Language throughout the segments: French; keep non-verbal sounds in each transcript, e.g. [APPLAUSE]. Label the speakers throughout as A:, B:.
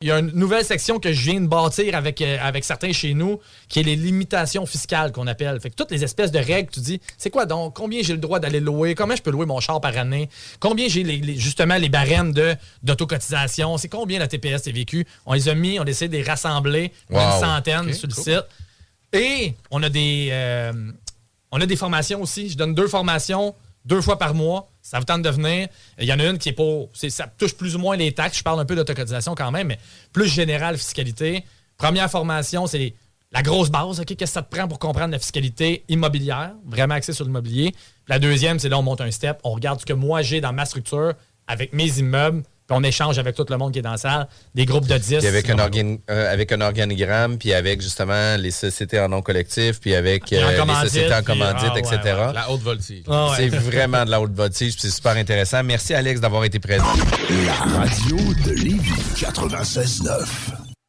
A: Il y a une nouvelle section que je viens de bâtir avec, euh, avec certains chez nous, qui est les limitations fiscales qu'on appelle. Fait que toutes les espèces de règles, tu dis, c'est quoi donc? Combien j'ai le droit d'aller louer? Comment je peux louer mon char par année? Combien j'ai les, les- justement les barèmes de- d'autocotisation? C'est combien la TPS TVQ? On les a mis, on essaie de les rassembler,
B: Wow.
A: une centaine sur le
B: cool.
A: site. Et on a des euh, on a des formations aussi. Je donne deux formations deux fois par mois. Ça vous tente de venir. Il y en a une qui est pour. Ça touche plus ou moins les taxes. Je parle un peu d'autocotisation quand même, mais plus général fiscalité. Première formation, c'est la grosse base. Qu'est-ce que ça te prend pour comprendre la fiscalité immobilière? Vraiment axé sur l'immobilier? La deuxième, c'est là on monte un step. On regarde ce que moi j'ai dans ma structure avec mes immeubles. Puis on échange avec tout le monde qui est dans la salle. Des groupes de 10.
B: Puis avec un,
A: sinon-
B: organ- euh, avec un organigramme, puis avec justement les sociétés en nom collectif, puis avec euh, les sociétés en
A: puis-
B: commandite,
A: ah, ouais,
B: etc.
A: ouais.
C: La haute voltige.
A: Ah, ouais.
B: C'est vraiment de la haute voltige, puis c'est super intéressant. Merci Alex d'avoir été présent.
D: La radio de Lévis 96.9.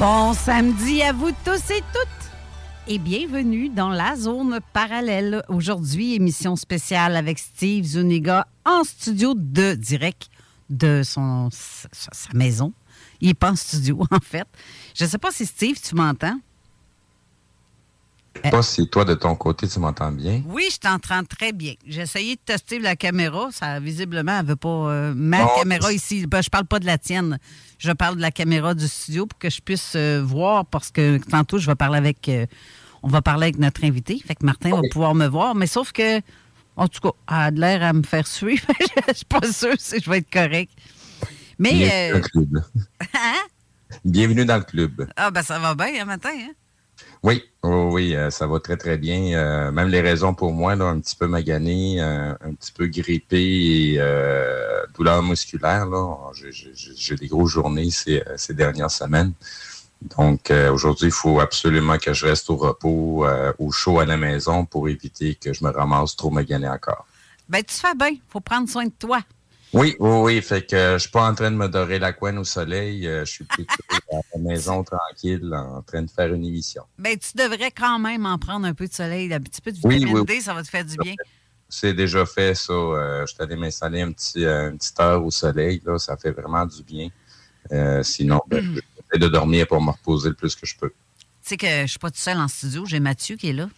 E: Bon samedi à vous tous et toutes et bienvenue dans la zone parallèle. Aujourd'hui, émission spéciale avec Steve Zuniga en studio de direct de son, sa, maison. Il n'est pas en studio, [LAUGHS] en fait. Je ne sais pas si Steve, tu m'entends?
F: Je sais pas si toi, de ton côté, tu m'entends bien.
E: Oui, je t'entends très bien. J'ai essayé de tester la caméra. Ça, visiblement, elle veut pas. euh, ma caméra ici. Ben, je parle pas de la tienne. Je parle de la caméra du studio pour que je puisse euh, voir parce que tantôt, je vais parler avec. euh, on va parler avec notre invité. Fait que Martin va pouvoir me voir. Mais sauf que, en tout cas, elle a de l'air à me faire suivre. [LAUGHS] je suis pas sûre si je vais être correct. Mais.
F: Bienvenue dans le club. [LAUGHS]
E: hein?
F: Bienvenue dans le club.
E: Ah, ben, ça va bien, un matin, hein?
F: Oui, oui, euh, ça va très, très bien. Euh, même les raisons pour moi, un petit peu magané, euh, un petit peu grippé et douleur musculaire. J'ai- des grosses journées ces, ces dernières semaines. Donc, aujourd'hui, il faut absolument que je reste au repos, au chaud à la maison pour éviter que je me ramasse trop magané encore.
E: Ben, tu fais bien. faut prendre soin de toi.
F: Oui, oui, oui. Fait que euh, je suis pas en train de me dorer la couenne au soleil. euh, je suis plutôt à la maison tranquille, en train de faire une émission.
E: Ben, tu devrais quand même en prendre un peu de soleil, un petit peu de vitamine
F: oui,
E: D, ça va te faire du bien.
F: C'est déjà fait, ça. Euh, je suis allé m'installer un petit, euh, une petite heure au soleil. Là, ça fait vraiment du bien. Euh, sinon, ben, j'essaie de dormir pour me reposer le plus que je peux.
E: Tu sais que je suis pas tout seul en studio, j'ai Mathieu qui est là.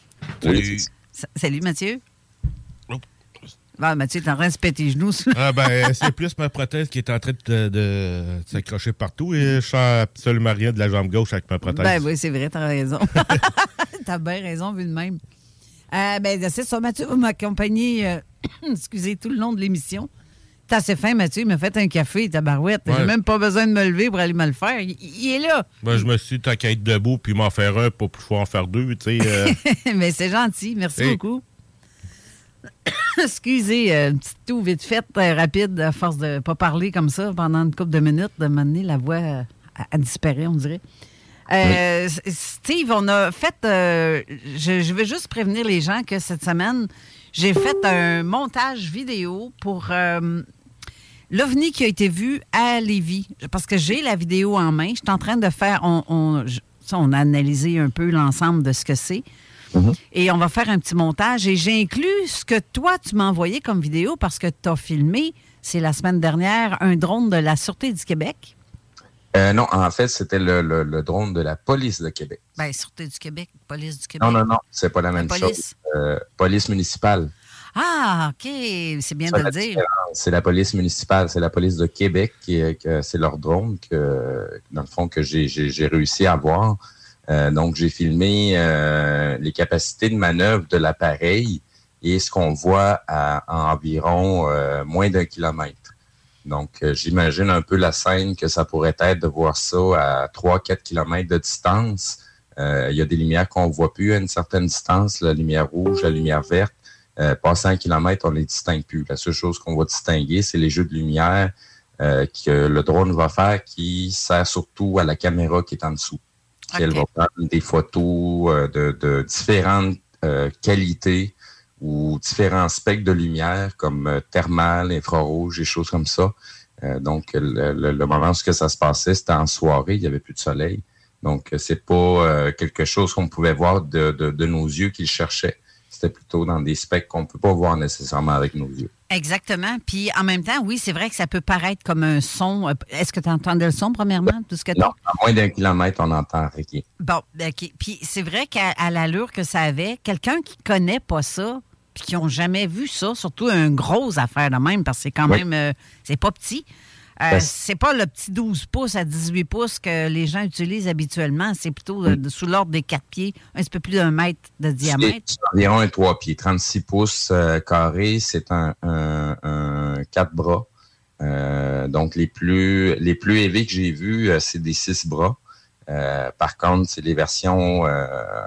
F: Oui.
E: Salut Mathieu. Ah, Mathieu, t'es en train de se péter les genoux.
C: ah, ben, c'est plus ma prothèse qui est en train de, de s'accrocher partout et je sens absolument rien de la jambe gauche avec ma prothèse.
E: Ben oui, c'est vrai, t'as raison. [LAUGHS] t'as bien raison, vu de même. Euh, ben, c'est ça, Mathieu va m'accompagner, euh, [CLEARS THROAT] excusez, tout le long de l'émission. T'as assez faim, Mathieu. Il m'a fait un café, tabarouette. J'ai même pas besoin de me lever pour aller me le faire. Il, est là.
C: Ben, je me suis dit, t'as qu'à être debout puis m'en faire un pour pouvoir en faire deux, tu sais. Euh. [LAUGHS]
E: Mais c'est gentil. Merci beaucoup. [COUGHS] Excusez, euh, un petit tout vite fait, euh, rapide, à force de ne pas parler comme ça pendant une couple de minutes, de m'amener la voix à, disparaître, on dirait. Steve, on a fait. je, vais juste prévenir les gens que cette semaine, j'ai fait un montage vidéo pour l'OVNI qui a été vu à Lévis. Parce que j'ai la vidéo en main. Je suis en train de faire. On, on a analysé un peu l'ensemble de ce que c'est. Mhm. Et on va faire un petit montage. Et j'ai inclus ce que toi, tu m'as envoyé comme vidéo parce que tu as filmé, c'est la semaine dernière, un drone de la Sûreté du Québec.
G: Euh, non, en fait, c'était le, drone de la police de Québec.
E: Bien, Sûreté du Québec, police du Québec.
G: Non, non, non, c'est pas la, même chose. Euh, police municipale.
E: Ah, OK, c'est bien de le dire.
G: C'est la police municipale, c'est la police de Québec, qui, c'est leur drone que, dans le fond, que j'ai réussi à voir. Euh, donc, j'ai filmé euh, les capacités de manœuvre de l'appareil et ce qu'on voit à, environ euh, moins d'un kilomètre. Donc, j'imagine un peu la scène que ça pourrait être de voir ça à 3-4 kilomètres de distance. Il y a des lumières qu'on ne voit plus à une certaine distance, la lumière rouge, la lumière verte. passé un kilomètre, on ne les distingue plus. La seule chose qu'on va distinguer, c'est les jeux de lumière que le drone va faire qui sert surtout à la caméra qui est en dessous. Elle va prendre des photos euh, de, différentes euh, qualités ou différents spectres de lumière comme euh, thermal, infrarouge et choses comme ça. donc, le, moment où ça se passait, c'était en soirée, il n'y avait plus de soleil. Donc, c'est pas quelque chose qu'on pouvait voir de, de, nos yeux qu'il cherchait c'était plutôt dans des specs qu'on ne peut pas voir nécessairement avec nos yeux.
E: Exactement. Puis en même temps, oui, c'est vrai que ça peut paraître comme un son. Est-ce que tu entendais le son, premièrement? Tout ce que
G: non, à moins d'un kilomètre, on entend rien.
E: Bon, OK. Puis c'est vrai qu'à l'allure que ça avait, quelqu'un qui ne connaît pas ça, puis qui n'ont jamais vu ça, surtout un gros affaire de même, parce que c'est quand même, euh, c'est pas petit. Euh, ben, c'est pas le petit 12 pouces à 18 pouces que les gens utilisent habituellement. C'est plutôt euh, sous l'ordre des 4 pieds, un petit peu plus d'un mètre de diamètre.
G: C'est environ un 3 pieds. 36 pouces euh, carrés, c'est un, un, 4 bras. donc, les plus, les plus élevés que j'ai vus, c'est des 6 bras. par contre, c'est les versions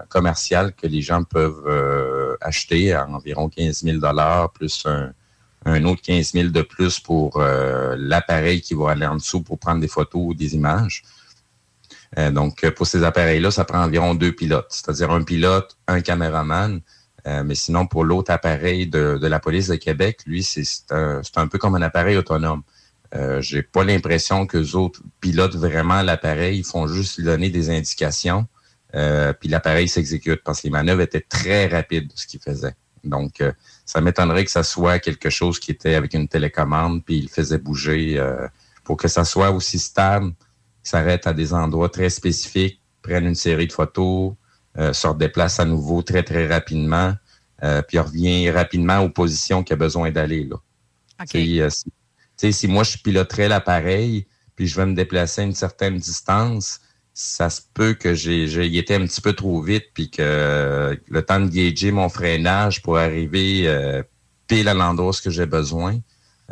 G: commerciales que les gens peuvent acheter à environ 15 000 plus un, un autre 15 000 de plus pour euh, l'appareil qui va aller en dessous pour prendre des photos ou des images. Euh, donc, pour ces appareils-là, ça prend environ deux pilotes, c'est-à-dire un pilote, un caméraman. Euh, mais sinon, pour l'autre appareil de, la police de Québec, lui, c'est un, peu comme un appareil autonome. Euh, J'ai pas l'impression que les autres pilotent vraiment l'appareil, ils font juste lui donner des indications, puis l'appareil s'exécute parce que les manœuvres étaient très rapides de ce qu'il faisait. Donc, ça m'étonnerait que ça soit quelque chose qui était avec une télécommande, puis il faisait bouger euh, pour que ça soit aussi stable, s'arrête à des endroits très spécifiques, prenne une série de photos, euh, se redéplace à nouveau très, très rapidement, euh, puis revient rapidement aux positions qu'il a besoin d'aller. Là. Euh, si, si moi je piloterais l'appareil, puis je vais me déplacer à une certaine distance, ça se peut que j'ai, j'ai été un petit peu trop vite, puis que le temps de gager mon freinage pour arriver euh, pile à l'endroit où j'ai besoin,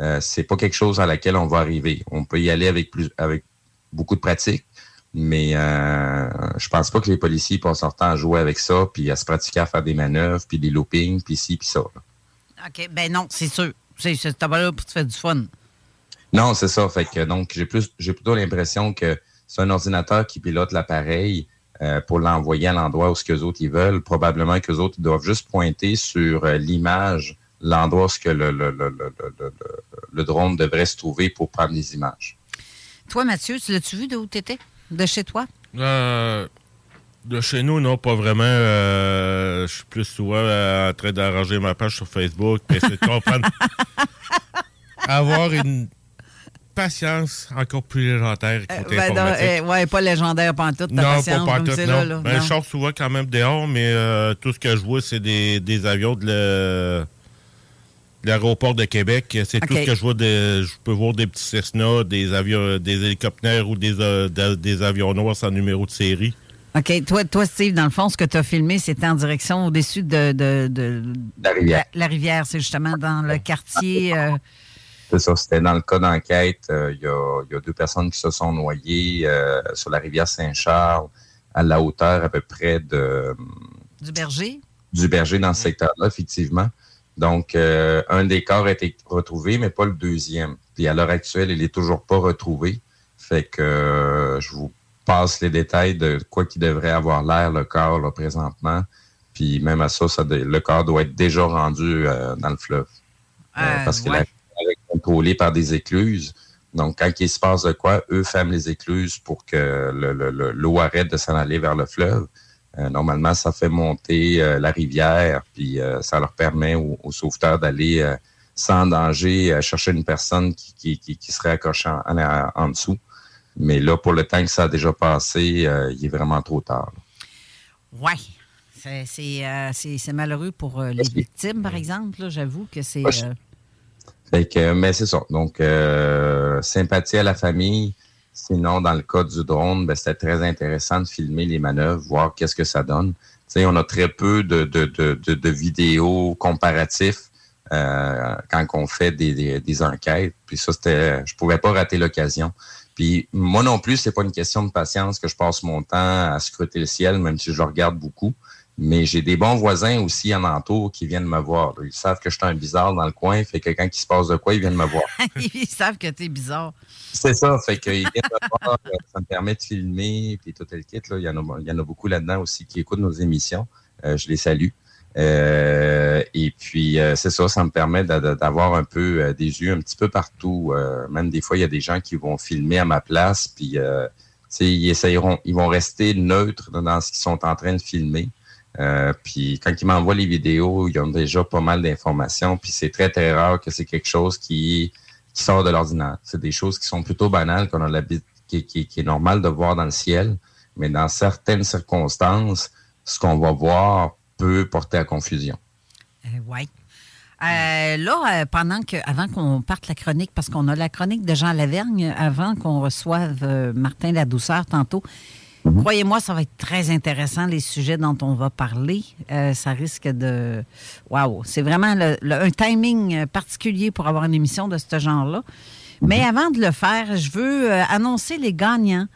G: euh, c'est pas quelque chose à laquelle on va arriver. On peut y aller avec plus, avec beaucoup de pratique, mais euh, je pense pas que les policiers passent leur temps à jouer avec ça, puis à se pratiquer à faire des manœuvres, puis des loopings, puis ci, puis ça.
E: OK, ben non, c'est sûr. C'est, c'est pas là pour te faire du fun.
G: Non, c'est ça. Fait que donc j'ai plus j'ai plutôt l'impression que c'est un ordinateur qui pilote l'appareil euh, pour l'envoyer à l'endroit où ce que les autres ils veulent. Probablement que les autres doivent juste pointer sur euh, l'image l'endroit où le, le, drone devrait se trouver pour prendre les images.
E: Toi, Mathieu, tu l'as-tu vu d'où tu étais? De chez toi?
C: Euh, de chez nous, non, pas vraiment. je suis plus souvent en train d'arranger ma page sur Facebook, mais c'est de comprendre. [LAUGHS] avoir une patience encore plus légendaire.
E: Euh, ben euh, ouais, pas légendaire pantoute, ta non, patience, pas pantoute, non. Là,
C: ben, Je sors souvent quand même dehors, mais euh, tout ce que je vois, c'est des, des, avions de le... L'aéroport de Québec, c'est tout ce que je vois. De, je peux voir des petits Cessna, des avions, des hélicoptères ou des, euh, avions noirs sans numéro de série.
E: OK. Toi, toi, Steve, dans le fond, ce que tu as filmé, c'était en direction au-dessus de, de, de-
G: La rivière.
E: La, la rivière, c'est justement dans le quartier. euh,
G: C'est ça, c'était dans le cas d'enquête. euh, Il y, y a deux personnes qui se sont noyées euh, sur la rivière Saint-Charles, à la hauteur à peu près de,
E: du berger?
G: du berger dans ce secteur-là, effectivement. Donc, euh, un des corps a été retrouvé, mais pas le deuxième. Puis à l'heure actuelle, il est toujours pas retrouvé. Fait que euh, je vous passe les détails de quoi qui devrait avoir l'air le corps là, présentement. Puis même à ça, ça le corps doit être déjà rendu euh, dans le fleuve. Parce que
E: ouais.
G: la par des écluses. Donc, quand il se passe de quoi, eux ferment les écluses pour que le- le- le- l'eau arrête de s'en aller vers le fleuve. Euh, normalement, ça fait monter euh, la rivière, puis euh, ça leur permet aux, aux sauveteurs d'aller sans danger chercher une personne qui, qui, qui, qui serait accrochée en, en- en dessous. Mais là, pour le temps que ça a déjà passé, il est vraiment trop tard.
E: Ouais. C'est malheureux pour les victimes, par exemple. J'avoue que c'est.
G: Fait que, mais c'est ça. Donc, euh, sympathie à la famille. Sinon, dans le cas du drone, ben, c'était très intéressant de filmer les manœuvres, voir qu'est-ce que ça donne. On a très peu de, vidéos comparatifs euh, quand on fait des, enquêtes. Puis ça, c'était, je pouvais pas rater l'occasion. Puis moi non plus, c'est pas une question de patience que je passe mon temps à scruter le ciel, même si je regarde beaucoup. Mais j'ai des bons voisins aussi en entour qui viennent me voir. Ils savent que je suis un bizarre dans le coin, fait que quand il se passe de quoi, ils viennent me voir. [LAUGHS]
E: Ils savent que t'es bizarre.
G: C'est ça, fait qu'ils viennent me [LAUGHS] voir, euh, ça me permet de filmer, puis tout est le kit. Là. Il, y en a, il y en a beaucoup là-dedans aussi qui écoutent nos émissions. Euh, je les salue. Euh, et puis, euh, c'est ça, ça me permet d'a- d'a- d'avoir un peu euh, des yeux un petit peu partout. Même des fois, il y a des gens qui vont filmer à ma place, puis euh, tu ils essayeront, ils vont rester neutres dans ce qu'ils sont en train de filmer. Euh, puis quand ils m'envoient les vidéos, ils ont déjà pas mal d'informations. Puis c'est très, très rare que c'est quelque chose qui, sort de l'ordinaire. C'est des choses qui sont plutôt banales, qu'on a l'habitude, qui, est normal de voir dans le ciel. Mais dans certaines circonstances, ce qu'on va voir peut porter à confusion.
E: oui. Euh, là, euh, pendant que, avant qu'on parte la chronique, parce qu'on a la chronique de Jean Lavergne, avant qu'on reçoive euh, Martin Ladouceur tantôt, croyez-moi, ça va être très intéressant, les sujets dont on va parler. Euh, ça risque de... Waouh! C'est vraiment le- le- un timing euh, particulier pour avoir une émission de ce genre-là. Mais avant de le faire, je veux euh, annoncer les gagnants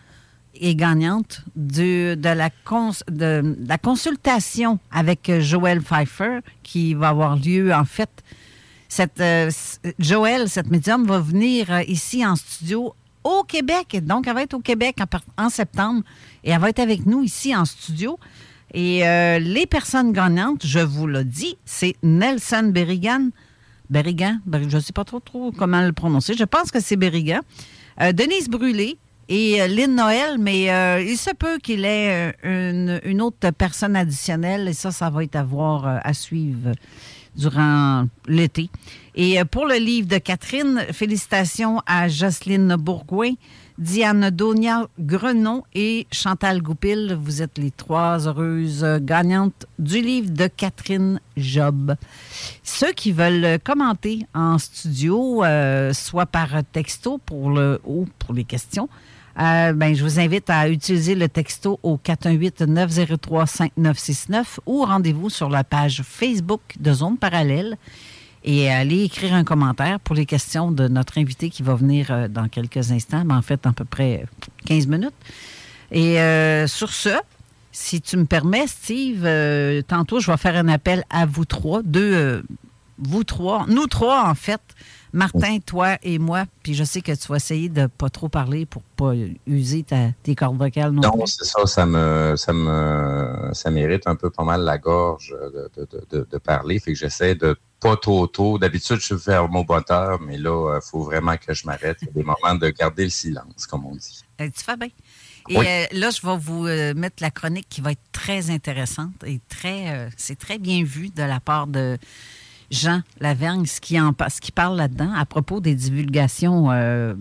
E: et gagnantes de, la cons- de la consultation avec Joël Pfeiffer qui va avoir lieu en fait. Cette, euh, Joël, cette médium, va venir ici en studio au Québec. Donc, elle va être au Québec en, septembre et elle va être avec nous ici en studio. Et euh, les personnes gagnantes, je vous le dis, c'est Nelson Berrigan. Berrigan, Ber- je ne sais pas trop, trop comment le prononcer. Je pense que c'est Berrigan. Euh, Denise Brûlé et euh, Lynn Noël, mais euh, il se peut qu'il ait une, autre personne additionnelle et ça, ça va être à voir, à suivre durant l'été. Et euh, pour le livre de Catherine, félicitations à Jocelyne Bourgoin, Diane Donia Grenon et Chantal Goupil. Vous êtes les trois heureuses gagnantes du livre de Catherine Job. Ceux qui veulent commenter en studio, euh, soit par texto pour pour les questions, euh, ben, je vous invite à utiliser le texto au 418-903-5969 ou rendez-vous sur la page Facebook de Zone Parallèle et allez écrire un commentaire pour les questions de notre invité qui va venir euh, dans quelques instants, mais en fait, à peu près 15 minutes. Et euh, sur ce, si tu me permets, Steve, tantôt, je vais faire un appel à vous trois, deux, vous trois, nous trois, en fait, Martin, toi et moi, puis je sais que tu vas essayer de pas trop parler pour pas user ta- tes cordes vocales non,
G: c'est ça, ça me, ça me, ça mérite un peu pas mal la gorge de, de, de- de, de parler. Fait que j'essaie de pas trop tôt. D'habitude, je fais mon moteur, mais là, il faut vraiment que je m'arrête. Il y a des [LAUGHS] moments de garder le silence, comme on dit.
E: Euh, tu fais bien. Et
G: Oui.
E: euh, là, je vais vous euh, mettre la chronique qui va être très intéressante et très, euh, c'est très bien vu de la part de Jean Lavergne, ce qui, en, ce qui parle là-dedans à propos des divulgations. euh,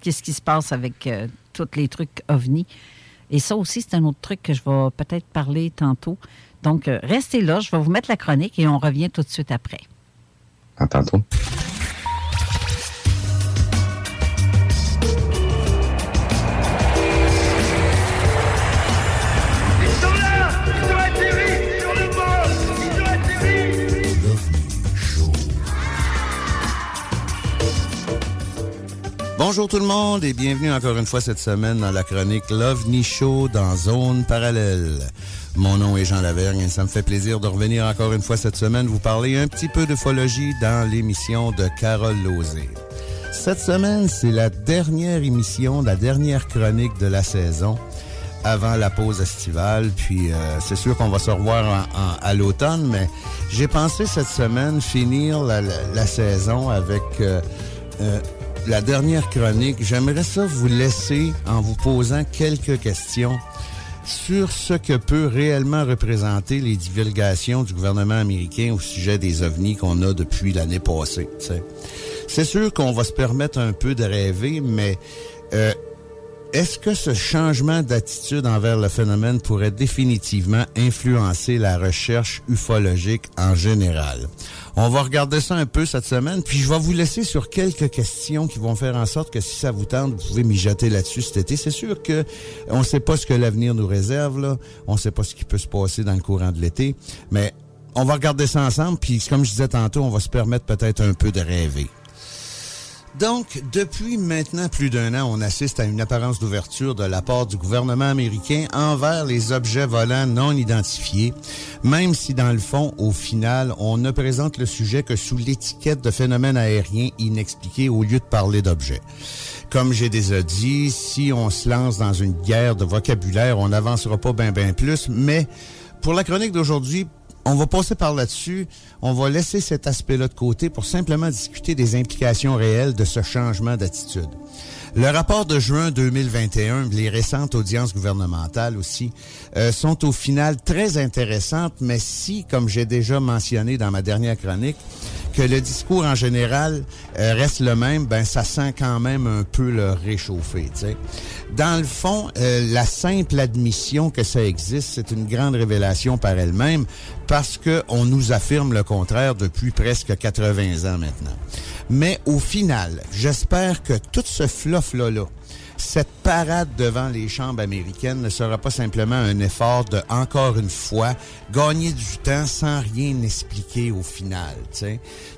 E: Qu'est-ce qui se passe avec euh, tous les trucs ovnis? Et ça aussi, c'est un autre truc que je vais peut-être parler tantôt. Donc, euh, restez là, je vais vous mettre la chronique et on revient tout de suite après.
F: À tantôt.
H: Bonjour tout le monde et bienvenue encore une fois cette semaine dans la chronique l'OVNI Show dans Zone Parallèle. Mon nom est Jean Lavergne et ça me fait plaisir de revenir encore une fois cette semaine vous parler un petit peu d'ufologie dans l'émission de Carole Lozé. Cette semaine, c'est la dernière émission, la dernière chronique de la saison avant la pause estivale. Puis euh, c'est sûr qu'on va se revoir en- en- à l'automne, mais j'ai pensé cette semaine finir la, la- la saison avec euh, euh, la dernière chronique. J'aimerais ça vous laisser en vous posant quelques questions sur ce que peut réellement représenter les divulgations du gouvernement américain au sujet des ovnis qu'on a depuis l'année passée. C'est sûr qu'on va se permettre un peu de rêver, mais euh, est-ce que ce changement d'attitude envers le phénomène pourrait définitivement influencer la recherche ufologique en général? On va regarder ça un peu cette semaine, puis je vais vous laisser sur quelques questions qui vont faire en sorte que si ça vous tente, vous pouvez mijoter là-dessus cet été. C'est sûr que on ne sait pas ce que l'avenir nous réserve. On ne sait pas ce qui peut se passer dans le courant de l'été, mais on va regarder ça ensemble, puis comme je disais tantôt, on va se permettre peut-être un peu de rêver. Donc, depuis maintenant plus d'un an, on assiste à une apparence d'ouverture de la part du gouvernement américain envers les objets volants non identifiés, même si dans le fond, au final, on ne présente le sujet que sous l'étiquette de phénomène aérien inexpliqué au lieu de parler d'objets. Comme j'ai déjà dit, si on se lance dans une guerre de vocabulaire, on n'avancera pas bien bien plus, mais pour la chronique d'aujourd'hui, on va passer par là-dessus. On va laisser cet aspect-là de côté pour simplement discuter des implications réelles de ce changement d'attitude. Le rapport de juin 2021, les récentes audiences gouvernementales aussi, euh, sont au final très intéressantes, mais si, comme j'ai déjà mentionné dans ma dernière chronique, que le discours en général euh, reste le même, ben ça sent quand même un peu le réchauffer. tu sais. Dans le fond, euh, la simple admission que ça existe, c'est une grande révélation par elle-même parce que on nous affirme le contraire depuis presque 80 ans maintenant. Mais au final, j'espère que tout ce fluff-là, là, cette parade devant les chambres américaines ne sera pas simplement un effort de, encore une fois, gagner du temps sans rien expliquer au final.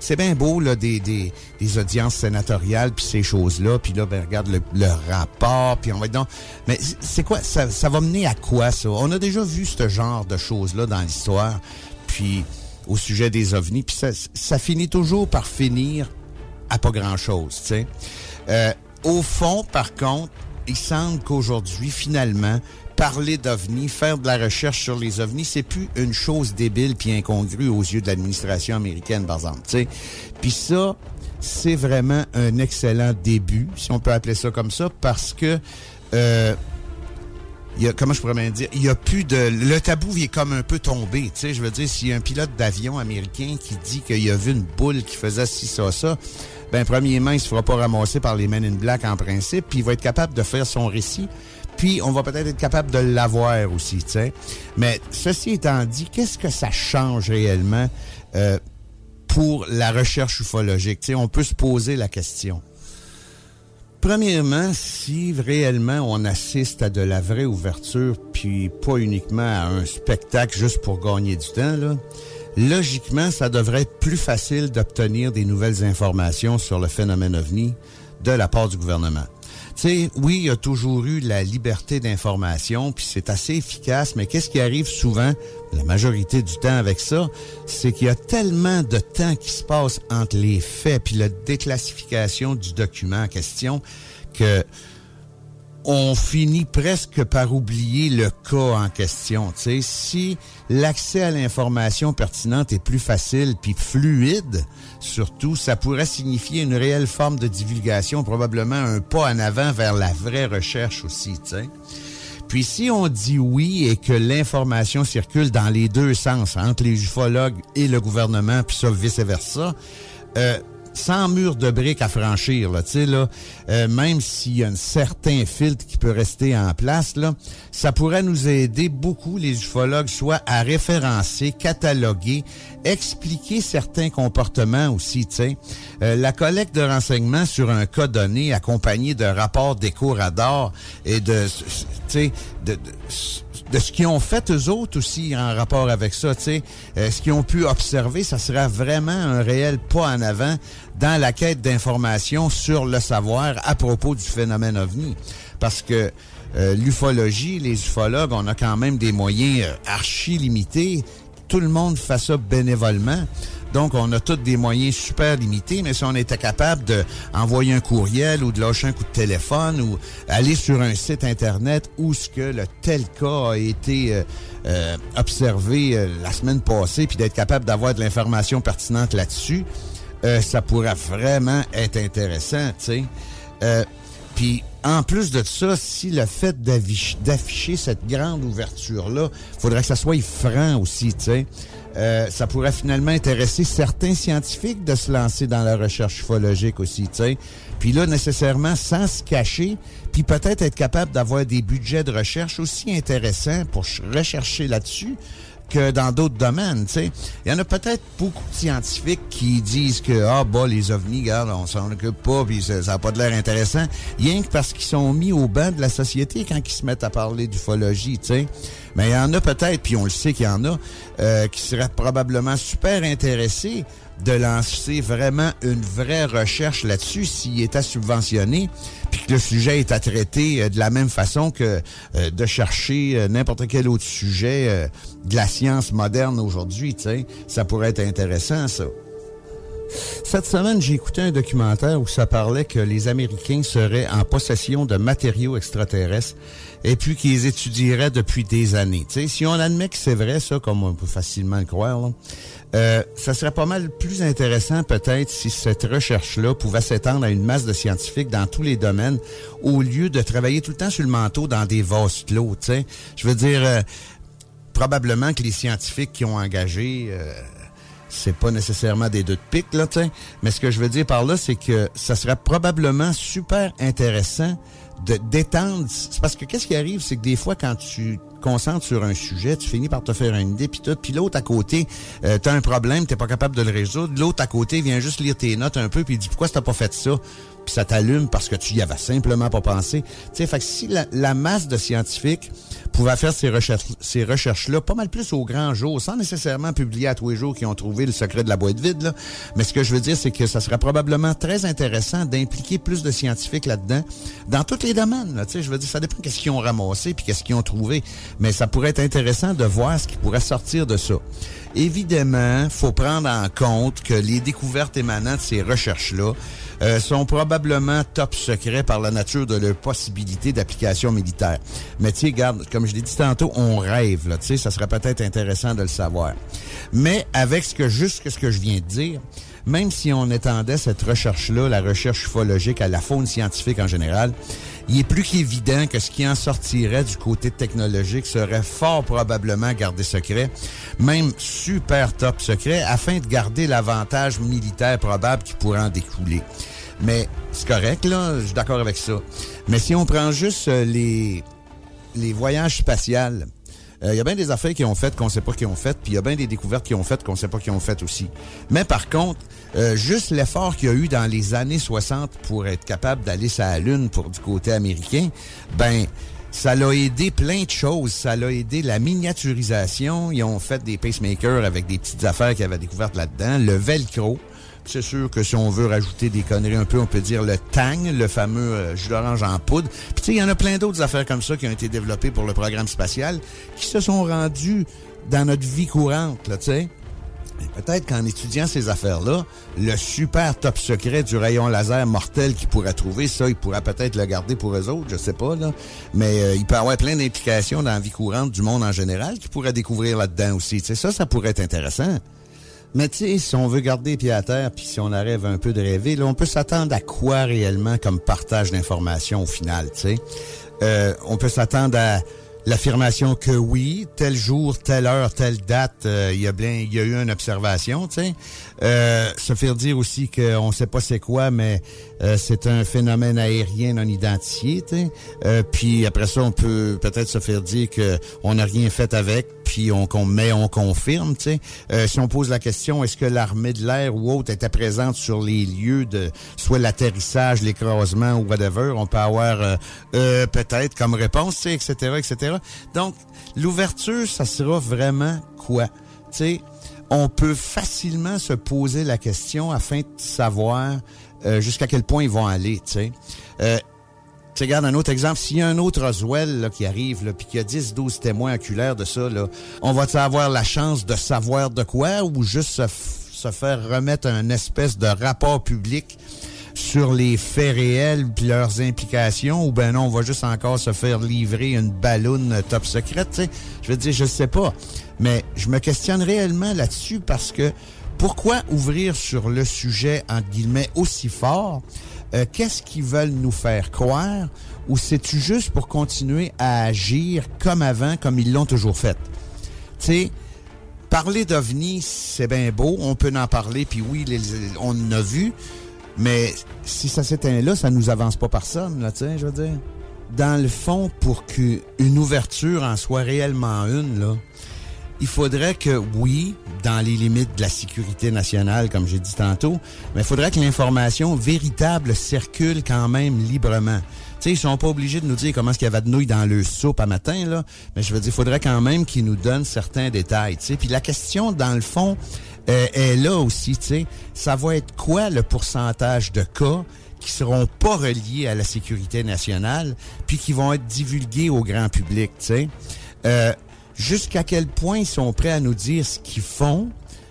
H: C'est bien beau, là, des, des, audiences sénatoriales, puis ces choses-là, puis là, ben, regarde le, rapport, puis on va être donc... Mais c'est quoi? Ça, ça va mener à quoi, ça? On a déjà vu ce genre de choses-là dans l'histoire, puis au sujet des ovnis, puis ça, ça finit toujours par finir à pas grand-chose, tu sais. Euh, au fond, par contre, il semble qu'aujourd'hui, finalement, parler d'ovnis, faire de la recherche sur les ovnis, c'est plus une chose débile puis incongrue aux yeux de l'administration américaine, par exemple. Puis ça, c'est vraiment un excellent début, si on peut appeler ça comme ça, parce que euh, il y a, comment je pourrais bien dire, il y a plus de, le tabou est comme un peu tombé, tu sais, je veux dire, s'il y a un pilote d'avion américain qui dit qu'il a vu une boule qui faisait ci, ça, ça, ben, premièrement, il se fera pas ramasser par les Men in Black en principe, puis il va être capable de faire son récit, puis on va peut-être être capable de l'avoir aussi, tu sais. Mais ceci étant dit, qu'est-ce que ça change réellement euh, pour la recherche ufologique? Tu on peut se poser la question. Premièrement, si réellement on assiste à de la vraie ouverture, puis pas uniquement à un spectacle juste pour gagner du temps, là, logiquement, ça devrait être plus facile d'obtenir des nouvelles informations sur le phénomène ovni de la part du gouvernement. Tu sais, oui, il y a toujours eu la liberté d'information, puis c'est assez efficace, mais qu'est-ce qui arrive souvent, la majorité du temps avec ça, c'est qu'il y a tellement de temps qui se passe entre les faits puis la déclassification du document en question que on finit presque par oublier le cas en question. Tu sais, si l'accès à l'information pertinente est plus facile puis fluide, surtout, ça pourrait signifier une réelle forme de divulgation, probablement un pas en avant vers la vraie recherche aussi. Tu sais. Puis si on dit oui et que l'information circule dans les deux sens, entre les ufologues et le gouvernement, puis ça vice-versa, euh, sans mur de briques à franchir, là, là, euh, même s'il y a un certain filtre qui peut rester en place, là, ça pourrait nous aider beaucoup, les ufologues, soit à référencer, cataloguer, expliquer certains comportements aussi. Euh, la collecte de renseignements sur un cas donné, accompagné de rapports d'éco-radar et de, de, de de ce qu'ils ont fait eux autres aussi en rapport avec ça, euh, ce qu'ils ont pu observer, ça sera vraiment un réel pas en avant dans la quête d'informations sur le savoir à propos du phénomène ovni, parce que euh, l'ufologie, les ufologues, on a quand même des moyens euh, archi limités. Tout le monde fait ça bénévolement. Donc, on a tous des moyens super limités, mais si on était capable d'envoyer un courriel ou de lâcher un coup de téléphone ou aller sur un site Internet où ce que le tel cas a été euh, euh, observé euh, la semaine passée, puis d'être capable d'avoir de l'information pertinente là-dessus, ça pourrait vraiment être intéressant, tu sais. puis, en plus de ça, si le fait d'afficher cette grande ouverture-là, faudrait que ça soit franc aussi, tu sais. Euh, ça pourrait finalement intéresser certains scientifiques de se lancer dans la recherche ufologique aussi, tu sais. Puis là, nécessairement, sans se cacher, puis peut-être être capable d'avoir des budgets de recherche aussi intéressants pour rechercher là-dessus que dans d'autres domaines, tu sais. Il y en a peut-être beaucoup de scientifiques qui disent que, ah, bah, les ovnis, regarde, on s'en occupe pas, puis ça n'a pas de l'air intéressant, rien que parce qu'ils sont mis au banc de la société quand ils se mettent à parler d'ufologie. Mais il y en a peut-être, puis on le sait qu'il y en a, euh, qui seraient probablement super intéressés de lancer vraiment une vraie recherche là-dessus s'il était subventionné, le sujet est à traiter euh, de la même façon que euh, de chercher n'importe quel autre sujet de la science moderne aujourd'hui. Ça pourrait être intéressant, ça. Cette semaine, j'ai écouté un documentaire où ça parlait que les Américains seraient en possession de matériaux extraterrestres et puis qu'ils étudieraient depuis des années. sais, si on admet que c'est vrai, ça, comme on peut facilement le croire, euh, ça serait pas mal plus intéressant peut-être si cette recherche-là pouvait s'étendre à une masse de scientifiques dans tous les domaines au lieu de travailler tout le temps sur le manteau dans des vases clos. sais. Je veux dire, euh, probablement que les scientifiques qui ont engagé... Euh, c'est pas nécessairement des deux de pique, là, tu Mais ce que je veux dire par là, c'est que ça serait probablement super intéressant de d'étendre. C'est parce que qu'est-ce qui arrive, c'est que des fois, quand tu te concentres sur un sujet, tu finis par te faire une idée, puis tout. Puis l'autre à côté, euh, tu as un problème, t'es pas capable de le résoudre. L'autre à côté vient juste lire tes notes un peu, puis dit pourquoi t'as pas fait ça? Puis ça t'allume parce que tu y avais simplement pas pensé. Tu fait que si la, masse de scientifiques pouvait faire ces recherches, ces recherches-là pas mal plus au grand jour, sans nécessairement publier à tous les jours qu'ils ont trouvé le secret de la boîte vide, là. Mais ce que je veux dire, c'est que ça serait probablement très intéressant d'impliquer plus de scientifiques là-dedans, dans tous les domaines, là. Je veux dire, ça dépend qu'est-ce qu'ils ont ramassé puis qu'est-ce qu'ils ont trouvé. Mais ça pourrait être intéressant de voir ce qui pourrait sortir de ça. Évidemment, faut prendre en compte que les découvertes émanant de ces recherches-là, euh, sont probablement top secrets par la nature de leur possibilité d'application militaire. Mais tu sais, comme je l'ai dit tantôt, on rêve, là, tu sais, ça serait peut-être intéressant de le savoir. Mais avec ce que juste ce que je viens de dire, même si on étendait cette recherche-là, la recherche ufologique, à la faune scientifique en général, il est plus qu'évident que ce qui en sortirait du côté technologique serait fort probablement gardé secret, même super top secret, afin de garder l'avantage militaire probable qui pourrait en découler. Mais c'est correct, là, je suis d'accord avec ça. Mais si on prend juste euh, les, les voyages spatials, il euh, y a bien des affaires qui ont fait qu'on sait pas qui ont fait, puis il y a bien des découvertes qui ont fait qu'on sait pas qui ont fait aussi. Mais par contre, euh, juste l'effort qu'il y a eu dans les années 60 pour être capable d'aller sur la Lune pour du côté américain, ben ça l'a aidé plein de choses. Ça l'a aidé la miniaturisation. Ils ont fait des pacemakers avec des petites affaires qu'ils avaient découvertes là-dedans. Le velcro. C'est sûr que si on veut rajouter des conneries un peu, on peut dire le Tang, le fameux euh, jus d'orange en poudre. Puis tu sais, il y en a plein d'autres affaires comme ça qui ont été développées pour le programme spatial, qui se sont rendues dans notre vie courante, là, tu sais. Peut-être qu'en étudiant ces affaires-là, le super top secret du rayon laser mortel qu'ils pourraient trouver, ça, ils pourraient peut-être le garder pour eux autres, je sais pas, là. Mais euh, il peut avoir plein d'implications dans la vie courante du monde en général qu'ils pourraient découvrir là-dedans aussi. sais, ça, ça pourrait être intéressant. Mais tu sais, si on veut garder pied à terre, puis si on arrive un peu de rêver, là, on peut s'attendre à quoi réellement comme partage d'informations au final, tu sais? Euh, on peut s'attendre à l'affirmation que oui, tel jour, telle heure, telle date, euh, il y a bien, il y a eu une observation, tu. Euh, se faire dire aussi qu'on sait pas c'est quoi, mais euh, c'est un phénomène aérien non identifié. Euh, puis après ça, on peut peut-être se faire dire que on n'a rien fait avec, puis on, qu'on met, on confirme. Euh, si on pose la question, est-ce que l'armée de l'air ou autre était présente sur les lieux de soit l'atterrissage, l'écrasement ou whatever, on peut avoir euh, peut-être comme réponse, etc., etc. Donc, l'ouverture, ça sera vraiment quoi? Tu on peut facilement se poser la question afin de savoir euh, jusqu'à quel point ils vont aller, tu sais. Euh, tu regardes un autre exemple, s'il y a un autre Roswell là, qui arrive, puis qu'il y a 10, 12 témoins oculaires de ça, là, on va avoir la chance de savoir de quoi ou juste se, faire remettre un espèce de rapport public sur les faits réels puis leurs implications ou ben non, on va juste encore se faire livrer une balloune top secrète. Je veux dire, je sais pas. Mais je me questionne réellement là-dessus parce que pourquoi ouvrir sur le sujet, entre guillemets, aussi fort? Euh, Qu'est-ce qu'ils veulent nous faire croire? Ou c'est-tu juste pour continuer à agir comme avant, comme ils l'ont toujours fait? Tu sais, parler d'OVNI, c'est bien beau, on peut en parler, puis oui, on en a vu, mais si ça s'éteint là, ça nous avance pas personne, là, tu sais, je veux dire. Dans le fond, pour qu'une ouverture en soit réellement une, là, il faudrait que, oui, dans les limites de la sécurité nationale, comme j'ai dit tantôt, mais il faudrait que l'information véritable circule quand même librement. Tu sais, ils sont pas obligés de nous dire comment est-ce qu'il y avait de nouilles dans le soupe à matin, là. Mais je veux dire, il faudrait quand même qu'ils nous donnent certains détails, tu sais. Puis la question, dans le fond, euh, est là aussi, tu sais. Ça va être quoi le pourcentage de cas qui seront pas reliés à la sécurité nationale, puis qui vont être divulgués au grand public, tu sais? Euh, jusqu'à quel point ils sont prêts à nous dire ce qu'ils font,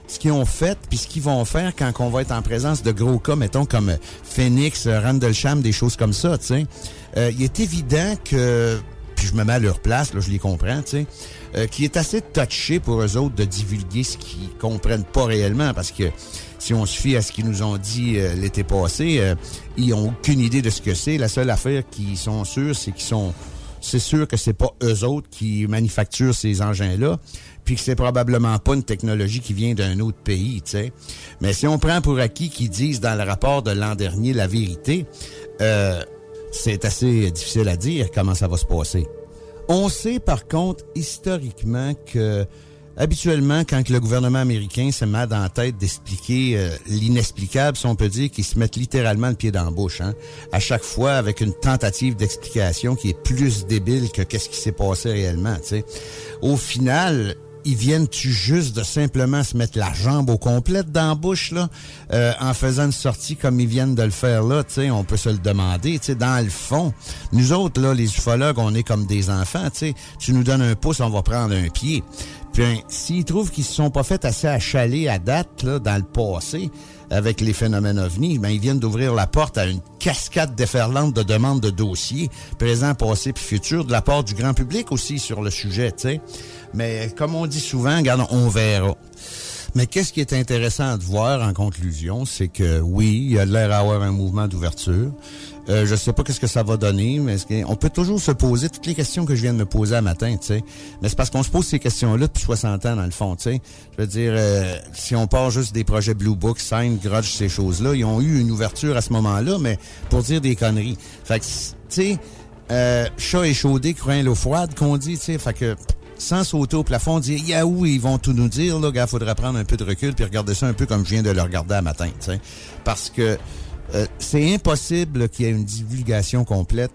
H: ce qu'ils ont fait, puis ce qu'ils vont faire quand on va être en présence de gros cas, mettons comme euh, Phoenix, euh, Randlesham, des choses comme ça, tu sais. Euh, il est évident que, puis je me mets à leur place, là, je les comprends, tu sais, euh, qu'il est assez touché pour eux autres de divulguer ce qu'ils comprennent pas réellement, parce que si on se fie à ce qu'ils nous ont dit euh, l'été passé, ils ont aucune idée de ce que c'est. La seule affaire qu'ils sont sûrs, c'est qu'ils sont c'est sûr que c'est pas eux autres qui manufacturent ces engins-là, puis que c'est probablement pas une technologie qui vient d'un autre pays, tu sais. Mais si on prend pour acquis qu'ils disent dans le rapport de l'an dernier la vérité, euh, c'est assez difficile à dire comment ça va se passer. On sait par contre historiquement que habituellement, quand le gouvernement américain se met dans la tête d'expliquer euh, l'inexplicable, si on peut dire qu'ils se mettent littéralement le pied dans la bouche, hein, à chaque fois avec une tentative d'explication qui est plus débile que qu'est-ce qui s'est passé réellement. tu sais. Au final, ils viennent-tu juste de simplement se mettre la jambe au complète dans la bouche, là, euh, en faisant une sortie comme ils viennent de le faire là, tu sais, on peut se le demander, tu sais, dans le fond. Nous autres, là, les ufologues, on est comme des enfants, tu sais. Tu nous donnes un pouce, on va prendre un pied. Puis, hein, s'ils trouvent qu'ils se sont pas fait assez achaler à date, là, dans le passé, avec les phénomènes ovnis, ben, ils viennent d'ouvrir la porte à une cascade déferlante de demandes de dossiers, présents, passés puis futurs, de la part du grand public aussi sur le sujet, tu sais. Mais comme on dit souvent, regarde, on verra. Mais qu'est-ce qui est intéressant de voir en conclusion, c'est que oui, il y a l'air d'avoir un mouvement d'ouverture. Euh, je sais pas qu'est-ce que ça va donner, mais on peut toujours se poser toutes les questions que je viens de me poser à matin, tu sais. Mais c'est parce qu'on se pose ces questions-là depuis 60 ans dans le fond, tu sais. Je veux dire, euh, si on part juste des projets Blue Book, Sign, Grudge, ces choses-là, ils ont eu une ouverture à ce moment-là, mais pour dire des conneries. Fait que, tu sais, euh, chat échaudé, craint l'eau froide, qu'on dit, tu sais. Fait que sans sauter au plafond, dire Yahoo, ils vont tout nous dire, là, gars, faudrait prendre un peu de recul puis regarder ça un peu comme je viens de le regarder à matin, tu sais. Parce que euh, c'est impossible qu'il y ait une divulgation complète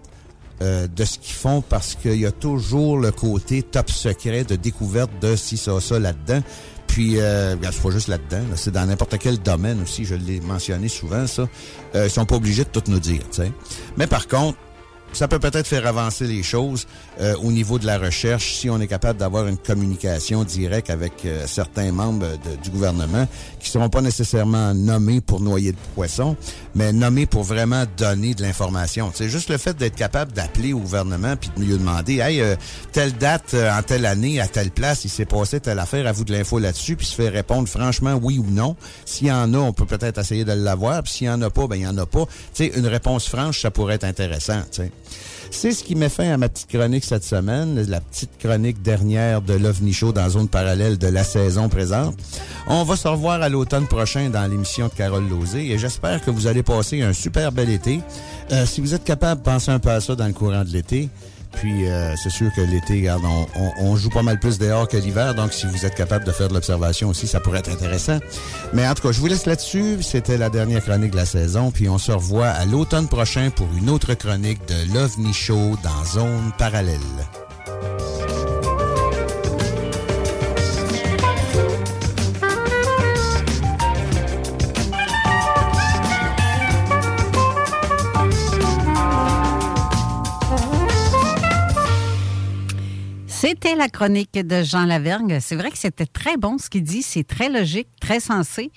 H: euh, de ce qu'ils font parce qu'il y a toujours le côté top secret de découverte de si ça, ça là-dedans. Puis, euh, c'est pas juste là-dedans, là, c'est dans n'importe quel domaine aussi, je l'ai mentionné souvent, ça. Euh, ils sont pas obligés de tout nous dire, tu sais. Mais par contre, ça peut peut-être faire avancer les choses euh, au niveau de la recherche si on est capable d'avoir une communication directe avec euh, certains membres du gouvernement qui seront pas nécessairement nommés pour noyer le poisson, mais nommés pour vraiment donner de l'information. C'est juste le fait d'être capable d'appeler au gouvernement puis de lui demander, hey, euh, telle date euh, en telle année à telle place, il s'est passé telle affaire, à vous de l'info là-dessus, puis se faire répondre franchement oui ou non. S'il y en a, on peut peut-être essayer de l'avoir, puis s'il y en a pas, ben il y en a pas. Tu sais, une réponse franche, ça pourrait être intéressant. C'est ce qui met fin à ma petite chronique cette semaine, la petite chronique dernière de l'OVNI Show dans zone parallèle de la saison présente. On va se revoir à l'automne prochain dans l'émission de Carole Lozé et j'espère que vous allez passer un super bel été. Euh, si vous êtes capable, pensez un peu à ça dans le courant de l'été. Puis, euh, c'est sûr que l'été, on joue pas mal plus dehors que l'hiver. Donc, si vous êtes capable de faire de l'observation aussi, ça pourrait être intéressant. Mais en tout cas, je vous laisse là-dessus. C'était la dernière chronique de la saison. Puis, on se revoit à l'automne prochain pour une autre chronique de l'OVNI Show dans Zone Parallèle.
E: C'était la chronique de Jean Lavergne. C'est vrai que c'était très bon ce qu'il dit. C'est très logique, très sensé.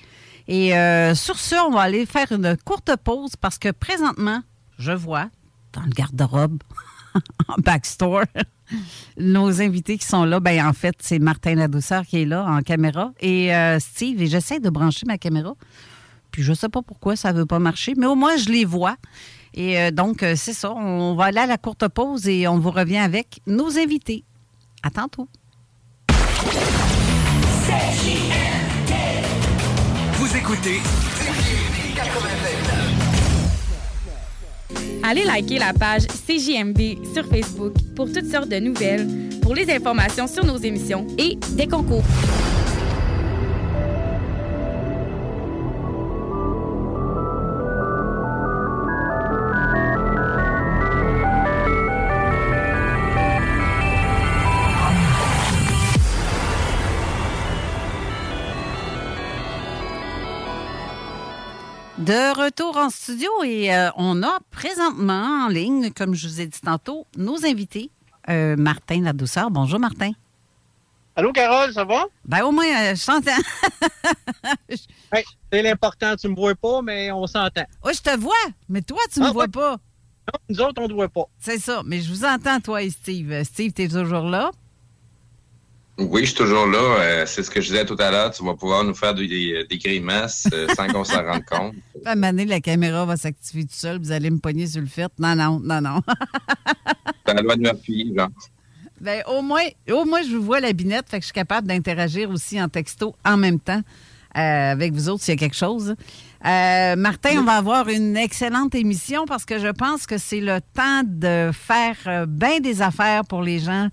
E: Et euh, sur ce, on va aller faire une courte pause parce que présentement, je vois dans le garde-robe, [LAUGHS] en backstore, [LAUGHS] nos invités qui sont là. Ben, en fait, c'est Martin Ladouceur qui est là en caméra et euh, Steve. Et j'essaie de brancher ma caméra. Puis je sais pas pourquoi ça veut pas marcher, mais au moins je les vois. Et euh, donc, c'est ça. On va aller à la courte pause et on vous revient avec nos invités. À tantôt.
I: Vous écoutez
J: Allez liker la page CJMD sur Facebook pour toutes sortes de nouvelles, pour les informations sur nos émissions et des concours.
E: De retour en studio et euh, on a présentement en ligne, comme je vous ai dit tantôt, nos invités. Euh, Martin Ladouceur. Bonjour, Martin.
K: Allô, Carole, ça va?
E: Ben, au moins, euh, je t'entends. [LAUGHS]
K: Hey, c'est l'important, tu me vois pas, mais on s'entend.
E: Oui, je te vois, mais toi, tu me
K: Ah,
E: vois
K: ouais.
E: pas.
K: Non, nous autres, on ne te voit pas.
E: C'est ça, mais je vous entends, toi et Steve. Euh, Steve, t'es toujours là?
F: Oui, je suis toujours là. Euh, c'est ce que je disais tout à l'heure. Tu vas pouvoir nous faire des, des grimaces euh, [LAUGHS] sans qu'on s'en rende compte.
E: À la caméra va s'activer tout seul, vous allez me pogner sur le fait. Non, non, non, non.
F: C'est la loi de Murphy, genre.
E: Ben, au moins, au moins, je vous vois la binette, fait que je suis capable d'interagir aussi en texto en même temps euh, avec vous autres s'il y a quelque chose. Martin, on va avoir une excellente émission parce que je pense que c'est le temps de faire bien des affaires pour les gens,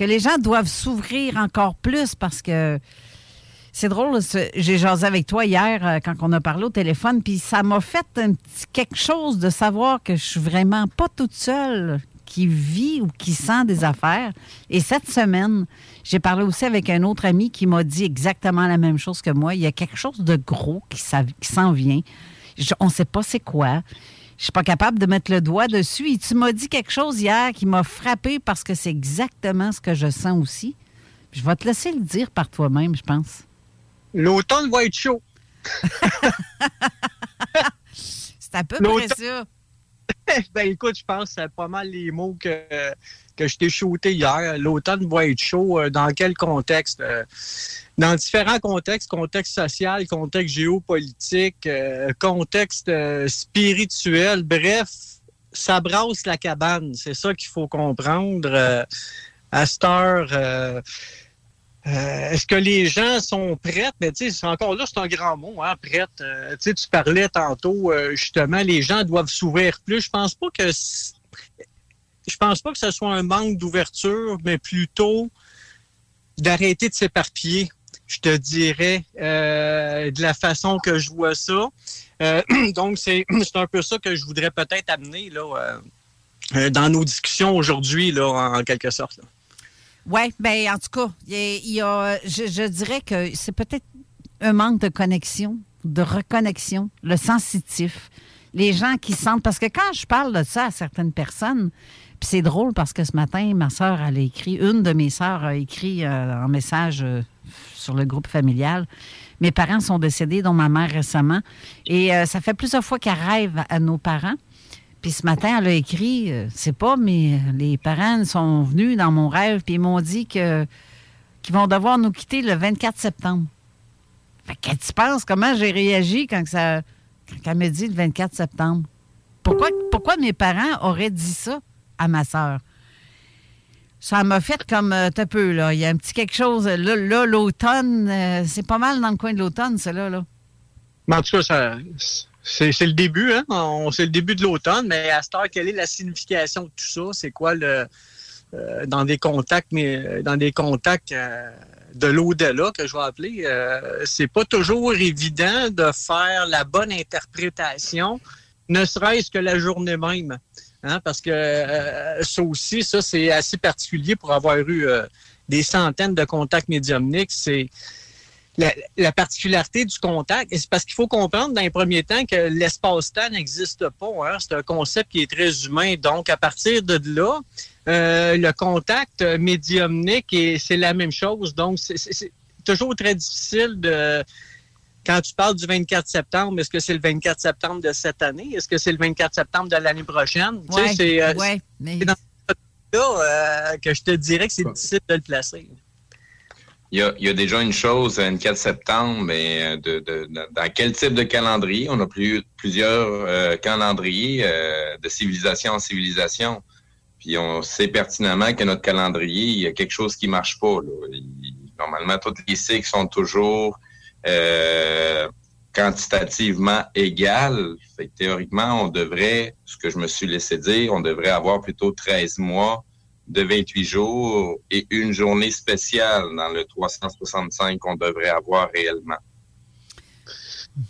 E: que les gens doivent s'ouvrir encore plus parce que c'est drôle, j'ai jasé avec toi hier euh, quand on a parlé au téléphone, puis ça m'a fait quelque chose de savoir que je suis vraiment pas toute seule qui vit ou qui sent des affaires. Et cette semaine, j'ai parlé aussi avec un autre ami qui m'a dit exactement la même chose que moi. Il y a quelque chose de gros qui, s'en- vient. On ne sait pas c'est quoi. Je suis pas capable de mettre le doigt dessus. Et tu m'as dit quelque chose hier qui m'a frappé parce que c'est exactement ce que je sens aussi. Je vais te laisser le dire par toi-même, je pense.
K: L'automne va être chaud. [LAUGHS]
E: C'est à peu près ça. [LAUGHS]
K: ben écoute, je pense que c'est pas mal les mots que, que je t'ai shooté hier. L'automne va être chaud. euh, Dans quel contexte? Euh, Dans différents contextes, contexte social, contexte géopolitique, euh, contexte spirituel. Bref, ça brasse la cabane. C'est ça qu'il faut comprendre. À cette heure, Est-ce que les gens sont prêts? Mais tu sais, encore là, c'est un grand mot, hein, prête. Euh, tu parlais tantôt, justement, les gens doivent s'ouvrir plus. Je pense pas que je pense pas que ce soit un manque d'ouverture, mais plutôt d'arrêter de s'éparpiller. Je te dirais euh, de la façon que je vois ça. Euh, [CLEARS THROAT] donc, [CLEARS THROAT] c'est un peu ça que je voudrais peut-être amener là, euh, dans nos discussions aujourd'hui, en quelque sorte.
E: Oui, bien, en tout cas, il y a, je dirais que c'est peut-être un manque de connexion, de reconnexion, le sensitif. Les gens qui sentent. Parce que quand je parle de ça à certaines personnes, puis c'est drôle parce que ce matin, ma elle a écrit, une de mes sœurs a écrit euh, un message euh, sur le groupe familial. Mes parents sont décédés, dont ma mère récemment. Et euh, ça fait plusieurs fois qu'elle rêve à nos parents. Puis ce matin, elle a écrit, euh, c'est pas, mais les parents sont venus dans mon rêve, puis ils m'ont dit qu'ils vont devoir nous quitter le 24 septembre. Fait que tu penses? Comment j'ai réagi quand, ça, quand elle me dit le 24 septembre? Pourquoi, pourquoi mes parents auraient dit ça? à ma sœur? Ça m'a fait comme euh, t'as peu, là. Il y a un petit quelque chose. Là, là, l'automne, euh, c'est pas mal dans le coin de l'automne, ça, là.
K: Mais en tout cas, c'est, le début, hein? C'est le début de l'automne, mais à cette heure, quelle est la signification de tout ça? C'est quoi le. euh, dans des contacts, mais euh, dans des contacts euh, de l'au-delà que je vais appeler, euh, c'est pas toujours évident de faire la bonne interprétation, ne serait-ce que la journée même. Hein, parce que euh, ça aussi, ça, c'est assez particulier pour avoir eu euh, des centaines de contacts médiumniques. C'est la, la particularité du contact, et c'est parce qu'il faut comprendre dans les premiers temps que l'espace-temps n'existe pas. hein. C'est un concept qui est très humain. Donc, à partir de là, euh, le contact médiumnique, et c'est la même chose. Donc, c'est- toujours très difficile de... Quand tu parles du 24 septembre, est-ce que c'est le 24 septembre de cette année? Est-ce que c'est le 24 septembre de l'année prochaine? Tu sais, c'est, euh,
E: ouais, mais-
K: c'est dans ce là euh, que je te dirais que c'est difficile de le placer.
F: Il y, a, il y a déjà une chose, un 4 septembre, mais de, de- de- dans quel type de calendrier? On a plus, plusieurs euh, calendriers euh, de civilisation en civilisation. Puis on sait pertinemment que notre calendrier, il y a quelque chose qui marche pas. là. Il- normalement, tous les cycles sont toujours euh, quantitativement égales. Fait que théoriquement, on devrait, ce que je me suis laissé dire, on devrait avoir plutôt 13 mois de 28 jours et une journée spéciale dans le 365 qu'on devrait avoir réellement.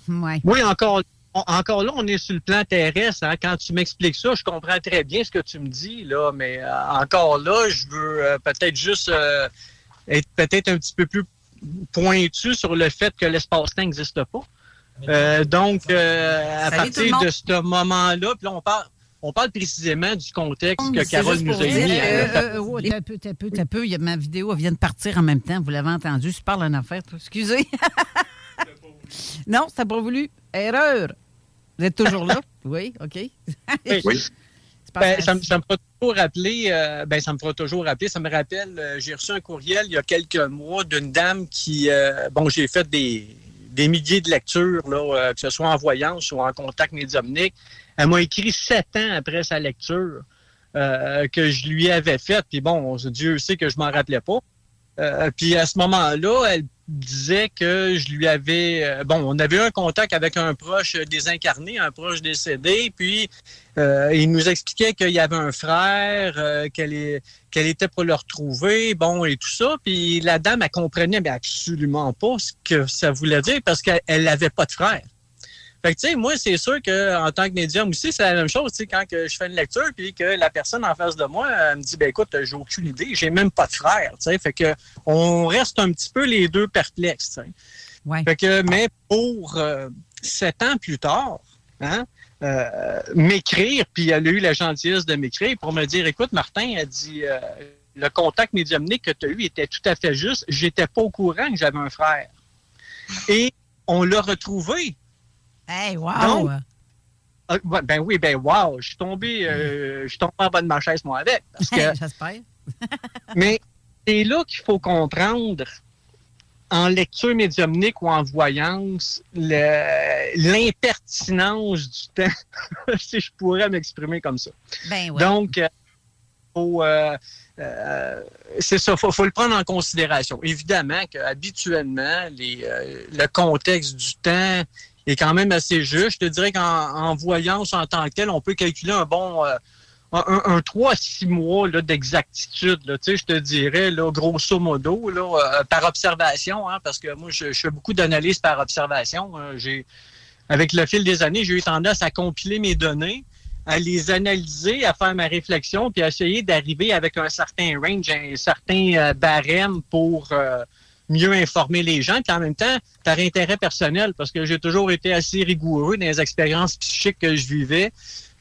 E: Ouais.
K: Oui, encore, on- encore là, on est sur le plan terrestre. hein. Quand tu m'expliques ça, je comprends très bien ce que tu me dis, là, mais euh, encore là, je veux euh, peut-être juste euh, être peut-être un petit peu plus pointu sur le fait que l'espace-temps n'existe pas. Euh, donc, euh, à partir de ce moment-là, puis là, on parle, on parle précisément du contexte que Carole nous a
E: dire,
K: mis.
E: euh,
K: hein.
E: euh, oh, t'as peu, t'as peu, t'as peu. Il y a- Ma vidéo elle vient de partir en même temps. Vous l'avez entendu. Je parle en affaire. toi. Excusez. [LAUGHS] non, ça pas voulu. Erreur. Vous êtes toujours là? [LAUGHS] Oui, OK.
K: Oui. [LAUGHS] Ben, ça, me- ça me fera toujours rappeler, euh, ben, ça me fera toujours rappeler, ça me rappelle, euh, j'ai reçu un courriel il y a quelques mois d'une dame qui, euh, bon, j'ai fait des, des milliers de lectures, là, euh, que ce soit en voyance ou en contact médiumnique. Elle m'a écrit sept ans après sa lecture euh, que je lui avais faite. Puis bon, Dieu sait que je m'en rappelais pas. Euh, puis à ce moment-là, elle disait que je lui avais... euh, bon, on avait eu un contact avec un proche désincarné, un proche décédé, puis euh, il nous expliquait qu'il y avait un frère, euh, qu'elle était pour le retrouver, bon, et tout ça. Puis la dame, elle comprenait mais absolument pas ce que ça voulait dire parce qu'elle n'avait pas de frère. Fait que, tu sais, moi, c'est sûr qu'en tant que médium aussi, c'est la même chose, tu sais, quand que je fais une lecture, puis que la personne en face de moi, elle me dit, ben écoute, j'ai aucune idée, j'ai même pas de frère, tu sais. Fait que, on reste un petit peu les deux perplexes, tu sais. Fait que, mais pour euh, sept ans plus tard, hein, euh, m'écrire, puis elle a eu la gentillesse de m'écrire pour me dire, écoute, Martin, elle dit, euh, le contact médiumnique que tu as eu était tout à fait juste. J'étais pas au courant que j'avais un frère. Et on l'a retrouvé.
E: Hey, wow!
K: Donc, ah, ouais, ben oui, ben wow, je suis tombé, euh, je suis tombé en bas de ma chaise, moi, avec. Parce que,
E: J'espère. [LAUGHS]
K: mais c'est là qu'il faut comprendre, en lecture médiumnique ou en voyance, le- l'impertinence du temps, [LAUGHS] si je pourrais m'exprimer comme ça.
E: Ben ouais.
K: Donc, euh, faut, euh, euh, c'est ça, faut, faut le prendre en considération. Évidemment qu'habituellement, euh, le contexte du temps est quand même assez juste. Je te dirais qu'en en voyance en tant que tel, on peut calculer un bon euh, un, un, un 3 à 6 mois d'exactitude. Je te dirais, là, grosso modo, là, euh, par observation, hein, parce que moi, je, fais beaucoup d'analyses par observation. Euh, j'ai, avec le fil des années, j'ai eu tendance à compiler mes données, à les analyser, à faire ma réflexion, puis à essayer d'arriver avec un certain range, un certain euh, barème pour mieux informer les gens, puis en même temps, par intérêt personnel, parce que j'ai toujours été assez rigoureux dans les expériences psychiques que je vivais.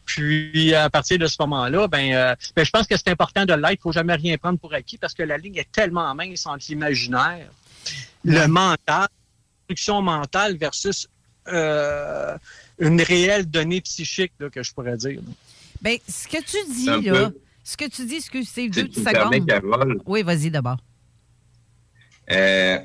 K: Puis à partir de ce moment-là, ben, euh, ben, je pense que c'est important de l'être. Il faut jamais rien prendre pour acquis parce que la ligne est tellement mince entre l'imaginaire, le mental, l'instruction mentale versus euh, une réelle donnée psychique là, que je pourrais dire.
E: Ben, ce que tu dis, là,
F: peu.
E: ce que tu dis, excuse, c'est deux secondes.
F: Carole?
E: Oui, vas-y d'abord.
F: Euh,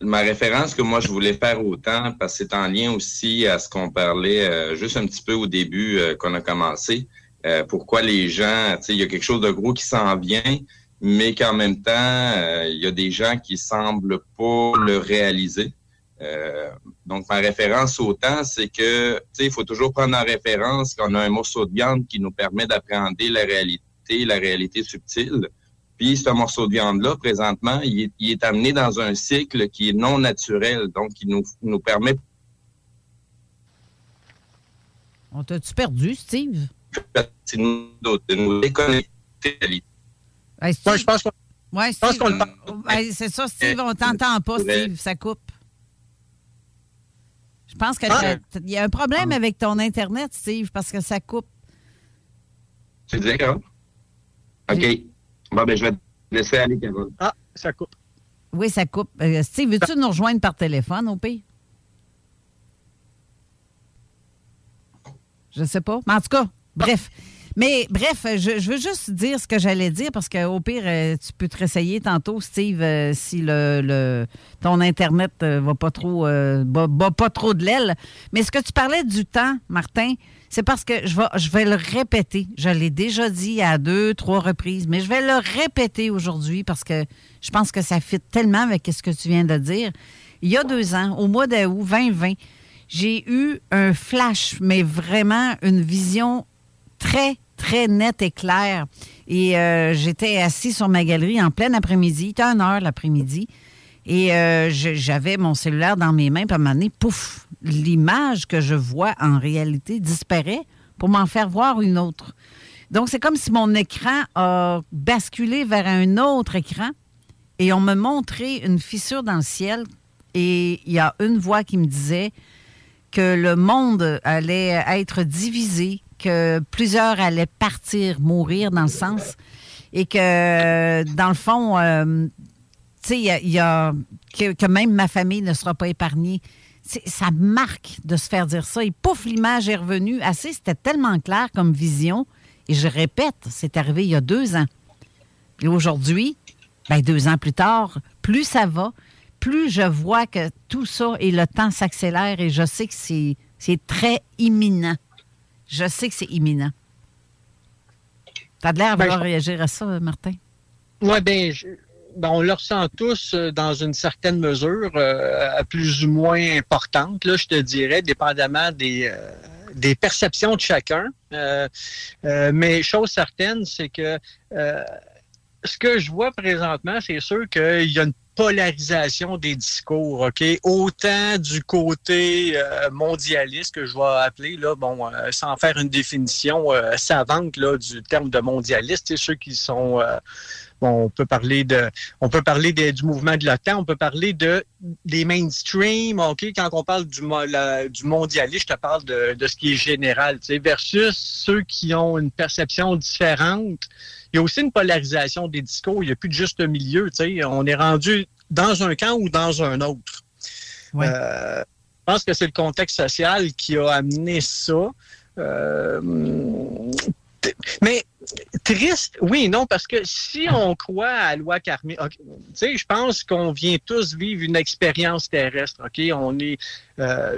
F: ma référence que moi je voulais faire autant, parce que c'est en lien aussi à ce qu'on parlait euh, juste un petit peu au début euh, qu'on a commencé, euh, pourquoi les gens, tu sais, il y a quelque chose de gros qui s'en vient, mais qu'en même temps, euh, il y a des gens qui semblent pas le réaliser. Euh, donc, ma référence au temps, c'est que, tu sais, il faut toujours prendre en référence qu'on a un morceau de viande qui nous permet d'appréhender la réalité, la réalité subtile. Puis, ce morceau de viande-là, présentement, il est, il est amené dans un cycle qui est non naturel, donc qui nous, nous permet
E: On t'a-tu perdu, Steve?
F: de nous, de nous déconnecter
E: Steve-
K: Moi, je pense qu'on
E: Ouais,
K: je pense
E: Steve,
K: qu'on le
E: euh, hey, c'est ça, Steve, on t'entend pas, Steve, ça coupe. Je pense qu'il
F: Ah.
E: y a un problème avec ton Internet, Steve, parce que ça coupe.
F: Tu disais, Carole? OK. Bon, ben, je vais te laisser aller, Carole.
K: Ah, ça coupe.
E: Oui, ça coupe. Euh, Steve, veux-tu nous rejoindre par téléphone, au pire? Je sais pas. Mais en tout cas, bref. Mais bref, je, je veux juste dire ce que j'allais dire parce qu'au pire, euh, tu peux te réessayer tantôt, Steve, euh, si le, le- ton Internet va pas trop euh, bat, bat pas trop de l'aile. Mais ce que tu parlais du temps, Martin, c'est parce que je vais, le répéter. Je l'ai déjà dit à deux, trois reprises, mais je vais le répéter aujourd'hui parce que je pense que ça fit tellement avec ce que tu viens de dire. Il y a deux ans, au mois d'août 2020, j'ai eu un flash, mais vraiment une vision très, très nette et claire. Et euh, j'étais assis sur ma galerie en plein après-midi, il était une heure l'après-midi, et euh, j'avais mon cellulaire dans mes mains, puis à un moment donné, pouf, l'image que je vois en réalité disparaît pour m'en faire voir une autre. Donc, c'est comme si mon écran a basculé vers un autre écran et on me montrait une fissure dans le ciel et il y a une voix qui me disait que le monde allait être divisé, que plusieurs allaient partir, mourir dans le sens, et que dans le fond, euh, tu sais, que même ma famille ne sera pas épargnée. Ça marque de se faire dire ça. Et pouf, l'image est revenue. Assez, c'était tellement clair comme vision. Et je répète, c'est arrivé il y a deux ans. Et aujourd'hui, ben, deux ans plus tard, plus ça va, plus je vois que tout ça et le temps s'accélère et je sais que c'est c'est très imminent. Je sais que c'est imminent. T'as de l'air à
K: Ben,
E: vouloir
K: je-
E: réagir à ça, Martin?
K: Oui, je- ben, on le ressent tous euh, dans une certaine mesure, euh, plus ou moins importante, là, je te dirais, dépendamment des, euh, des perceptions de chacun. Mais chose certaine, c'est que ce que je vois présentement, c'est sûr qu'il y a une polarisation des discours, OK? Autant du côté mondialiste que je vais appeler, là, bon, sans faire une définition savante là, du terme de mondialiste, c'est ceux qui sont Bon, on peut parler de, on peut parler de- du mouvement de l'OTAN, on peut parler de des mainstream, ok. Quand on parle du, la- du mondialisme, je te parle de, de ce qui est général, tu sais, versus ceux qui ont une perception différente. Il y a aussi une polarisation des discours. Il n'y a plus de juste milieu, tu sais. On est rendu dans un camp ou dans un autre. Euh, je pense que c'est le contexte social qui a amené ça. Euh, mais triste, oui non, parce que si on croit à la loi karmique, ok, tu sais, je pense qu'on vient tous vivre une expérience terrestre. Ok, on est, euh,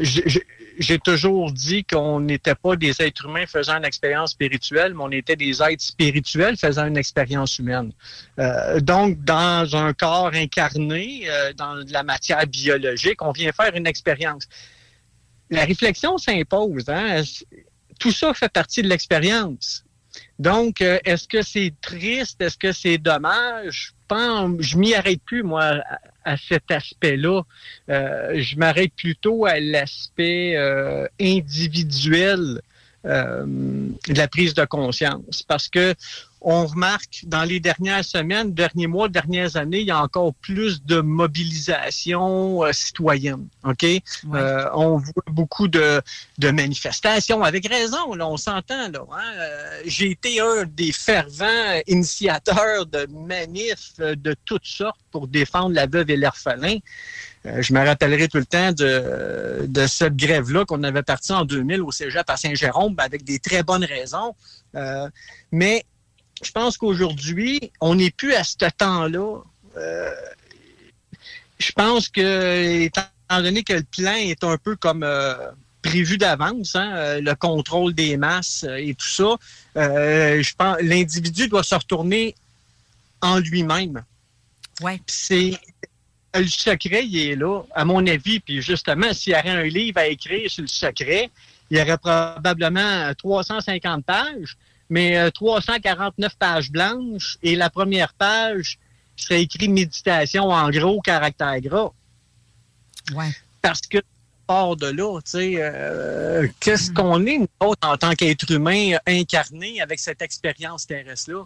K: j'ai toujours dit qu'on n'était pas des êtres humains faisant une expérience spirituelle, mais on était des êtres spirituels faisant une expérience humaine. Euh, donc, dans un corps incarné, euh, dans de la matière biologique, on vient faire une expérience. La réflexion s'impose. Hein? Tout ça fait partie de l'expérience. Donc, euh, est-ce que c'est triste? Est-ce que c'est dommage? Je pense, je m'y arrête plus, moi, à, à cet aspect-là. Euh, je m'arrête plutôt à l'aspect euh, individuel euh, de la prise de conscience. Parce que on remarque dans les dernières semaines, derniers mois, dernières années, il y a encore plus de mobilisation euh, citoyenne. OK? Euh, on voit beaucoup de, de manifestations, avec raison, là, on s'entend. là. hein? Euh, J'ai été un des fervents initiateurs de manifs de toutes sortes pour défendre la veuve et l'orphelin. Euh, je me rappellerai tout le temps de, de cette grève-là qu'on avait partie en 2000 au cégep à Saint-Jérôme ben, avec des très bonnes raisons. Euh, mais je pense qu'aujourd'hui, on n'est plus à ce temps-là. Euh, je pense que, étant donné que le plan est un peu comme euh, prévu d'avance, hein, le contrôle des masses et tout ça. Je pense l'individu doit se retourner en lui-même.
E: Ouais.
K: C'est le secret, il est là, à mon avis. Puis justement, s'il y avait un livre à écrire sur le secret, il y aurait probablement 350 pages, mais euh, 349 pages blanches et la première page serait écrit méditation en gros, caractère gras.
E: Ouais.
K: Parce que part de là, tu sais, euh, qu'est-ce qu'on est, nous autres, en tant qu'être humain euh, incarné avec cette expérience terrestre-là?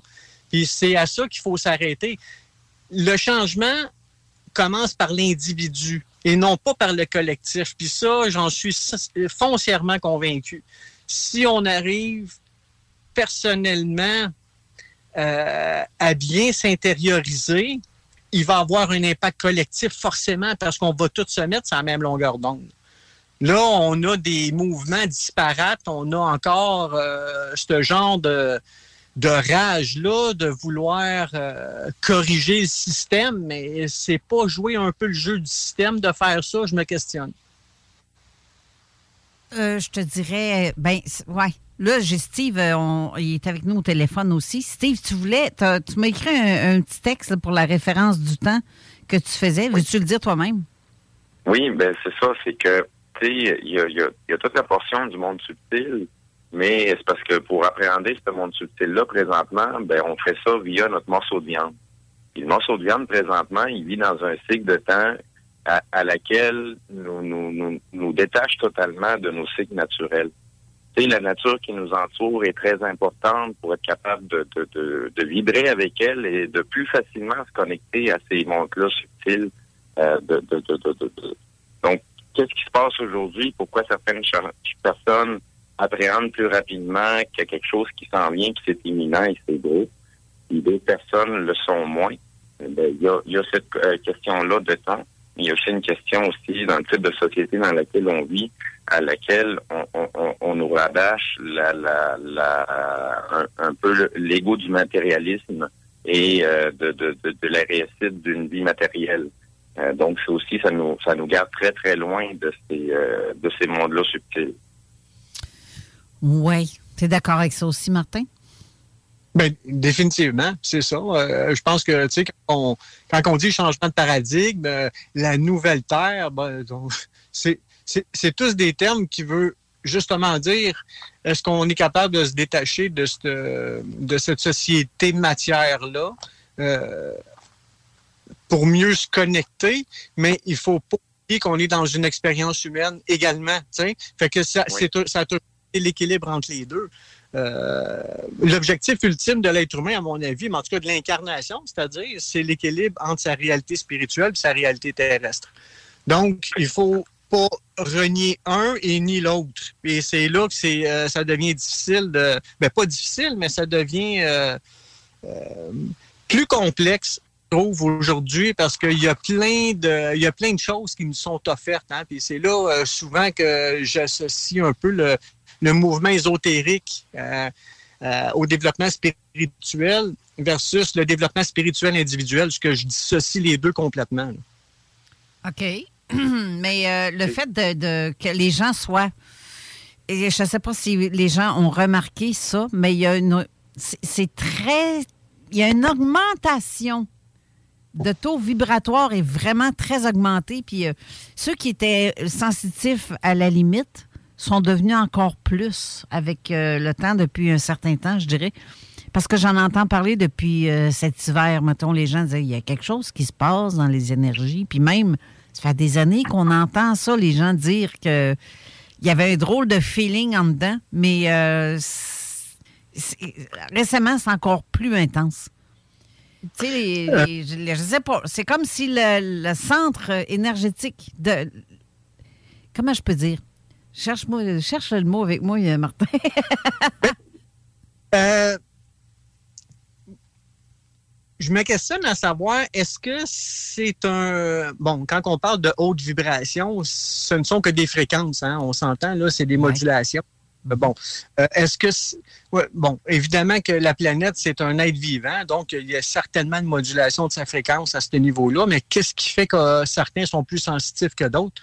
K: Puis c'est à ça qu'il faut s'arrêter. Le changement commence par l'individu et non pas par le collectif. Puis ça, j'en suis foncièrement convaincu. Si on arrive personnellement euh, à bien s'intérioriser, il va avoir un impact collectif forcément parce qu'on va tous se mettre sur la même longueur d'onde. Là, on a des mouvements disparates, on a encore euh, ce genre de, de rage-là de vouloir euh, corriger le système, mais c'est pas jouer un peu le jeu du système de faire ça, je me questionne.
E: Euh, je te dirais, ben, ouais. Là, j'ai Steve, euh, on- il est avec nous au téléphone aussi. Steve, tu voulais, t'as- tu m'as écrit un, un petit texte pour la référence du temps que tu faisais. Veux-tu le dire toi-même?
G: Oui, ben c'est ça, c'est que tu sais, y y, il y a toute la portion du monde subtil, mais c'est parce que pour appréhender ce monde subtil-là présentement, ben on fait ça via notre morceau de viande. Et le morceau de viande présentement, il vit dans un cycle de temps à, à laquelle nous nous, nous nous totalement de nos cycles naturels. Tu sais, la nature qui nous entoure est très importante pour être capable de, de, de, de vibrer avec elle et de plus facilement se connecter à ces mondes-là subtils. euh, de, de, de, Donc, qu'est-ce qui se passe aujourd'hui? Pourquoi certaines personnes appréhendent plus rapidement qu'il y a quelque chose qui s'en vient, que c'est imminent et c'est gros, et d'autres personnes le sont moins? Ben, Il y, a, cette euh, question-là de temps. Il y a aussi une question aussi dans le type de société dans laquelle on vit, à laquelle on, nous rabâche la, la, un, peu le- l'ego du matérialisme et euh, de, de, de, la réussite d'une vie matérielle. Euh, donc, c'est aussi, ça nous, ça nous garde très, très loin de ces, de ces mondes-là subtils.
E: Oui. Tu es d'accord avec ça aussi, Martin?
K: Ben, définitivement, c'est ça. Euh, je pense que, tu sais, quand on, quand on dit changement de paradigme, euh, la nouvelle Terre, ben, donc, c'est, c'est, c'est tous des termes qui veulent justement dire est-ce qu'on est capable de se détacher de cette, de cette société matière-là euh, pour mieux se connecter, mais il faut pas oublier qu'on est dans une expérience humaine également. tu sais. Fait que ça, c'est, ça a toujours été l'équilibre entre les deux. Euh, l'objectif ultime de l'être humain, à mon avis, mais en tout cas de l'incarnation, c'est-à-dire, c'est l'équilibre entre sa réalité spirituelle et sa réalité terrestre. Donc, il faut pas renier un et ni l'autre. Et c'est là que euh, ça devient difficile de, ben pas difficile, mais ça devient euh, plus complexe je trouve aujourd'hui parce qu'il y a plein de y a plein de choses qui nous sont offertes hein, puis c'est là souvent que j'associe un peu le, le mouvement ésotérique euh, euh, au développement spirituel versus le développement spirituel individuel, parce que je dissocie les deux complètement. là.
E: OK. [CLEARS THROAT] Mais euh, le fait de, de- que les gens soient. Et je ne sais pas si les gens ont remarqué ça, mais il y a une. C'est c'est très. Il y a une augmentation de taux vibratoire est vraiment très augmenté. Puis euh, ceux qui étaient sensitifs à la limite sont devenus encore plus avec euh, le temps depuis un certain temps, je dirais. Parce que j'en entends parler depuis euh, cet hiver, mettons, les gens disaient, il y a quelque chose qui se passe dans les énergies. Puis même, ça fait des années qu'on entend ça, les gens dire que il y avait un drôle de feeling en dedans, mais euh, récemment, c'est encore plus intense. Tu sais, les- les- je, je sais pas, c'est comme si le, le centre énergétique de... Comment je peux dire? Cherche-moi, cherche le mot avec moi, euh, Martin. [LAUGHS]
K: Euh, je me questionne à savoir, est-ce que c'est un... Bon, quand on parle de haute vibration, ce ne sont que des fréquences, hein, on s'entend, là, c'est des modulations. Mais Bon, euh, est-ce que... ouais, bon, évidemment que la planète, c'est un être vivant, donc il y a certainement une modulation de sa fréquence à ce niveau-là, mais qu'est-ce qui fait que euh, certains sont plus sensitifs que d'autres?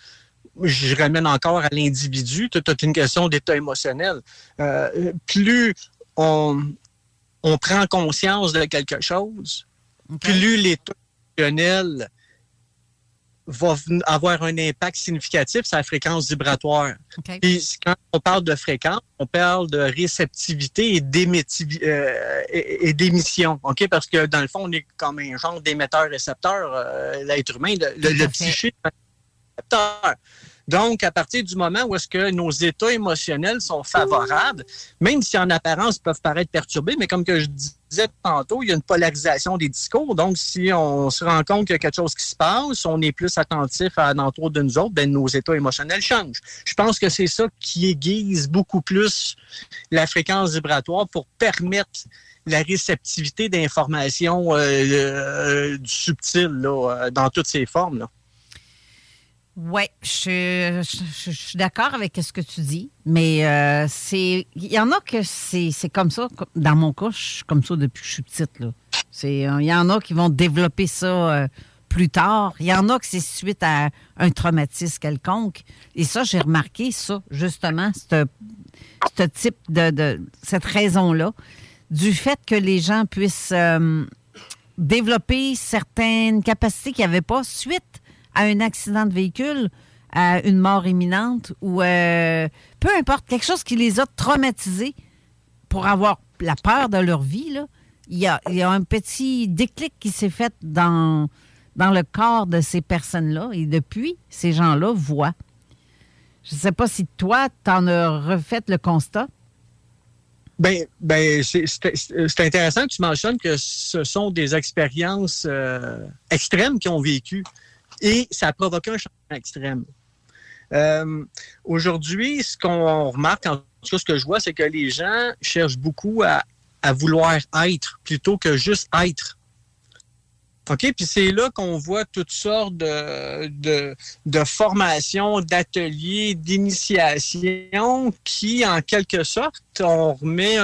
K: Je ramène encore à l'individu, tout est une question d'état émotionnel. Euh, plus on, on prend conscience de quelque chose, plus l'état émotionnel va avoir un impact significatif sur la fréquence vibratoire. Puis quand on parle de fréquence, on parle de réceptivité et euh, et, et d'émission. OK? Parce que dans le fond, on est comme un genre d'émetteur-récepteur, euh, l'être humain, le, le, le psyché est un récepteur. Donc, à partir du moment où est-ce que nos états émotionnels sont favorables, même si en apparence peuvent paraître perturbés, mais comme que je disais tantôt, il y a une polarisation des discours. Donc, si on se rend compte qu'il y a quelque chose qui se passe, on est plus attentif à l'entour de nous autres, ben, nos états émotionnels changent. Je pense que c'est ça qui aiguise beaucoup plus la fréquence vibratoire pour permettre la réceptivité d'informations euh, euh, du là, euh, dans toutes ses formes. Là.
E: Oui, je, suis d'accord avec ce que tu dis, mais euh, c'est il y en a que c'est comme ça. Dans mon cas, je suis comme ça depuis que je suis petite. Là. C'est, euh, Il y en a qui vont développer ça euh, plus tard. Il y en a que c'est suite à un traumatisme quelconque. Et ça, j'ai remarqué ça, justement, ce type de, de- cette raison-là, du fait que les gens puissent développer certaines capacités qu'ils n'avaient pas suite à un accident de véhicule, à une mort imminente ou euh, peu importe, quelque chose qui les a traumatisés pour avoir la peur de leur vie, il, y a, un petit déclic qui s'est fait dans, le corps de ces personnes-là et depuis, ces gens-là voient. Je ne sais pas si toi, tu en as refait le constat.
K: Ben, ben c'est intéressant que tu mentionnes que ce sont des expériences euh, extrêmes qu'ils ont vécues et ça a provoqué un changement extrême. Euh, Aujourd'hui, ce qu'on remarque, en tout cas, ce que je vois, c'est que les gens cherchent beaucoup à, vouloir être plutôt que juste être. OK? Puis c'est là qu'on voit toutes sortes de, de, de formations, d'ateliers, d'initiations qui, en quelque sorte, on remet,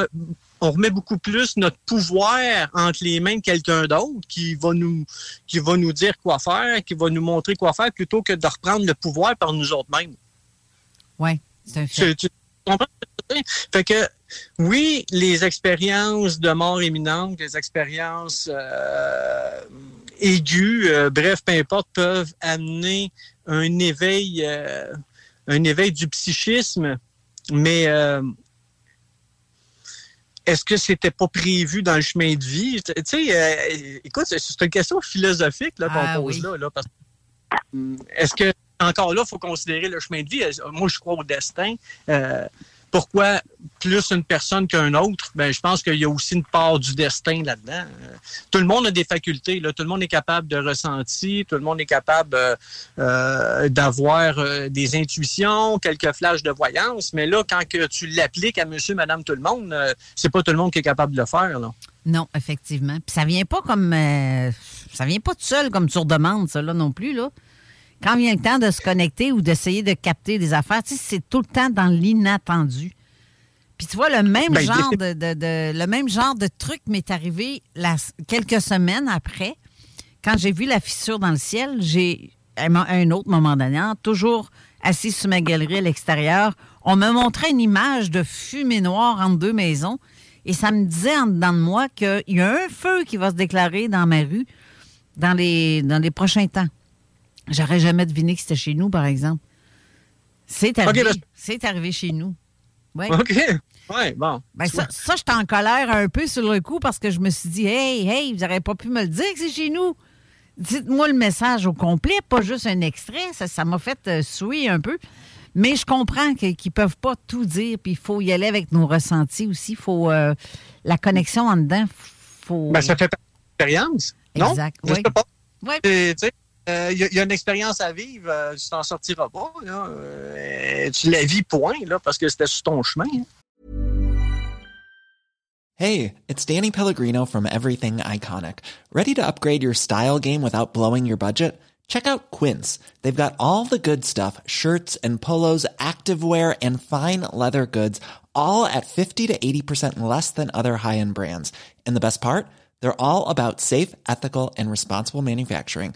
K: on remet beaucoup plus notre pouvoir entre les mains de quelqu'un d'autre qui va nous qui va nous dire quoi faire, qui va nous montrer quoi faire, plutôt que de reprendre le pouvoir par nous autres mêmes.
E: Oui, c'est un fait.
K: Tu, tu comprends? Fait que, oui, les expériences de mort imminente, les expériences euh, aiguës, euh, bref, peu importe, peuvent amener un éveil, euh, un éveil du psychisme, mais est-ce que c'était pas prévu dans le chemin de vie? Tu sais, euh, écoute, c'est- une question philosophique là, qu'on
E: Ah,
K: pose
E: oui.
K: là, là, parce que, hum, est-ce que encore là, il faut considérer le chemin de vie? Euh, Moi, je crois au destin. Euh, pourquoi plus une personne qu'un autre? Ben, je pense qu'il y a aussi une part du destin là-dedans. Euh, tout le monde a des facultés. Tout le monde est capable de ressentir. Tout le monde est capable euh, euh, d'avoir des intuitions, quelques flashs de voyance. Mais là, quand tu l'appliques à monsieur, madame, tout le monde, c'est pas tout le monde qui est capable de le faire. Là.
E: Non, effectivement. Puis ça vient pas comme. ça vient pas tout seul comme sur demande, ça, là, non plus, là. Quand vient le temps de se connecter ou d'essayer de capter des affaires, tu sais, c'est tout le temps dans l'inattendu. Puis tu vois, le même
L: Ben,
E: genre de, de- de- le même genre de truc m'est arrivé la- quelques semaines après. Quand j'ai vu la fissure dans le ciel, j'ai, à un- autre moment donné, toujours assis sur ma galerie à l'extérieur, on me montrait une image de fumée noire entre deux maisons. Et ça me disait en dedans de moi qu'il y a un feu qui va se déclarer dans ma rue dans les, dans les prochains temps. J'aurais jamais deviné que c'était chez nous, par exemple. C'est arrivé.
K: Ben-
E: C'est arrivé chez nous. Ouais.
K: OK. Ouais, bon.
E: Ben ça, ça j'étais en colère un peu sur le coup parce que je me suis dit, hey, hey, vous n'aurez pas pu me le dire que c'est chez nous. Dites-moi le message au complet, pas juste un extrait. Ça ça m'a fait euh, suer un peu. Mais je comprends qu'ils ne peuvent pas tout dire, puis il faut y aller avec nos ressentis aussi. faut euh, La connexion en dedans, faut.
K: Ben, ça fait partie de l'expérience. Non?
E: Exact,
K: Je
E: oui.
K: sais pas.
E: Ouais.
K: Et, sais, euh, Il y, il y a une expérience à vivre, euh, tu t'en sortiras pas. Là, Euh, tu la vis, point, là, parce que c'était sur ton chemin. hein.
L: Hey, it's Danny Pellegrino from Everything Iconic. Ready to upgrade your style game without blowing your budget? Check out Quince. They've got all the good stuff shirts and polos, activewear, and fine leather goods, all at 50 to 80% less than other high end brands. And the best part? They're all about safe, ethical, and responsible manufacturing.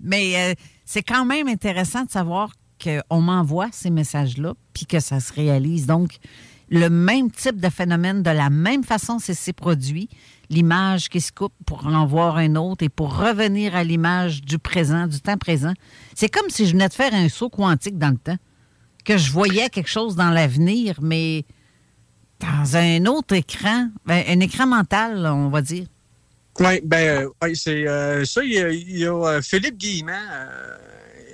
E: mais euh, c'est quand même intéressant de savoir qu'on m'envoie ces messages-là, puis que ça se réalise. Donc, le même type de phénomène, de la même façon, c'est ces produits. L'image qui se coupe pour en voir un autre et pour revenir à l'image du présent, du temps présent. C'est comme si je venais de faire un saut quantique dans le temps, que je voyais quelque chose dans l'avenir, mais dans un autre écran, ben, un écran mental, on va dire.
K: Oui, ben, euh, ouais, c'est euh, ça. Il y a, il y a, euh, Philippe Guillemant, euh,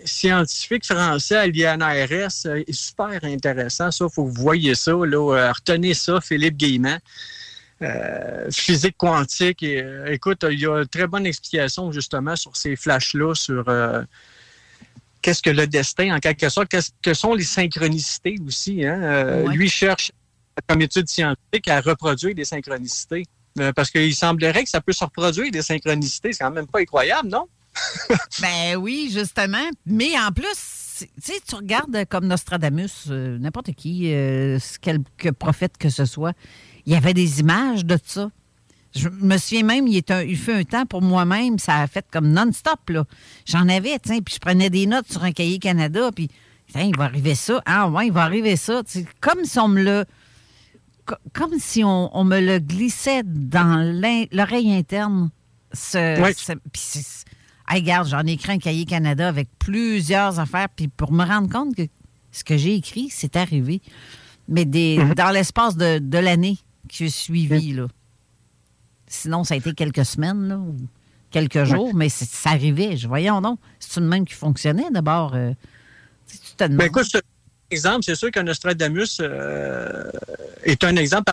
K: scientifique français à l'INRS, euh, est super intéressant. Ça, faut que vous voyez ça. Là, retenez ça, Philippe Guillemant. Physique quantique. Et, écoute, il y a une très bonne explication justement sur ces flashs-là, sur qu'est-ce que le destin, en quelque sorte, qu'est-ce que sont les synchronicités aussi. Hein?
E: Ouais.
K: Lui cherche, comme étude scientifique, à reproduire des synchronicités. Euh, parce qu'il semblerait que ça peut se reproduire des synchronicités. C'est quand même pas incroyable, non? [LAUGHS]
E: Ben oui, justement. Mais en plus, tu sais, tu regardes comme Nostradamus, euh, n'importe qui, euh, quelque prophète que ce soit, il y avait des images de ça. Je me souviens même, il, est un, fait un temps pour moi-même, ça a fait comme non-stop. là. J'en avais, sais, puis je prenais des notes sur un cahier Canada, puis Tiens, il va arriver ça. Ah ouais, il va arriver ça. Comme si on me. Co- Comme si on, on me le glissait dans l'oreille interne. Ce, ce- c'est- Hey, regarde, j'en ai écrit un cahier Canada avec plusieurs affaires, puis pour me rendre compte que ce que j'ai écrit, c'est arrivé. Mais des,
K: Mhm.
E: dans l'espace de, de l'année qui a suivi, là. Sinon, ça a été quelques semaines, là, ou quelques jours, mais c'est- ça arrivait. Je voyons donc. C'est une même qui fonctionnait d'abord. euh, tu te demandes.
K: Ben écoute, c'est un exemple, c'est sûr que Nostradamus euh, est un exemple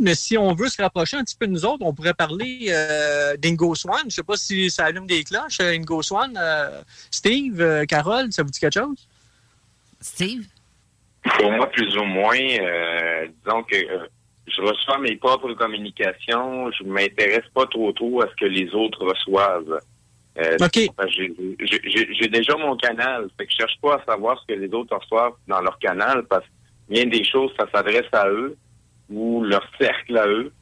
K: mais si on veut se rapprocher un petit peu de nous autres, on pourrait parler euh, d'Ingo Swan. Je ne sais pas si ça allume des cloches. euh, Ingo Swan, euh, Steve, euh, Carole, ça vous dit quelque chose?
E: Steve?
G: Pour moi, plus ou moins, euh, disons que euh, je reçois mes propres communications, je m'intéresse pas trop trop à ce que les autres reçoivent. Euh, j'ai- déjà mon canal, fait que je cherche pas à savoir ce que les autres reçoivent dans leur canal, parce que bien des choses, ça s'adresse à eux ou leur cercle à eux.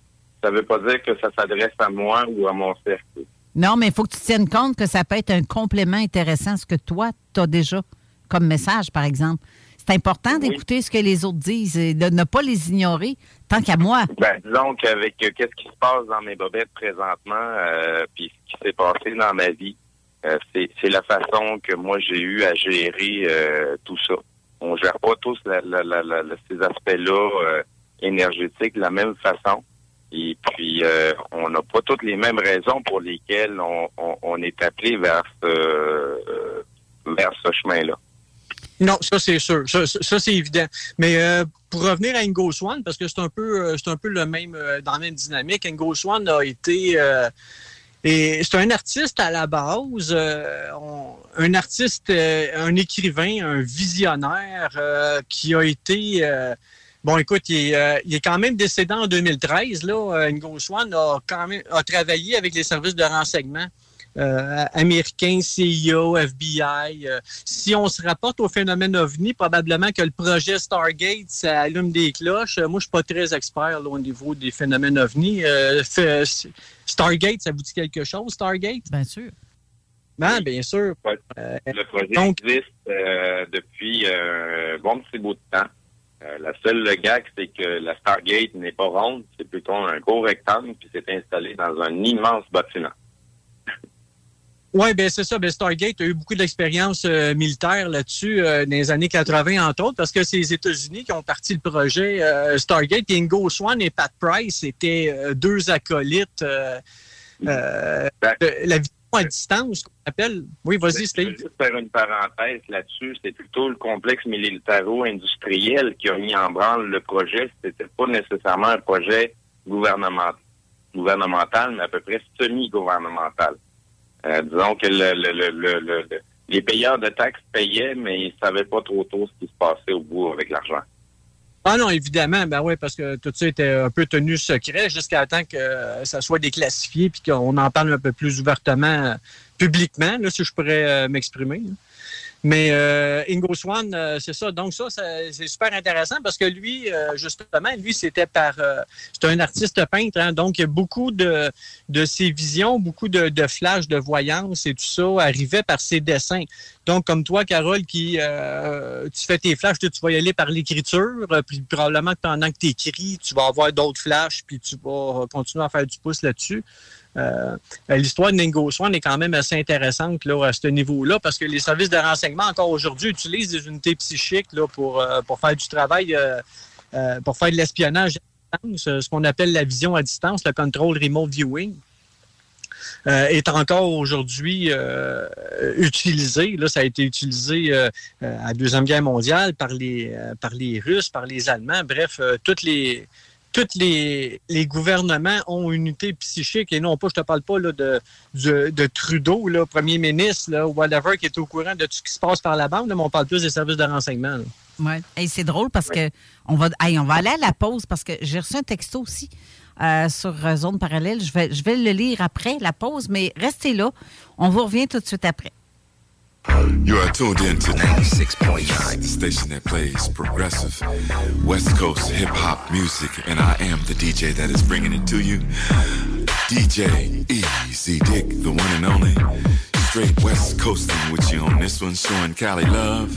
G: Ça veut pas dire que ça s'adresse à moi ou à mon cercle.
E: Non, mais il faut que tu tiennes compte que ça peut être un complément intéressant à ce que toi, tu as déjà comme message, par exemple. C'est important d'écouter ce que les autres disent et de ne pas les ignorer, tant qu'à moi.
G: Ben, disons qu'avec euh, qu'est-ce qui se passe dans mes bobettes présentement, euh, puis ce qui s'est passé dans ma vie, euh, c'est la façon que moi j'ai eu à gérer tout ça. On gère pas tous la- ces aspects-là énergétiques de la même façon. Et puis, on n'a pas toutes les mêmes raisons pour lesquelles on, on- on est appelé vers ce, vers ce chemin-là.
K: Non, ça c'est sûr. Ça, c'est évident. Mais euh, pour revenir à Ingo Swan, parce que c'est un peu euh, c'est un peu le même euh, dans la même dynamique, Ingo Swan a été et c'est un artiste à la base, un artiste, un écrivain, un visionnaire qui a été Bon, écoute, il est, quand même décédé en 2013. Là, Euh, Ngo Swan a quand même a travaillé avec les services de renseignement euh, américains, CIA, FBI. euh. si on se rapporte au phénomène OVNI, probablement que le projet Stargate, ça allume des cloches. Euh, Moi, je suis pas très expert là, au niveau des phénomènes OVNI. Euh, fait- Stargate, ça vous dit quelque chose, Stargate?
E: Bien sûr.
K: Ben, bien sûr.
G: Le projet
K: donc-
G: existe euh, depuis euh, un bon petit bout de temps. Euh, la seule le gag, c'est que la Stargate n'est pas ronde, c'est plutôt un gros rectangle, puis c'est installé dans un immense bâtiment.
K: Oui, ben c'est ça. Ben Stargate a eu beaucoup d'expérience euh, militaire là-dessus euh, dans les années 80, entre autres, parce que c'est les États-Unis qui ont parti le projet euh, Stargate. Ingo Swan et Pat Price étaient euh, deux acolytes. euh, de la à distance, qu'on appelle. Oui, vas-y,
G: Je veux
K: Steve.
G: juste faire une parenthèse là-dessus. C'est plutôt le complexe militaro-industriel qui a mis en branle le projet. C'était pas nécessairement un projet gouvernemental, gouvernemental mais à peu près semi-gouvernemental. Euh, disons que le, le- le- le- le- le- les payeurs de taxes payaient, mais ils savaient pas trop tôt ce qui se passait au bout avec l'argent.
K: Ah non, évidemment, ben oui, parce que tout ça était un peu tenu secret jusqu'à temps que ça soit déclassifié puis qu'on en parle un peu plus ouvertement euh, publiquement, là, si je pourrais euh, m'exprimer. Mais euh, Ingo Swan, euh, c'est ça. Donc ça, c'est super intéressant parce que lui, euh, justement, lui, c'était par... euh, c'est un artiste peintre, hein, donc beaucoup de, de ses visions, beaucoup de, de flashs, de voyances et tout ça arrivait par ses dessins. Donc, comme toi, Carole, qui euh, tu fais tes flashs, tu vas y aller par l'écriture, euh, puis probablement que pendant que tu écris, tu vas avoir d'autres flashs, puis tu vas continuer à faire du pouce là-dessus. Euh, L'histoire de Ningo Swan est quand même assez intéressante là, à ce niveau-là, parce que les services de renseignement, encore aujourd'hui, utilisent des unités psychiques là, pour, euh, pour faire du travail, euh, euh, pour faire de l'espionnage à distance, euh, ce qu'on appelle la vision à distance, le control remote viewing euh, est encore aujourd'hui euh, utilisé. Là, ça a été utilisé euh, à la Deuxième Guerre mondiale par les, par les Russes, par les Allemands. Bref, toutes les tous les, les gouvernements ont une unité psychique et non pas, je te parle pas là, de, de, de Trudeau, là, premier ministre, là, ou whatever, qui est au courant de tout ce qui se passe par la bande, mais on parle plus des services de renseignement.
E: Ouais. Hey, c'est drôle parce que on va, hey, on va aller à la pause parce que j'ai reçu un texto aussi euh, sur euh, Zone Parallèle. Je vais, le lire après la pause, mais restez là. On vous revient tout de suite après.
M: You are tuned in to 96.9, the station that plays progressive West Coast hip hop music, and I am the DJ that is bringing it to you. DJ Easy Dick, the one and only. Straight West Coasting with you on this one, showing Cali love.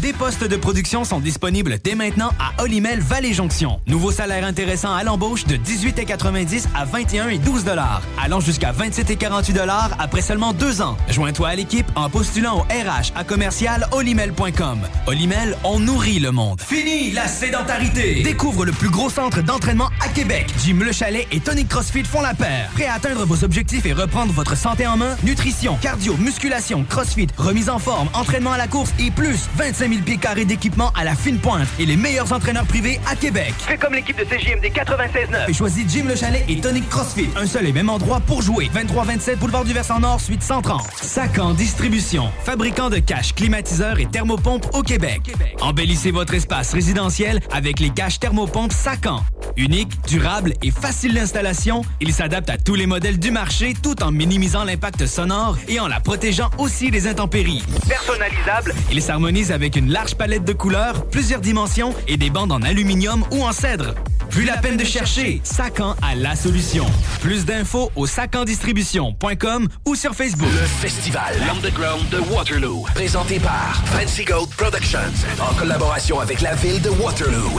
N: Des postes de production sont disponibles dès maintenant à Olimel Valley Jonction. Nouveau salaire intéressant à l'embauche de 18,90 à 21 et 12 dollars, allant jusqu'à 27 et 48 dollars après seulement deux ans. Joins-toi à l'équipe en postulant au RH à commercial olimel.com. Olimel, on nourrit le monde. Fini la sédentarité. Découvre le plus gros centre d'entraînement à Québec. Jim Le Chalet et Tonic CrossFit font la paire. Prêt à atteindre vos objectifs et reprendre votre santé en main? Nutrition, cardio, musculation, CrossFit, remise en forme, entraînement à la course et plus 25 000 pieds carrés d'équipement à la fine pointe et les meilleurs entraîneurs privés à Québec.
O: Fais comme l'équipe de CJMD 96.9.
N: Et choisis Jim Le Chalet et Tonic CrossFit. Un seul et même endroit pour jouer. 23-27 Boulevard du Versant Nord, suite 130. Sacan Distribution. Fabricant de caches, climatiseurs et thermopompes au Québec. Embellissez votre espace résidentiel avec les caches thermopompes Sacan. Unique, durable et facile d'installation, il s'adapte à tous les modèles du marché tout en minimisant l'impact sonore et en la protégeant aussi des intempéries.
O: Personnalisable.
N: Il s'harmonise avec une large palette de couleurs, plusieurs dimensions et des bandes en aluminium ou en cèdre. Plus la peine de chercher, Sacan a la solution. Plus d'infos au sacandistribution.com ou sur Facebook.
D: Le festival L'Underground de Waterloo, présenté par Fancy Gold Productions, en collaboration avec la ville de Waterloo.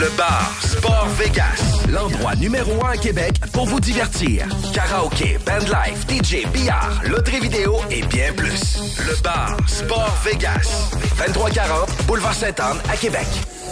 D: Le bar Sport Vegas, l'endroit numéro un à Québec pour vous divertir. Karaoke, bandlife, DJ, billard, loterie vidéo et bien plus. Le bar Sport Vegas, 2340 Boulevard Sainte-Anne à Québec.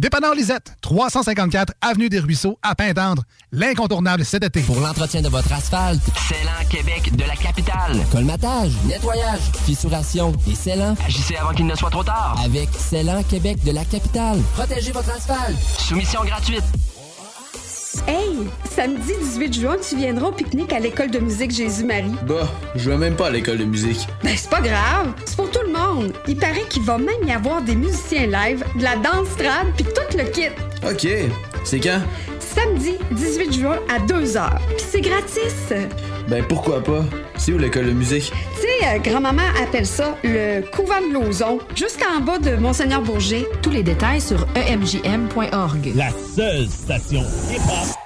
P: Dépanneur Lisette, 354 Avenue des Ruisseaux, à Pintendre. L'incontournable cet été.
Q: Pour l'entretien de votre asphalte, Célan Québec de la capitale. Colmatage, nettoyage, fissuration et Célan. Agissez avant qu'il ne soit trop tard. Avec Célan Québec de la capitale. Protégez votre asphalte. Soumission gratuite.
R: Hey, samedi 18 juin, tu viendras au pique-nique à l'école de musique Jésus-Marie.
S: Bah, je vais même pas à l'école de musique.
R: Ben, c'est pas grave, c'est pour tout le monde. Il paraît qu'il va même y avoir des musiciens live, de la danse trad, puis tout le kit.
S: Ok, c'est quand?
R: Samedi 18 juin à 2h. Puis c'est gratis.
S: Ben pourquoi pas? C'est où l'école de musique?
R: Tu sais, euh, grand-maman appelle ça le couvent de Lauson, juste en bas de Monseigneur Bourget. Tous les détails sur emjm.org.
T: La seule station hip-hop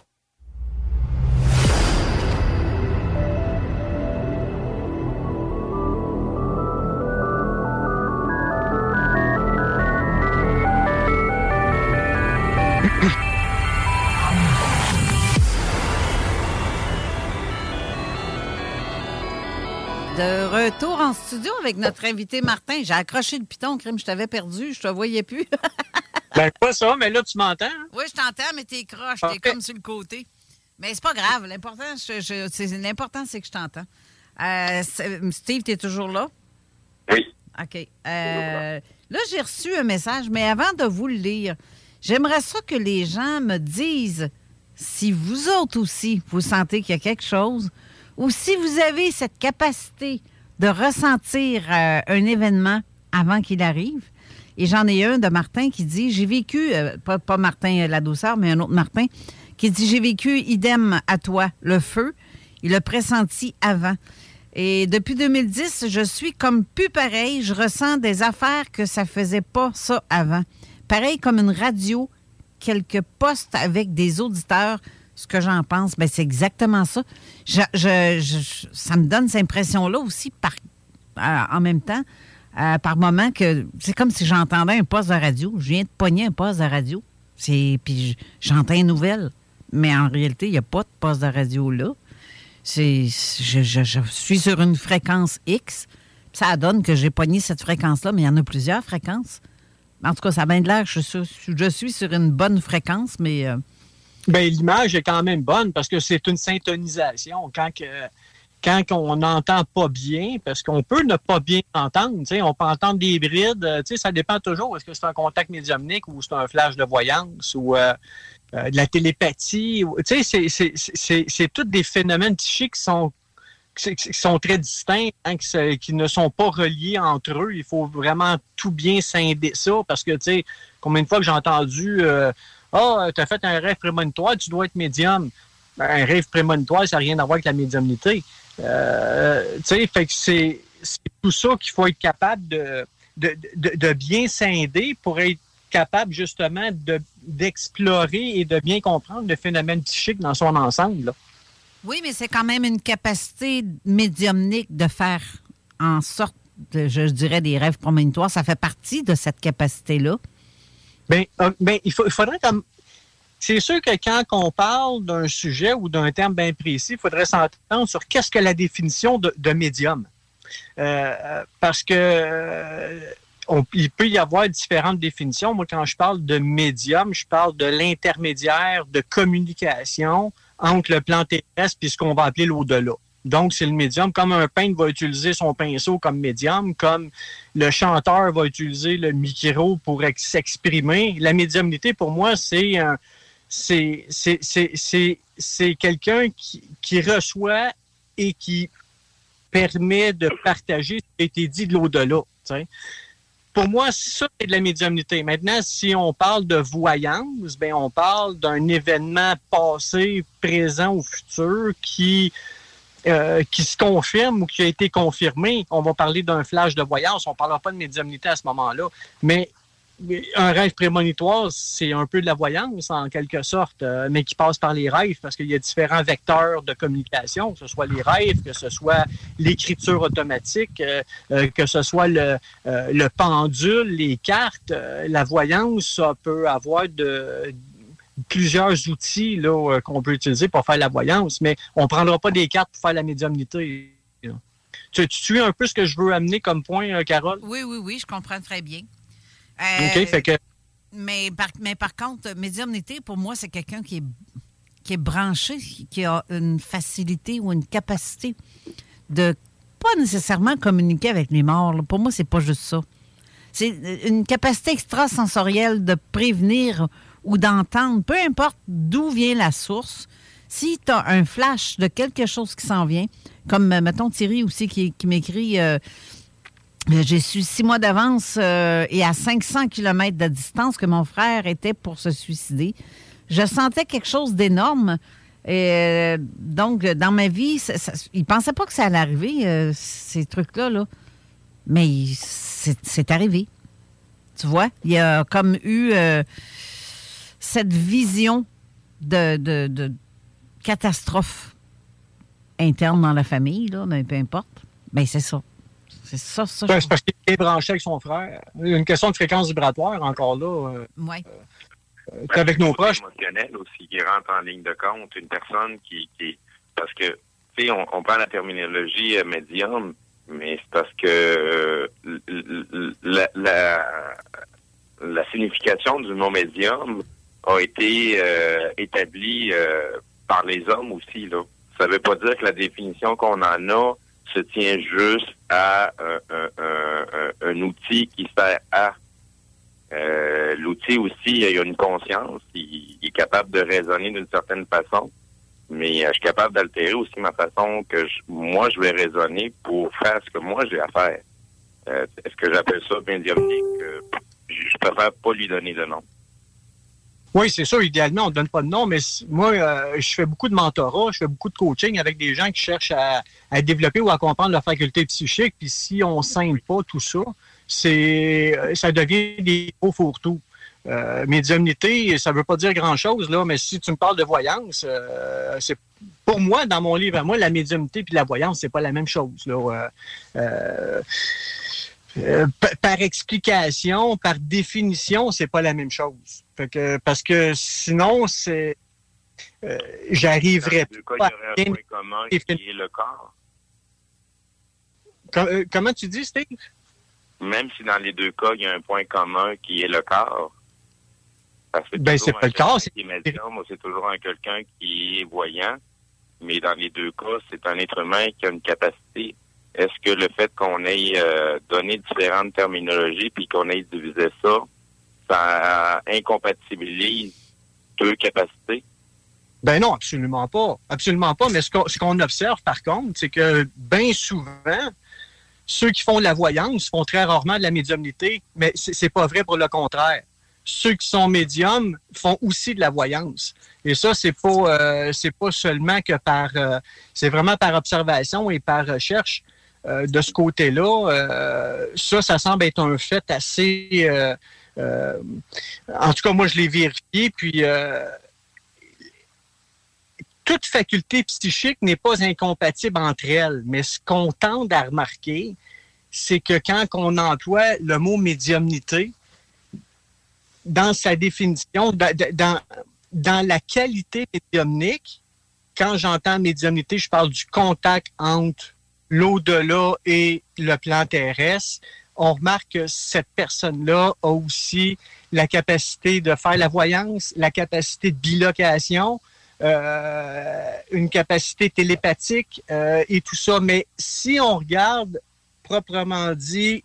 E: De retour en studio avec notre invité Martin. J'ai accroché le piton, crime, je t'avais perdu, je te voyais plus. [LAUGHS]
K: Ben, pas ça, mais là, tu m'entends. hein?
E: oui, je t'entends, mais t'es croche, t'es comme sur le côté. Mais c'est pas grave, l'important, c'est l'important, c'est que je t'entends. Euh, Steve, t'es toujours là?
G: Oui.
E: OK. Euh, là, j'ai reçu un message, mais avant de vous le lire, j'aimerais ça que les gens me disent si vous autres aussi, vous sentez qu'il y a quelque chose ou si vous avez cette capacité de ressentir euh, un événement avant qu'il arrive. Et j'en ai un de Martin qui dit J'ai vécu, euh, pas, Martin euh, la douceur, mais un autre Martin, qui dit J'ai vécu idem à toi, le feu. Il a pressenti avant. Et depuis 2010, je suis comme plus pareil. Je ressens des affaires que ça faisait pas ça avant. Pareil comme une radio, quelques postes avec des auditeurs. Ce que j'en pense, ben c'est exactement ça. Ça me donne cette impression-là aussi par, euh, en même temps, euh, par moment, que c'est comme si j'entendais un poste de radio. Je viens de pogner un poste de radio. Puis j'entends une nouvelle. Mais en réalité, il n'y a pas de poste de radio là. Je, je- suis sur une fréquence X. Ça donne que j'ai pogné cette fréquence-là, mais il y en a plusieurs fréquences. En tout cas, ça a bien de l'air. Je, je suis sur une bonne fréquence, mais euh,
K: Ben, l'image est quand même bonne parce que c'est une syntonisation. Quand, que, quand on n'entend pas bien, parce qu'on peut ne pas bien entendre, on peut entendre des brides, euh, ça dépend toujours. Est-ce que c'est un contact médiumnique ou c'est un flash de voyance ou euh, euh, de la télépathie? c'est- tous des phénomènes psychiques qui sont qui sont très distincts, hein, qui, ne sont pas reliés entre eux. Il faut vraiment tout bien scinder ça parce que, tu sais, combien de fois que j'ai entendu Ah, tu as fait un rêve prémonitoire, tu dois être médium. Ben, un rêve prémonitoire, ça n'a rien à voir avec la médiumnité. Euh, tu sais, fait que c'est tout ça qu'il faut être capable de, de, de- bien scinder pour être capable justement de- d'explorer et de bien comprendre le phénomène psychique dans son ensemble.
E: Oui, mais c'est quand même une capacité médiumnique de faire en sorte, de, je dirais, des rêves prémonitoires. Ça fait partie de cette capacité-là.
K: Ben, euh, ben, il, il faudrait comme. C'est sûr que quand on parle d'un sujet ou d'un terme bien précis, il faudrait s'entendre sur qu'est-ce que la définition de, médium. Euh, parce que euh, il peut y avoir différentes définitions. Moi, quand je parle de médium, je parle de l'intermédiaire de communication entre le plan terrestre et ce qu'on va appeler l'au-delà. Donc, c'est le médium. Comme un peintre va utiliser son pinceau comme médium, comme le chanteur va utiliser le micro pour ex- s'exprimer, la médiumnité, pour moi, c'est un- c'est c'est- c'est- c'est- quelqu'un qui, qui reçoit et qui permet de partager ce qui a été dit de l'au-delà. Pour moi, ça, c'est de la médiumnité. Maintenant, si on parle de voyance, ben, on parle d'un événement passé, présent ou futur qui, euh, qui se confirme ou qui a été confirmé. On va parler d'un flash de voyance. On ne parlera pas de médiumnité à ce moment-là. Mais un rêve prémonitoire, c'est un peu de la voyance en quelque sorte, euh, mais qui passe par les rêves parce qu'il y a différents vecteurs de communication, que ce soit les rêves, que ce soit l'écriture automatique, euh, que ce soit le, le pendule, les cartes. La voyance, ça peut avoir de, plusieurs outils là, euh, qu'on peut utiliser pour faire la voyance, mais on ne prendra pas des cartes pour faire la médiumnité. là. Tu, tu suis un peu ce que je veux amener comme point, euh, Carole?
E: Oui, oui, oui, je comprends très bien. Euh,
K: OK, fait que
E: mais, par, mais par contre, médiumnité, pour moi, c'est quelqu'un qui est, qui est branché, qui a une facilité ou une capacité de pas nécessairement communiquer avec les morts. là. Pour moi, c'est pas juste ça. C'est une capacité extrasensorielle de prévenir ou d'entendre, peu importe d'où vient la source. Si tu as un flash de quelque chose qui s'en vient, comme, euh, mettons, Thierry aussi qui, m'écrit euh, j'ai su six mois d'avance euh, et à 500 km de distance que mon frère était pour se suicider. Je sentais quelque chose d'énorme. Euh, donc, dans ma vie, il ne pensait pas que ça allait arriver, euh, ces trucs-là. Là. Mais c'est arrivé. Tu vois, il y a comme eu euh, cette vision de, de- de catastrophe interne dans la famille, là, mais peu importe. Mais c'est ça. C'est ça, ça. je
K: Ben, c'est parce qu'il est branché avec son frère. Une question de fréquence vibratoire, encore là. euh,
E: Ouais.
K: euh, t'es avec nos proches.
G: émotionnel aussi qui rentre en ligne de compte. Une personne qui, qui parce que tu sais, on, on prend la terminologie euh, médium, mais c'est parce que euh, la signification du mot médium a été euh, établie euh, par les hommes aussi. Là. Ça veut pas dire que la définition qu'on en a se tient juste à un, un- un- un- outil qui sert à euh, L'outil aussi, il a une conscience, il, est capable de raisonner d'une certaine façon, mais euh, je suis capable d'altérer aussi ma façon que je- moi je vais raisonner pour faire ce que moi j'ai à faire. Euh, Est-ce que j'appelle ça médiumnique? Euh, je préfère pas lui donner de nom.
K: Oui, c'est sûr, idéalement, on ne donne pas de nom, mais moi, euh, je fais beaucoup de mentorat, je fais beaucoup de coaching avec des gens qui cherchent à, développer ou à comprendre leur faculté psychique. Puis si on ne scinde pas tout ça, c'est euh, ça devient des gros fourre-tout. Euh, médiumnité, ça ne veut pas dire grand-chose, mais si tu me parles de voyance, c'est pour moi, dans mon livre à moi, la médiumnité puis la voyance, c'est pas la même chose. Là. Pa- par explication, par définition, c'est pas la même chose. Fait que, parce que sinon, c'est euh, j'arriverais pas
G: il y aurait un point commun qui est le corps.
K: Com- euh, comment tu dis, Steve?
G: Même si dans les deux cas, il y a un point commun qui est le corps. Parce que
K: Ben, c'est pas le corps,
G: quelqu'un qui est médium ou c'est toujours un quelqu'un qui est voyant. Mais dans les deux cas, c'est un être humain qui a une capacité. Est-ce que le fait qu'on ait euh, donné différentes terminologies puis qu'on ait divisé ça, ça incompatibilise deux capacités?
K: Ben non, absolument pas. Absolument pas. Mais ce qu'on observe, par contre, c'est que bien souvent, ceux qui font de la voyance font très rarement de la médiumnité, mais c'est c'est pas vrai pour le contraire. Ceux qui sont médiums font aussi de la voyance. Et ça, c'est pas euh, pas seulement que par euh, c'est vraiment par observation et par recherche. Euh, de ce côté-là, euh, ça, ça semble être un fait assez euh, euh, en tout cas, moi, je l'ai vérifié, puis euh, toute faculté psychique n'est pas incompatible entre elles, mais ce qu'on tente à remarquer, c'est que quand on emploie le mot médiumnité, dans sa définition, dans, dans la qualité médiumnique, quand j'entends médiumnité, je parle du contact entre l'au-delà et le plan terrestre. On remarque que cette personne-là a aussi la capacité de faire la voyance, la capacité de bilocation, euh, une capacité télépathique euh, et tout ça. Mais si on regarde proprement dit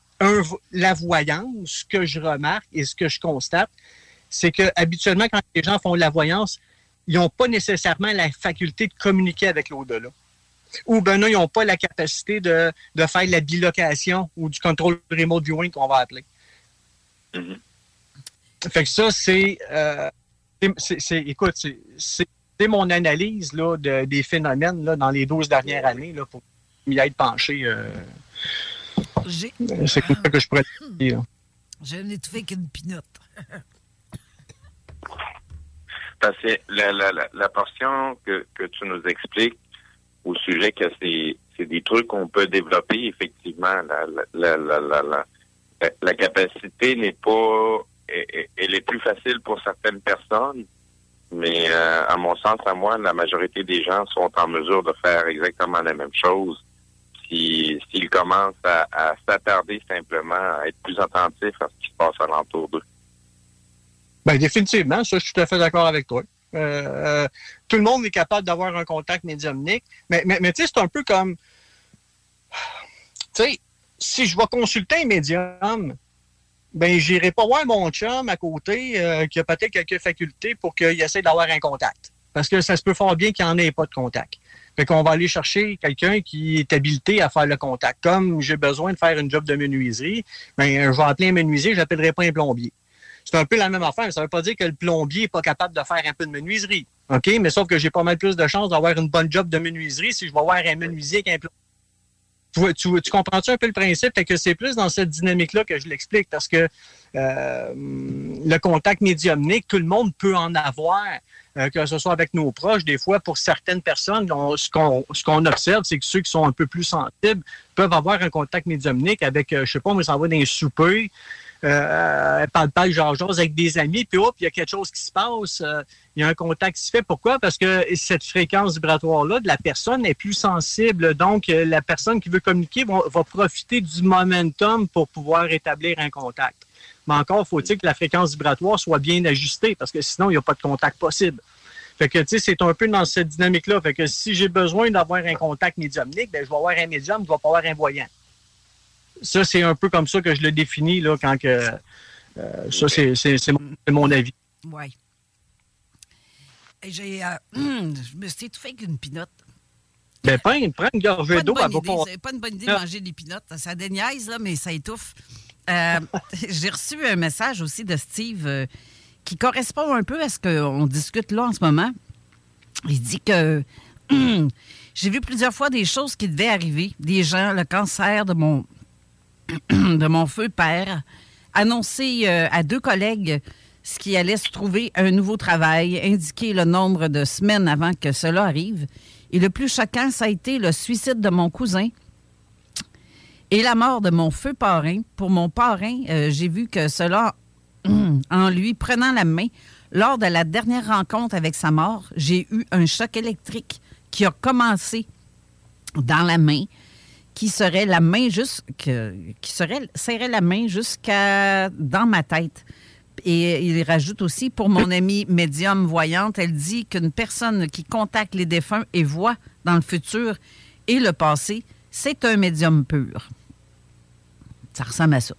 K: la voyance, ce que je remarque et ce que je constate, c'est que habituellement, quand les gens font la voyance, ils n'ont pas nécessairement la faculté de communiquer avec l'au-delà. Ou ben non, ils n'ont pas la capacité de, de faire la bilocation ou du contrôle remote viewing qu'on va appeler. Fait que ça, c'est. euh, c'est- c'est- écoute, c'est- c'est c'est mon analyse là, de- des phénomènes là, dans les 12 dernières années là, pour m'y être penché. euh,
E: J'ai
K: c'est comme ça que je pourrais te dire.
E: j'ai un étouffé qu'une pinotte.
G: Parce que la, la, la, la portion que, que tu nous expliques sujet que c'est des trucs qu'on peut développer, effectivement. La, capacité n'est pas... Elle est plus facile pour certaines personnes, mais euh, à mon sens, à moi, la majorité des gens sont en mesure de faire exactement la même chose si- s'ils commencent à, à s'attarder simplement, à être plus attentifs à ce qui se passe alentour d'eux.
K: Ben, définitivement, ça, je suis tout à fait d'accord avec toi. Euh, euh, tout le monde est capable d'avoir un contact médiumnique, mais, mais, tu sais, c'est un peu comme. Tu sais, si je vais consulter un médium, ben, j'irai pas voir mon chum à côté euh, qui a peut-être quelques facultés pour qu'il essaie d'avoir un contact. Parce que ça se peut fort bien qu'il n'y en ait pas de contact. Fait qu'on va aller chercher quelqu'un qui est habilité à faire le contact. Comme j'ai besoin de faire une job de menuiserie, ben, je vais appeler un menuisier, je n'appellerai pas un plombier. C'est un peu la même affaire. Ça ne veut pas dire que le plombier n'est pas capable de faire un peu de menuiserie. OK? Mais sauf que j'ai pas mal plus de chances d'avoir une bonne job de menuiserie si je vais voir un menuisier qu'un plombier. Tu, comprends-tu un peu le principe? Fait que c'est plus dans cette dynamique-là que je l'explique parce que euh, le contact médiumnique, tout le monde peut en avoir, euh, que ce soit avec nos proches. Des fois, pour certaines personnes, on- ce qu'on observe, c'est que ceux qui sont un peu plus sensibles peuvent avoir un contact médiumnique avec, euh, je sais pas, moi, ça va dans un souper, euh, parle parle genre jase avec des amis, puis hop, il y a quelque chose qui se passe, euh, il y a un contact qui se fait. Pourquoi? Parce que cette fréquence vibratoire-là de la personne est plus sensible. Donc, euh, la personne qui veut communiquer va, va profiter du momentum pour pouvoir établir un contact. Mais encore, faut-il que la fréquence vibratoire soit bien ajustée, parce que sinon, il n'y a pas de contact possible. Fait que, tu sais, c'est un peu dans cette dynamique-là. Fait que si j'ai besoin d'avoir un contact médiumnique, ben, je vais avoir un médium, je vais pas avoir un voyant. Ça, c'est un peu comme ça que je le définis, là, quand que. euh, ça, c'est c'est- c'est mon, avis.
E: Oui. J'ai, euh, [CLEARS THROAT] je me suis étouffé avec une pinotte.
K: Ben, prends, prends une gorgée d'eau,
E: idée,
K: pas-
E: C'est pas une bonne idée de manger des pinottes. Ça déniaise, là, mais ça étouffe. Euh, [LAUGHS] J'ai reçu un message aussi de Steve qui correspond un peu à ce qu'on discute là en ce moment. Il dit que [CLEARS THROAT] j'ai vu plusieurs fois des choses qui devaient arriver. Des gens, le cancer de mon, [CLEARS THROAT] de mon feu père, annoncer euh, à deux collègues ce qui allait se trouver un nouveau travail, indiquer le nombre de semaines avant que cela arrive. Et le plus choquant, ça a été le suicide de mon cousin et la mort de mon feu parrain. Pour mon parrain, euh, j'ai vu que cela, [CLEARS THROAT] en lui prenant la main, lors de la dernière rencontre avec sa mort, j'ai eu un choc électrique qui a commencé dans la main, qui serait la main serait, serrait la main jusqu'à dans ma tête. Et il rajoute aussi, pour mon amie médium voyante, elle dit qu'une personne qui contacte les défunts et voit dans le futur et le passé, c'est un médium pur. Ça ressemble à ça.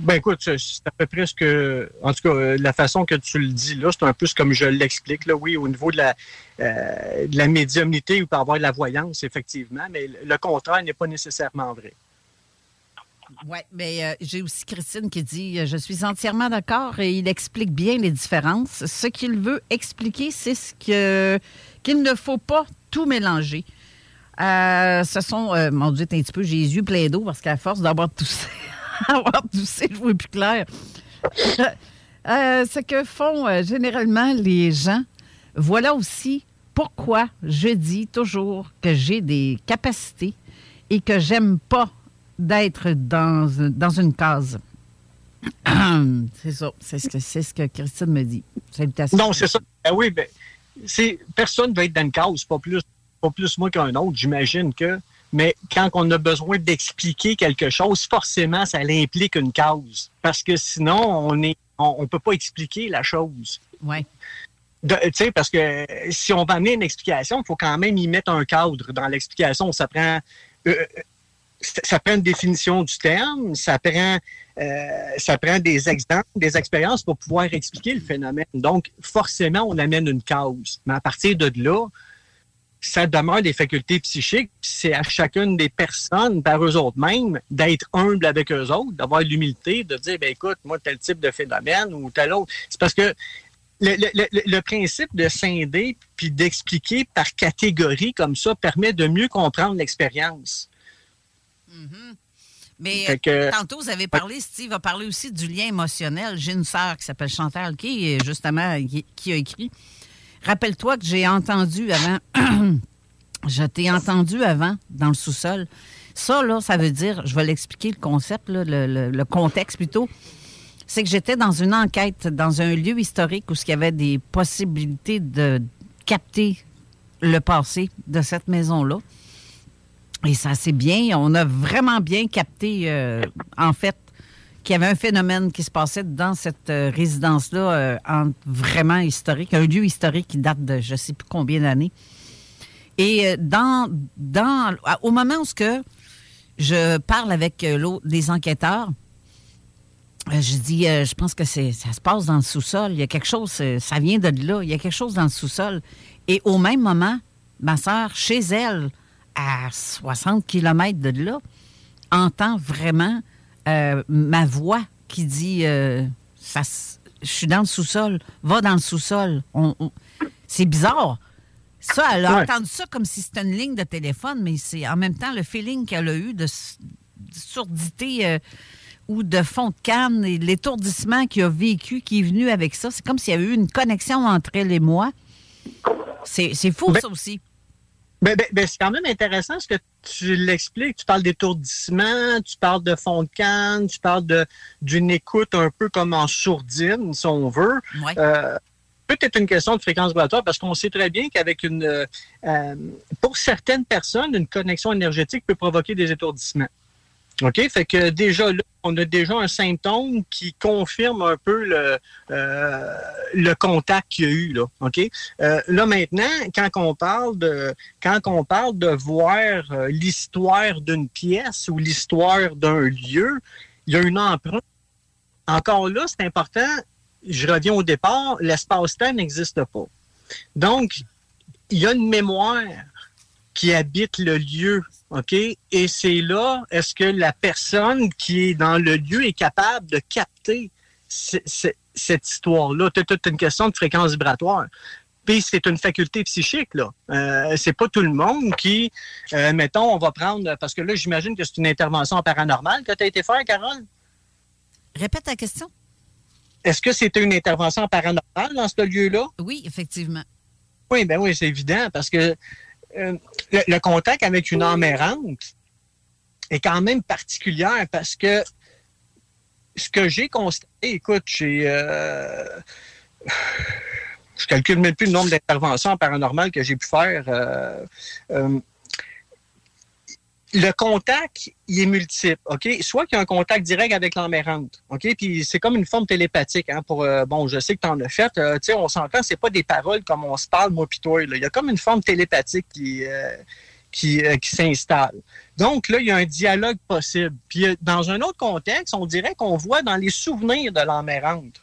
K: Ben écoute, c'est à peu près ce que, en tout cas, euh, la façon que tu le dis là, c'est un peu comme je l'explique là, oui, au niveau de la, euh, de la médiumnité ou par avoir de la voyance, effectivement, mais le- contraire n'est pas nécessairement vrai.
E: Oui, mais euh, j'ai aussi Christine qui dit Je suis entièrement d'accord et il explique bien les différences. Ce qu'il veut expliquer, c'est ce que qu'il ne faut pas tout mélanger. Ce sont, euh, mon Dieu, un petit peu, j'ai les yeux pleins d'eau parce qu'à force d'avoir toussé, [LAUGHS] avoir je vois plus clair. Euh, ce que font euh, généralement les gens, voilà aussi pourquoi je dis toujours que j'ai des capacités et que j'aime pas d'être dans, dans une case. [CLEARS THROAT] c'est ça. C'est ce, que, c'est ce que Christine me dit. Salutations.
K: Non, c'est ça. Ben oui, ben, c'est, personne ne va être dans une case, pas plus, pas plus moi qu'un autre, j'imagine que. Mais quand on a besoin d'expliquer quelque chose, forcément, ça implique une cause. Parce que sinon, on est, on, on peut pas expliquer la chose. De- tu sais, parce que si on va amener une explication, il faut quand même y mettre un cadre dans l'explication. Ça prend, euh, ça ça prend une définition du terme, ça prend, euh, ça prend des exemples, des expériences pour pouvoir expliquer le phénomène. Donc, forcément, on amène une cause. Mais à partir de là, ça demeure des facultés psychiques, puis c'est à chacune des personnes, par eux autres mêmes, d'être humble avec eux autres, d'avoir l'humilité, de dire, ben écoute, moi, tel type de phénomène ou tel autre. C'est parce que le, le- le- principe de scinder puis d'expliquer par catégorie comme ça permet de mieux comprendre l'expérience.
E: Mais
K: Fait que-
E: euh, tantôt, vous avez parlé, Steve a parlé aussi du lien émotionnel. J'ai une sœur qui s'appelle Chantal, qui, justement, qui a écrit. Rappelle-toi que j'ai entendu avant, [CLEARS THROAT] je t'ai entendu avant dans le sous-sol. Ça, là, ça veut dire, je vais l'expliquer le concept, le contexte plutôt. C'est que j'étais dans une enquête, dans un lieu historique où il y avait des possibilités de capter le passé de cette maison-là. Et ça, c'est bien. On a vraiment bien capté, euh, en fait, qu'il y avait un phénomène qui se passait dans cette euh, résidence-là, euh, en- vraiment historique, un lieu historique qui date de je ne sais plus combien d'années. Et euh, dans, au moment où que je parle avec les enquêteurs, je dis, je pense que ça se passe dans le sous-sol. Il y a quelque chose, ça vient de là. Il y a quelque chose dans le sous-sol. Et au même moment, ma soeur, chez elle, à 60 km de là, entend vraiment euh, ma voix qui dit euh, ça, Je suis dans le sous-sol, va dans le sous-sol. On- on- C'est bizarre. Ça, elle a
K: Ouais.
E: entendu ça comme si c'était une ligne de téléphone, mais c'est en même temps le feeling qu'elle a eu de, de surdité euh, ou de fond de canne et l'étourdissement qu'il a vécu, qui est venu avec ça. C'est comme s'il y avait eu une connexion entre elle et moi. C'est c'est fou, ça aussi.
K: Ben, ben, ben, c'est quand même intéressant ce que tu l'expliques. Tu parles d'étourdissement, tu parles de fond de canne, tu parles d'une écoute un peu comme en sourdine, si on veut.
E: Ouais.
K: Euh, Peut-être une question de fréquence vibratoire parce qu'on sait très bien qu'avec une, euh, pour certaines personnes, une connexion énergétique peut provoquer des étourdissements. OK? Fait que déjà là, on a déjà un symptôme qui confirme un peu le, euh, le contact qu'il y a eu. Là, OK? Euh, là maintenant, quand on parle de quand on parle de voir euh, l'histoire d'une pièce ou l'histoire d'un lieu, il y a une empreinte. Encore là, c'est important. Je reviens au départ, l'espace-temps n'existe pas. Donc, il y a une mémoire qui habite le lieu, OK? Et c'est là, est-ce que la personne qui est dans le lieu est capable de capter cette histoire-là? C'est toute une question de fréquence vibratoire. Puis c'est une faculté psychique, là. Euh, c'est pas tout le monde qui, euh, mettons, on va prendre, parce que là, j'imagine que c'est une intervention paranormale que tu as été faire, Carole?
E: Répète ta question.
K: Est-ce que c'était une intervention paranormale dans ce lieu-là?
E: Oui, effectivement.
K: Oui, ben oui, c'est évident parce que euh, le, le contact avec une âme errante est quand même particulière parce que ce que j'ai constaté, écoute, j'ai. euh, je calcule même plus le nombre d'interventions paranormales que j'ai pu faire. euh, euh, le contact, il est multiple, OK? Soit qu'il y a un contact direct avec l'âme errante, OK? Puis c'est comme une forme télépathique, hein, pour, euh, bon, je sais que tu en as fait, euh, tu sais, on s'entend, c'est pas des paroles comme on se parle, moi pis. Il y a comme une forme télépathique qui, euh, euh, qui s'installe. Donc là, il y a un dialogue possible. Puis dans un autre contexte, on dirait qu'on voit dans les souvenirs de l'âme errante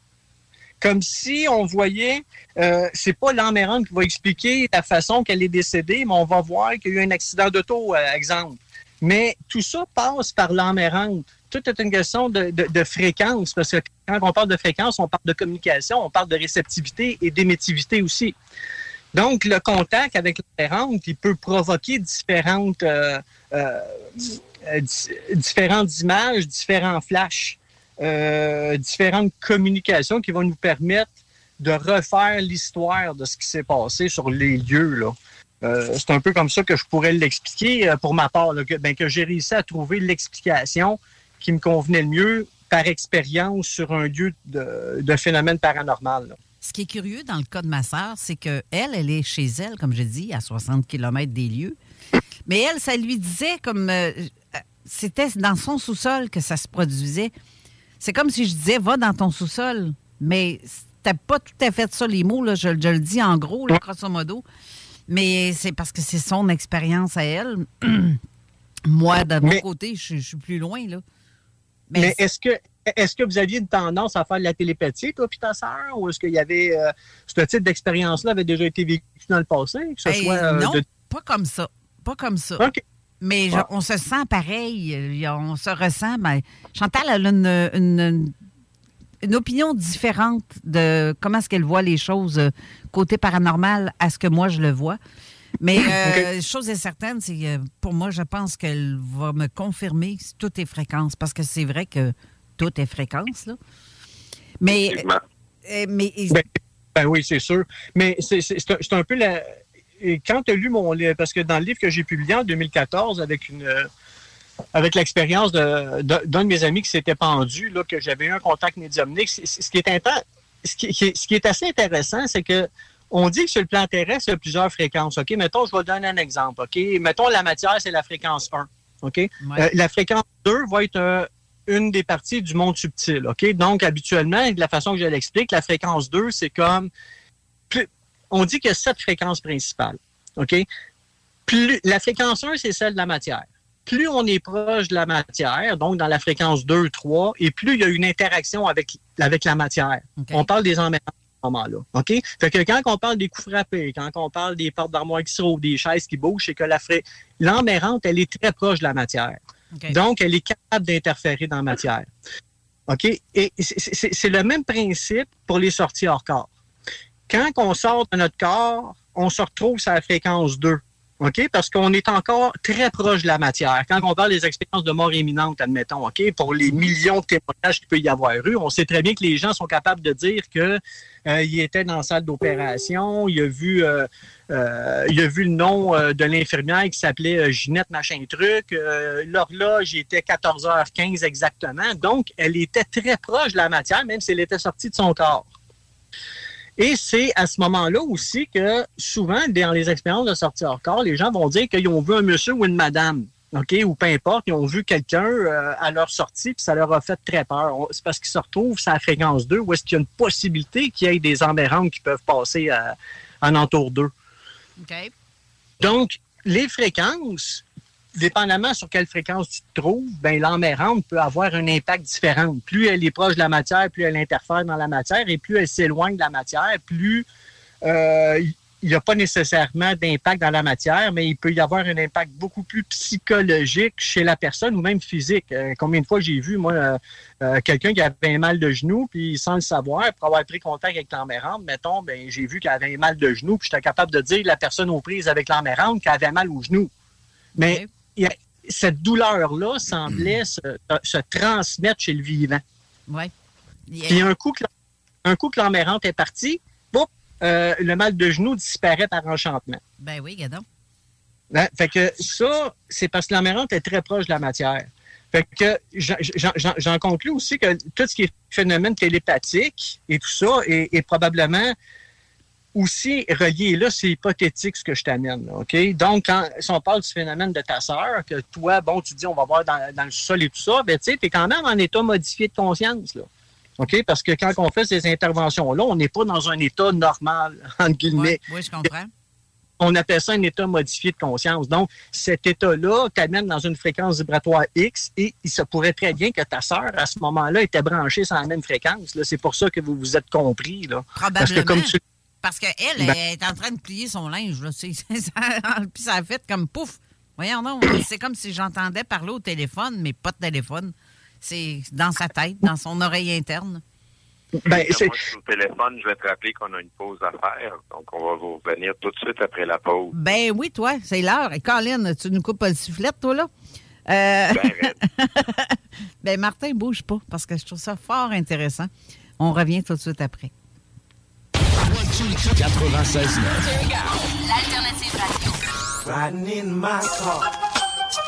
K: comme si on voyait, euh, c'est pas l'âme errante qui va expliquer la façon qu'elle est décédée, mais on va voir qu'il y a eu un accident d'auto, euh, exemple. Mais tout ça passe par l'âme errante. Tout est une question de, fréquence, parce que quand on parle de fréquence, on parle de communication, on parle de réceptivité et d'émettivité aussi. Donc, le contact avec l'âme errante, il peut provoquer différentes, euh, euh, di- différentes images, différents flashs euh, différentes communications qui vont nous permettre de refaire l'histoire de ce qui s'est passé sur les lieux. Là. Euh, c'est un peu comme ça que je pourrais l'expliquer euh, pour ma part, ben, que j'ai réussi à trouver l'explication qui me convenait le mieux par expérience sur un lieu de, phénomène paranormal.
E: Ce qui est curieux dans le cas de ma sœur, c'est qu'elle, elle est chez elle, comme je dis, à 60 km des lieux. Mais elle, ça lui disait comme. euh, c'était dans son sous-sol que ça se produisait. C'est comme si je disais, va dans ton sous-sol. Mais c'était pas tout à fait ça les mots, je, le dis en gros, grosso modo. Mais c'est parce que c'est son expérience à elle. [CLEARS THROAT] Moi, de mon
K: Mais-
E: côté, je, je suis plus loin, là.
K: Mais, est-ce que est-ce que vous aviez une tendance à faire de la télépathie, toi puis ta sœur, ou est-ce qu'il y avait euh, ce type d'expérience-là avait déjà été vécu dans le passé, que ce
E: Ben,
K: soit euh,
E: non,
K: de-
E: pas comme ça. Pas comme ça.
K: OK.
E: Mais je-
K: Ah.
E: on se sent pareil. a- On se ressent. Ben, Chantal elle a une, une- une opinion différente de comment est-ce qu'elle voit les choses euh, côté paranormal à ce que moi je le vois. Mais [LAUGHS] euh, chose est certaine, c'est euh, pour moi, je pense qu'elle va me confirmer si tout est fréquence, parce que c'est vrai que tout est fréquence, là. Mais, euh, mais
K: Ben, ben oui, c'est sûr. Mais c'est c'est- c'est un, c'est un peu la. et Quand tu as lu mon livre, parce que dans le livre que j'ai publié en 2014 avec une. Avec l'expérience de- de- d'un de, mes amis qui s'était pendu, là, que j'avais eu un contact médiumnique, ce qui est inten- ce qui, qui est, ce qui est assez intéressant, c'est que on dit que sur le plan terrestre, il y a plusieurs fréquences. OK? Mettons, je vais donner un exemple. OK? Mettons, la matière, c'est la fréquence 1. OK? Euh, la fréquence 2 va être euh, une des parties du monde subtil. OK? Donc, habituellement, de la façon que je l'explique, la fréquence 2, c'est comme. plus- on dit qu'il y a sept fréquences principales. OK? Plus, la fréquence 1, c'est celle de la matière. Plus on est proche de la matière, donc dans la fréquence 2, 3, et plus il y a une interaction avec, avec la matière. On parle des emmerdants à ce moment-là. OK? Fait que quand on parle des coups frappés, quand on parle des portes d'armoire qui se rouvrent, des chaises qui bougent, c'est que la elle est très proche de la matière. Donc, elle est capable d'interférer dans la matière. OK? Et c'est le même principe pour les sorties hors corps. Quand on sort de notre corps, on se retrouve sur la fréquence 2. OK? Parce qu'on est encore très proche de la matière. Quand on parle des expériences de mort imminente, admettons, OK? Pour les millions de témoignages qu'il peut y avoir eu, on sait très bien que les gens sont capables de dire que euh, il était dans la salle d'opération, il a vu euh, euh, il a vu le nom de l'infirmière qui s'appelait Ginette machin truc. L'horloge était 14h15 exactement. Donc, elle était très proche de la matière, même si elle était sortie de son corps. Et c'est à ce moment-là aussi que souvent, dans les expériences de sortie hors corps, les gens vont dire qu'ils ont vu un monsieur ou une madame. OK, ou peu importe, ils ont vu quelqu'un euh, à leur sortie, puis ça leur a fait très peur. C'est parce qu'ils se retrouvent sur la fréquence 2, où est-ce qu'il y a une possibilité qu'il y ait des emmerrantes qui peuvent passer à, en entour d'eux.
E: OK.
K: Donc, les fréquences, dépendamment sur quelle fréquence tu te trouves, ben, peut avoir un impact différent. Plus elle est proche de la matière, plus elle interfère dans la matière, et plus elle s'éloigne de la matière, plus euh, il n'y a pas nécessairement d'impact dans la matière, mais il peut y avoir un impact beaucoup plus psychologique chez la personne ou même physique. Euh, combien de fois j'ai vu, moi, euh, quelqu'un qui avait un mal de genou, puis sans le savoir, pour avoir pris contact avec l'emmerdante, mettons, ben, j'ai vu qu'elle avait un mal de genou, puis j'étais capable de dire la personne aux prises avec l'emmerdante qu'elle avait mal au genou. Mais cette douleur-là semblait se, se transmettre chez le vivant.
E: Ouais.
K: Puis un coup que, un coup que est partie, boum, euh, le mal de genou disparaît par enchantement.
E: Ben oui, gadon.
K: Hein? Fait que ça, c'est parce que l'emmerdante est très proche de la matière. Fait que j'en- conclus aussi que tout ce qui est phénomène télépathique et tout ça est, est probablement aussi relié. Là, c'est hypothétique ce que je t'amène. OK? Donc, quand, si on parle du phénomène de ta sœur, que toi, bon, tu dis on va voir dans, dans le sol et tout ça, ben, tu sais, t'es quand même en état modifié de conscience. Là. OK? Parce que quand on fait ces interventions-là, on n'est pas dans un état normal, [LAUGHS] entre guillemets
E: Oui, je comprends.
K: on appelle ça un état modifié de conscience. Donc, cet état-là t'amène dans une fréquence vibratoire X et il se pourrait très bien que ta sœur, à ce moment-là, était branchée sur la même fréquence. là. C'est pour ça que vous vous êtes compris. Là. Parce que comme tu...
E: Parce qu'elle,
K: Ben-
E: elle est en train de plier son linge. Là. C'est- [LAUGHS] c'est- ça- Puis ça a fait comme pouf. Voyons non, c'est comme si j'entendais parler au téléphone, mais pas de téléphone. C'est dans sa tête, dans son oreille interne.
K: Ben,
G: Moi, je suis au téléphone, je vais te rappeler qu'on a une pause à faire. Donc, on va vous revenir tout de suite après la pause.
E: Ben oui, toi, c'est l'heure. Et Colin, tu nous coupes pas le sifflet, toi, là? Euh, ben, [LAUGHS] Martin, bouge pas, parce que je trouve ça fort intéressant. On revient tout de suite après.
U: 96
V: L'alternative radio.
W: Riding in my car,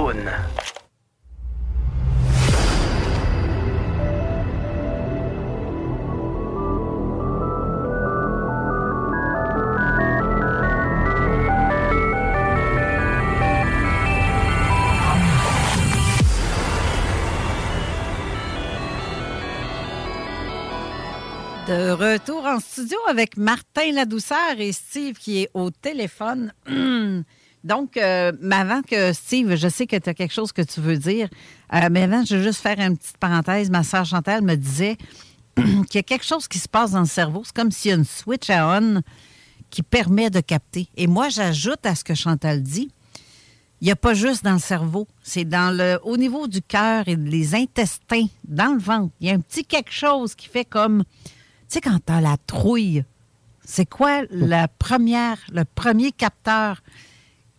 E: De retour en studio avec Martin Ladouceur et Steve qui est au téléphone. [CLEARS THROAT] Donc, euh, mais avant que Steve, je sais que tu as quelque chose que tu veux dire, euh, mais avant, je veux juste faire une petite parenthèse. Ma soeur Chantal me disait [CLEARS THROAT] qu'il y a quelque chose qui se passe dans le cerveau. C'est comme s'il y a une switch à on qui permet de capter. Et moi, j'ajoute à ce que Chantal dit, il n'y a pas juste dans le cerveau, c'est dans le au niveau du cœur et des intestins, dans le ventre. Il y a un petit quelque chose qui fait comme, tu sais, quand tu as la trouille, c'est quoi la première, le premier capteur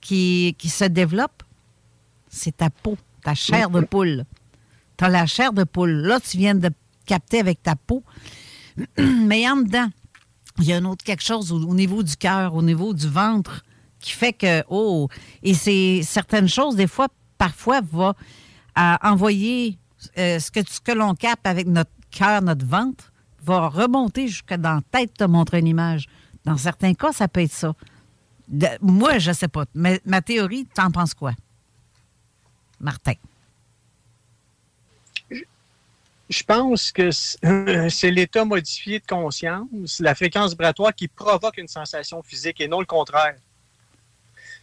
E: qui, se développe? C'est ta peau, ta chair de poule. Tu la chair de poule. Là, tu viens de capter avec ta peau. [CLEARS THROAT] Mais en dedans, il y a un autre quelque chose au, au niveau du cœur, au niveau du ventre, qui fait que, oh, et c'est certaines choses, des fois, parfois, va envoyer euh, ce que, ce que l'on capte avec notre cœur, notre ventre, va remonter jusqu'à dans la tête, te montrer une image. Dans certains cas, ça peut être ça. Moi, je sais pas. Mais ma théorie, tu en penses quoi? Martin.
K: Je pense que c- c'est l'état modifié de conscience, la fréquence vibratoire qui provoque une sensation physique et non le contraire.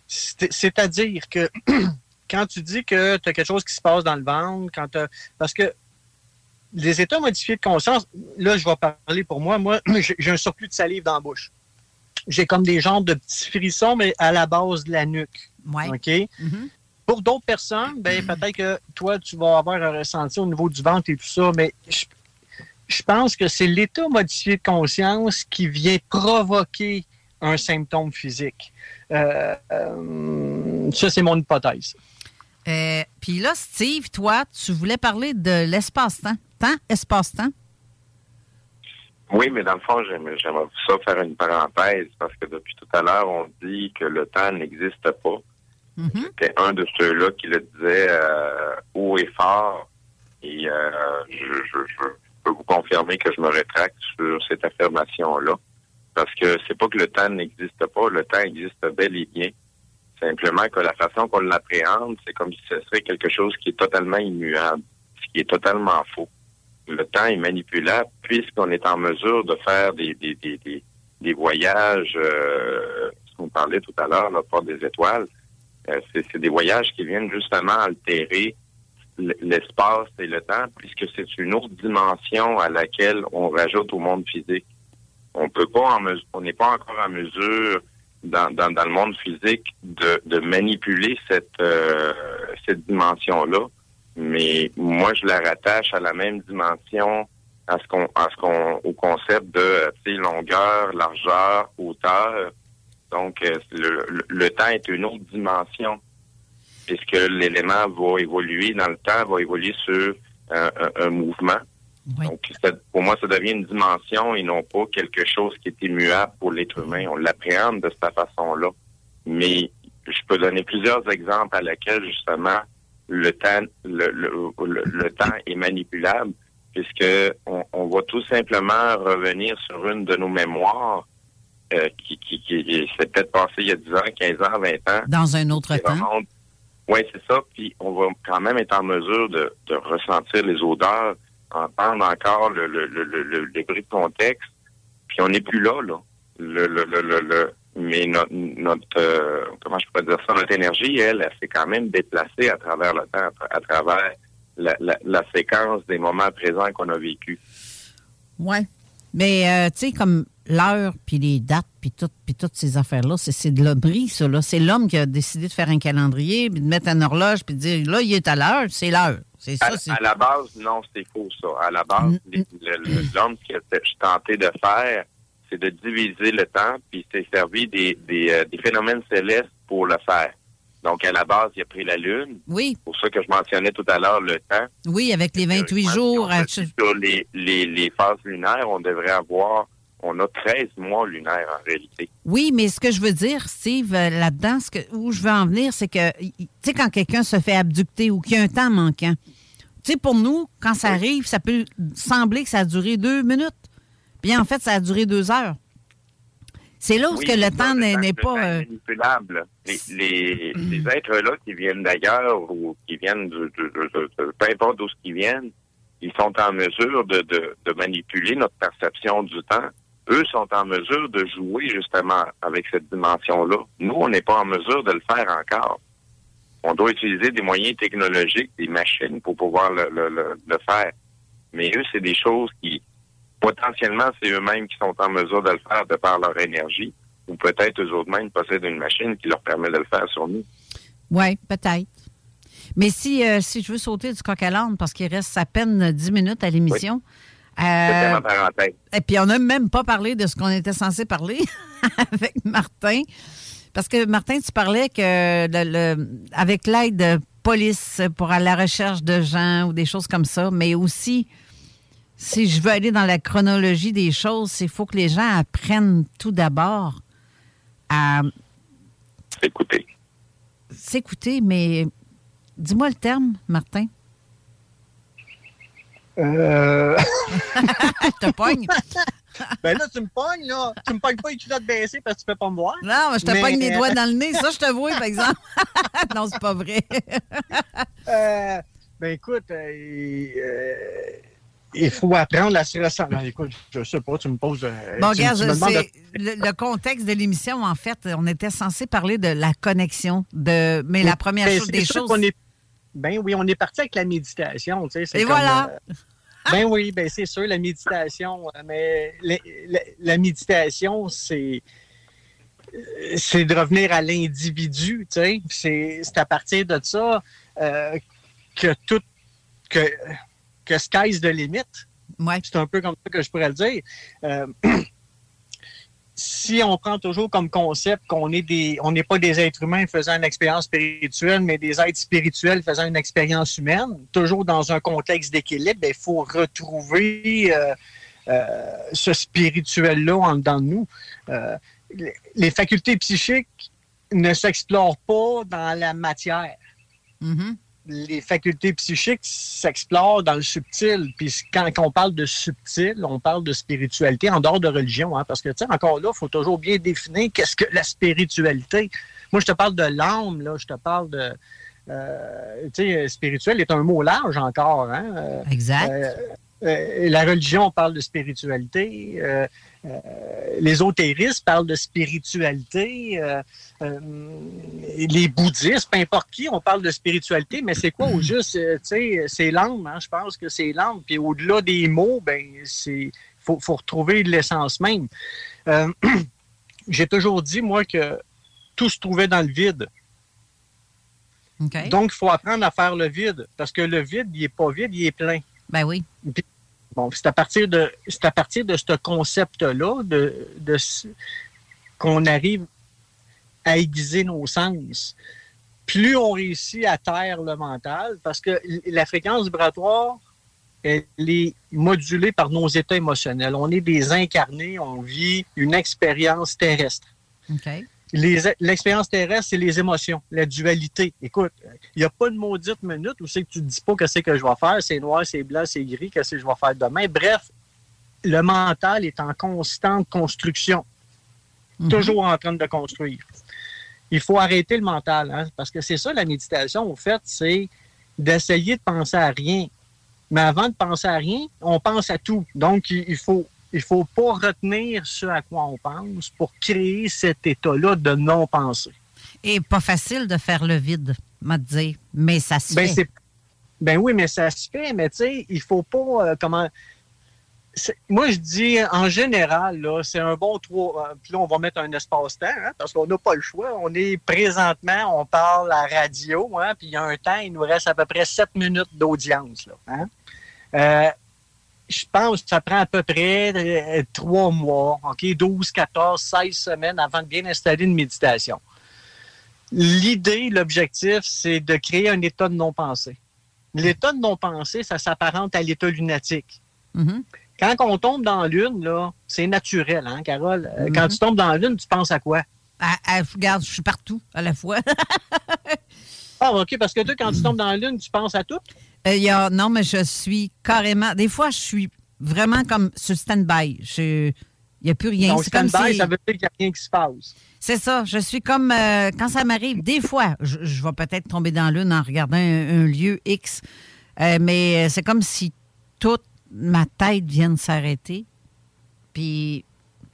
K: C'est- C'est-à-dire que [CLEARS THROAT] quand tu dis que tu as quelque chose qui se passe dans le ventre, quand parce que les états modifiés de conscience, là, je vais parler pour moi. Moi, [CLEARS THROAT] j'ai un surplus de salive dans la bouche. J'ai comme des genres de petits frissons, mais à la base de la nuque. OK? Pour d'autres personnes, ben, peut-être que toi, tu vas avoir un ressenti au niveau du ventre et tout ça, mais je, je pense que c'est l'état modifié de conscience qui vient provoquer un symptôme physique. Euh, euh, ça, c'est mon hypothèse.
E: Euh, Puis là, Steve, toi, tu voulais parler de l'espace-temps. Temps, espace-temps?
G: Oui, mais dans le fond, j'aime- j'aimerais ça faire une parenthèse parce que depuis tout à l'heure, on dit que le temps n'existe pas. C'était un de ceux-là qui le disait euh, haut et fort. Et euh, je, je- je peux vous confirmer que je me rétracte sur cette affirmation-là. Parce que c'est pas que le temps n'existe pas, le temps existe bel et bien. Simplement que la façon qu'on l'appréhende, c'est comme si ce serait quelque chose qui est totalement immuable, ce qui est totalement faux. Le temps est manipulable puisqu'on est en mesure de faire des, des, des, des, voyages, euh, ce qu'on parlait tout à l'heure, là, par des étoiles. Euh, c'est des voyages qui viennent justement altérer l'espace et le temps, puisque c'est une autre dimension à laquelle on rajoute au monde physique. On peut pas en mesure, on n'est pas encore en mesure dans, dans, dans le monde physique de, de manipuler cette euh, cette dimension-là. Mais moi, je la rattache à la même dimension à ce qu'on à ce qu'on au concept de euh, tu sais, longueur, largeur, hauteur. Donc, euh, le, le- le temps est une autre dimension, puisque l'élément va évoluer dans le temps, va évoluer sur un, un- un mouvement. Donc, ça- pour moi, ça devient une dimension et non pas quelque chose qui est immuable pour l'être humain. On l'appréhende de cette façon-là. Mais je peux donner plusieurs exemples à laquelle, justement, le temps, le, le, le- le temps est manipulable, puisque on, on va tout simplement revenir sur une de nos mémoires euh, qui, qui, qui s'est peut-être passé il y a 10 ans, 15 ans, 20 ans.
E: Dans un autre temps.
G: Oui, c'est ça. Puis on va quand même être en mesure de, de ressentir les odeurs, entendre encore le, le, le, le, le- les bruits de contexte. Puis on n'est plus là, là. Le, le, le, le, le- mais notre, notre euh, comment je pourrais dire ça, notre énergie, elle, elle s'est quand même déplacée à travers le temps, à, tra- à travers la, la, la séquence des moments présents qu'on a vécu.
E: Ouais. Mais, euh, tu sais, comme l'heure, puis les dates, puis tout, puis toutes ces affaires-là, c'est, de l'hommerie, ça. Là. C'est l'homme qui a décidé de faire un calendrier, puis de mettre une horloge, puis de dire là, il est à l'heure, c'est l'heure. C'est ça,
G: À, à la base, non, c'est faux, ça. À la base,
E: Mm.
G: le- l'homme ce qu'il a tenté de faire, c'est de diviser le temps, puis il s'est servi des, des, euh, des phénomènes célestes pour le faire. Donc, à la base, il a pris la Lune.
E: Oui.
G: Pour ça que je mentionnais tout à l'heure le temps.
E: Oui, avec les 28 jours. à-
G: Sur les, les, les phases lunaires, on devrait avoir, on a 13 mois lunaires en réalité.
E: Oui, mais ce que je veux dire, Steve, euh, là-dedans, ce que, où je veux en venir, c'est que, tu sais, quand quelqu'un se fait abducter ou qu'il y a un temps manquant, tu sais, pour nous, quand ça arrive, ça peut sembler que ça a duré deux minutes. Puis en fait, ça a duré deux heures. C'est là où
G: Oui,
E: que le temps n'est pas. euh,
G: manipulable. Les, les, les êtres-là qui viennent d'ailleurs ou qui viennent de, de- de- de- de- peu importe d'où ils viennent, ils sont en mesure de, manipuler notre perception du temps. Eux sont en mesure de jouer justement avec cette dimension-là. Nous, on n'est pas en mesure de le faire encore. On doit utiliser des moyens technologiques, des machines pour pouvoir le, le, le, le faire. Mais eux, c'est des choses qui, potentiellement, c'est eux-mêmes qui sont en mesure de le faire de par leur énergie, ou peut-être eux autres mêmes possèdent une machine qui leur permet de le faire sur nous.
E: Oui, peut-être. Mais si, euh, si je veux sauter du coq à l'âne, parce qu'il reste à peine 10 minutes à l'émission. Euh, et puis, on n'a même pas parlé de ce qu'on était censé parler [LAUGHS] avec Martin. Parce que, Martin, tu parlais que le- le- avec l'aide de police pour à la recherche de gens ou des choses comme ça, mais aussi, si je veux aller dans la chronologie des choses, il faut que les gens apprennent tout d'abord à
G: Écoutez.
E: s'écouter, mais dis-moi le terme, Martin.
K: Euh...
E: Je [LAUGHS] te pogne. [LAUGHS]
K: ben là, tu me pognes, là. Tu me pognes pas les culottes baissées parce que tu peux pas me voir.
E: Non, mais je te
K: Mais-
E: pogne les doigts dans le nez. [LAUGHS] Ça, je te vois, par exemple. non, c'est pas vrai.
K: Euh, ben écoute, euh, euh, il faut apprendre à se ressentir. Écoute, je sais pas, tu me poses. euh,
E: Bon,
K: tu-
E: regarde, le, le contexte de l'émission, en fait, on était censé parler de la connexion, de, mais la première
K: Ben,
E: chose des choses.
K: est- Ben oui, on est parti avec la méditation. Tu sais, c'est
E: Et
K: comme,
E: voilà.
K: euh, ben oui, ben c'est sûr, la méditation. euh, Mais la, la- la méditation, c'est c'est de revenir à l'individu. Tu sais, c'est c'est à partir de ça euh, que tout que que sky's the limit. C'est un peu comme ça que je pourrais le dire. Euh, [CLEARS THROAT] si on prend toujours comme concept qu'on est des, on n'est pas des êtres humains faisant une expérience spirituelle, mais des êtres spirituels faisant une expérience humaine, toujours dans un contexte d'équilibre, ben, il faut retrouver euh, euh, ce spirituel-là en dedans de nous. Euh, les- les facultés psychiques ne s'explorent pas dans la matière les facultés psychiques s'explorent dans le subtil. Puis quand on parle de subtil, on parle de spiritualité en dehors de religion. hein, parce que, tu sais, encore là, il faut toujours bien définir qu'est-ce que la spiritualité. Moi, je te parle de l'âme, là. Je te parle de... euh, tu sais, spirituel est un mot large encore. Hein? Euh,
E: Exact.
K: euh, euh, la religion parle de spiritualité. euh, euh, L'ésotérisme parle de spiritualité. les bouddhistes, peu importe qui, on parle de spiritualité, mais c'est quoi au juste? Tu sais, c'est l'âme, hein, je pense que c'est l'âme. Puis au-delà des mots, ben, c'est faut, faut retrouver l'essence même. [CLEARS THROAT] J'ai toujours dit, moi, que tout se trouvait dans le vide. Donc, il faut apprendre à faire le vide, parce que le vide, il n'est pas vide, il est plein.
E: Ben oui.
K: Puis, Bon, c'est à partir de c'est à partir de ce concept-là de, de qu'on arrive à aiguiser nos sens. Plus on réussit à taire le mental, parce que la fréquence vibratoire, elle est modulée par nos états émotionnels. On est des incarnés, on vit une expérience terrestre.
E: OK.
K: L'expérience terrestre, c'est les émotions, la dualité. Écoute, il n'y a pas de maudite minute où c'est que tu ne dis pas que c'est que je vais faire, c'est noir, c'est blanc, c'est gris, qu'est-ce que je vais faire demain. Bref, le mental est en constante construction, toujours en train de construire. Il faut arrêter le mental, hein, parce que c'est ça la méditation, au fait, c'est d'essayer de penser à rien. Mais avant de penser à rien, on pense à tout. Donc, il faut, il faut pas retenir ce à quoi on pense pour créer cet état-là de non-pensée.
E: Et pas facile de faire le vide, m'a dire. Mais ça se
K: Ben,
E: fait.
K: ben oui, mais ça se fait, mais tu sais, il faut pas euh, comment. moi, je dis, en général, c'est un bon trois. euh, Puis là, on va mettre un espace-temps, hein, parce qu'on n'a pas le choix. On est présentement, on parle à radio, hein, puis il y a un temps, il nous reste à peu près sept minutes d'audience. hein. Euh, je pense que ça prend à peu près euh, trois mois, OK, 12, 14, 16 semaines avant de bien installer une méditation. L'idée, l'objectif, c'est de créer un état de non-pensée. L'état de non-pensée, ça s'apparente à l'état lunatique.
E: Mhm.
K: Quand on tombe dans lune, là, c'est naturel, hein, Carole? Euh,
E: Mhm.
K: Quand tu tombes dans lune, tu penses à quoi?
E: Ah, regarde, je suis partout à la fois. [LAUGHS]
K: Ah, OK, parce que toi, quand tu tombes dans lune, tu penses à tout?
E: Euh, y a- non, mais je suis carrément. Des fois, je suis vraiment comme sur stand-by. Il n'y a plus rien. Comme
K: stand-by,
E: si.
K: ça veut dire qu'il n'y a rien qui se passe.
E: C'est ça. Je suis comme. euh, quand ça m'arrive, des fois, je, je vais peut-être tomber dans l'une en regardant un, un lieu X, euh, mais c'est comme si toute ma tête vient de s'arrêter. Puis,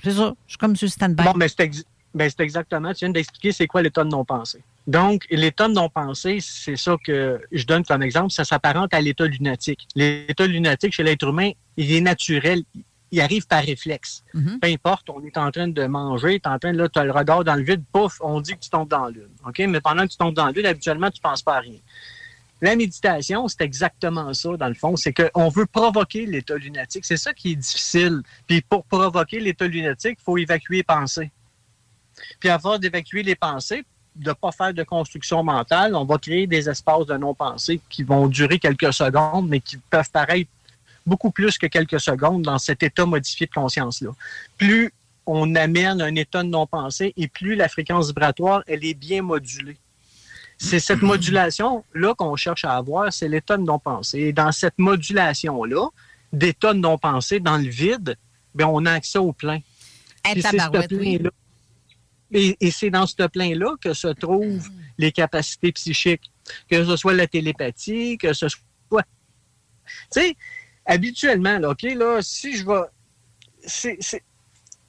E: c'est ça. Je suis comme sur stand-by.
K: Bon, mais c'est ex- c'est exactement, tu viens d'expliquer c'est quoi l'état de non-pensée. Donc, l'état de non-pensée, c'est ça que je donne comme exemple, ça s'apparente à l'état lunatique. L'état lunatique chez l'être humain, il est naturel, il arrive par réflexe.
E: Mhm.
K: Peu importe, on est en train de manger, tu es en train de, là, tu as le regard dans le vide, pouf, on dit que tu tombes dans lune. OK? Mais pendant que tu tombes dans lune, habituellement, tu ne penses pas à rien. La méditation, c'est exactement ça, dans le fond. C'est qu'on veut provoquer l'état lunatique. C'est ça qui est difficile. Puis pour provoquer l'état lunatique, il faut évacuer les pensées. Puis force d'évacuer les pensées, de ne pas faire de construction mentale, on va créer des espaces de non-pensée qui vont durer quelques secondes, mais qui peuvent paraître beaucoup plus que quelques secondes dans cet état modifié de conscience-là. Plus on amène un état de non-pensée et plus la fréquence vibratoire, elle est bien modulée. C'est cette [CLEARS THROAT] modulation-là qu'on cherche à avoir, c'est l'état de non-pensée. Et dans cette modulation-là, d'état de non-pensée dans le vide, ben on a accès au plein.
E: Hey,
K: Puis c'est ce
E: tabarouette, oui.
K: plein-là. Et, et c'est dans ce plein-là que se trouvent les capacités psychiques, que ce soit la télépathie, que ce soit... Tu sais, habituellement, là, OK, là, si je vais... c'est- c'est-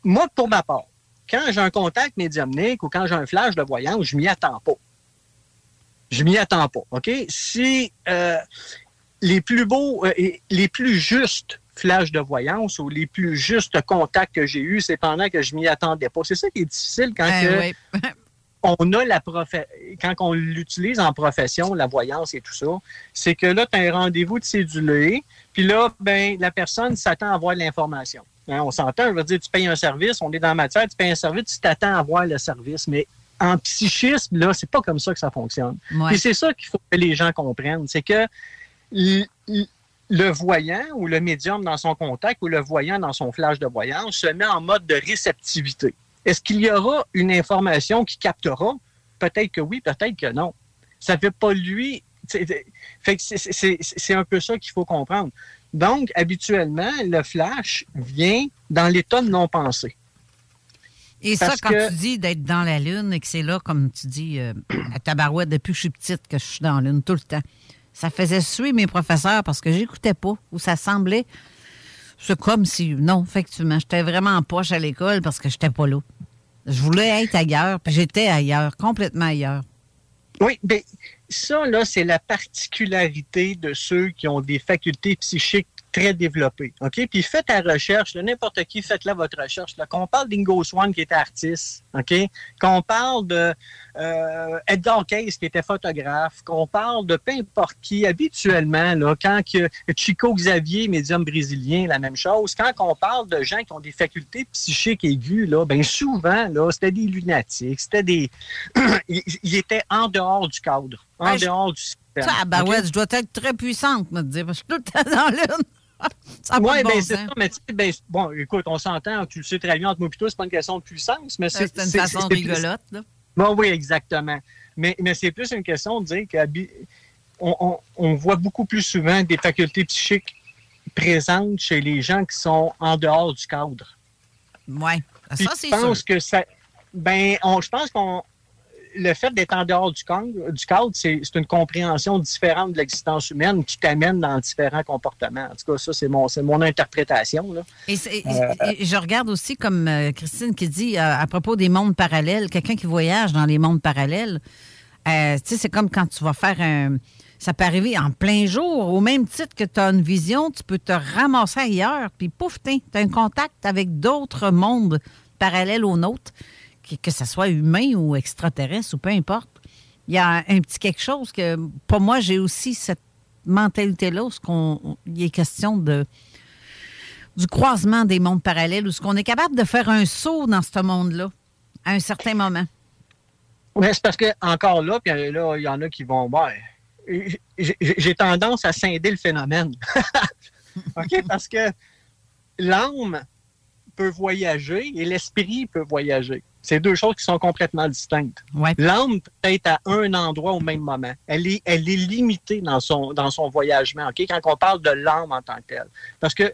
K: Moi, pour ma part, quand j'ai un contact médiumnique ou quand j'ai un flash de voyance, je m'y attends pas. Je m'y attends pas, OK? Si euh, les plus beaux euh, et les plus justes flashs de voyance ou les plus justes contacts que j'ai eus, c'est pendant que je m'y attendais pas. C'est ça qui est difficile quand
E: Eh
K: que
E: oui. [LAUGHS]
K: on a la quand on l'utilise en profession, la voyance et tout ça, c'est que là, tu as un rendez-vous de cédulé, puis là, ben, la personne s'attend à avoir l'information. Hein, on s'entend, je veux dire, tu payes un service, on est dans la matière, tu payes un service, tu t'attends à avoir le service. Mais en psychisme, là, c'est pas comme ça que ça fonctionne.
E: Ouais.
K: Puis c'est ça qu'il faut que les gens comprennent, c'est que le voyant ou le médium dans son contact ou le voyant dans son flash de voyance se met en mode de réceptivité. Est-ce qu'il y aura une information qui captera? Peut-être que oui, peut-être que non. Ça ne fait pas lui. c'est- un peu ça qu'il faut comprendre. Donc, habituellement, le flash vient dans l'état de non-pensée.
E: Et ça,
K: Parce
E: quand
K: que-
E: tu dis d'être dans la Lune et que c'est là, comme tu dis, euh, [CLEARS THROAT] à Tabarouette, depuis que je suis petite, que je suis dans la Lune tout le temps, ça faisait suer mes professeurs parce que j'écoutais pas, ou ça semblait. C'est comme si. Non, effectivement, j'étais vraiment en poche à l'école parce que j'étais pas là. Je voulais être ailleurs, puis j'étais ailleurs, complètement ailleurs.
K: Oui, bien, ça, là, c'est la particularité de ceux qui ont des facultés psychiques très développées. OK? Puis faites la recherche, n'importe qui, faites-la votre recherche. Là. Qu'on parle d'Ingo Swan qui était artiste, OK? Qu'on parle de euh, Edgar Cayce qui était photographe, qu'on parle de peu importe qui, habituellement, là, quand que Chico Xavier, médium brésilien, la même chose, quand on parle de gens qui ont des facultés psychiques aiguës, là, ben souvent, là, c'était des lunatiques, c'était des... [CLEARS THROAT] ils, étaient en dehors du cadre, en
E: Ben, je-
K: dehors du système.
E: Ça, ben
K: OK?
E: ouais, je dois être très puissante, me dire, parce que je suis tout le temps dans Lune. Ça bon
K: ben c'est ça, mais tu sais, ben, bon, écoute, on s'entend, tu le sais très bien entre moi et toi, c'est pas une question de puissance, mais c'est...
E: C'est une façon
K: plus-
E: rigolote, là.
K: Bon, oui, exactement. Mais, mais c'est plus une question de dire qu'on on, on voit beaucoup plus souvent des facultés psychiques présentes chez les gens qui sont en dehors du cadre.
E: Oui, ça,
K: je
E: c'est
K: pense
E: sûr.
K: que ça. Ben, on, je pense qu'on. Le fait d'être en dehors du cadre, du cadre c'est une compréhension différente de l'existence humaine qui t'amène dans différents comportements. En tout cas, ça, c'est mon, c'est mon interprétation. Là.
E: Et,
K: Euh,
E: et je regarde aussi, comme euh, Christine qui dit, euh, à propos des mondes parallèles, quelqu'un qui voyage dans les mondes parallèles, euh, c'est comme quand tu vas faire un. Ça peut arriver en plein jour. Au même titre que tu as une vision, tu peux te ramasser ailleurs, puis pouf, tu as un contact avec d'autres mondes parallèles au nôtre, que, ce soit humain ou extraterrestre ou peu importe. Il y a un petit quelque chose que, pour moi, j'ai aussi cette mentalité-là, où ce il est question de du croisement des mondes parallèles, où ce qu'on est capable de faire un saut dans ce monde-là à un certain moment.
K: Mais c'est parce que, encore là, puis là, il y en a qui vont. J'ai j'ai tendance à scinder le phénomène. [LAUGHS] OK? Parce que l'âme peut voyager et l'esprit peut voyager. C'est deux choses qui sont complètement distinctes. L'âme peut être à un endroit au même moment. Elle est, elle est limitée dans son, dans son voyagement, OK? Quand on parle de l'âme en tant que telle. Parce que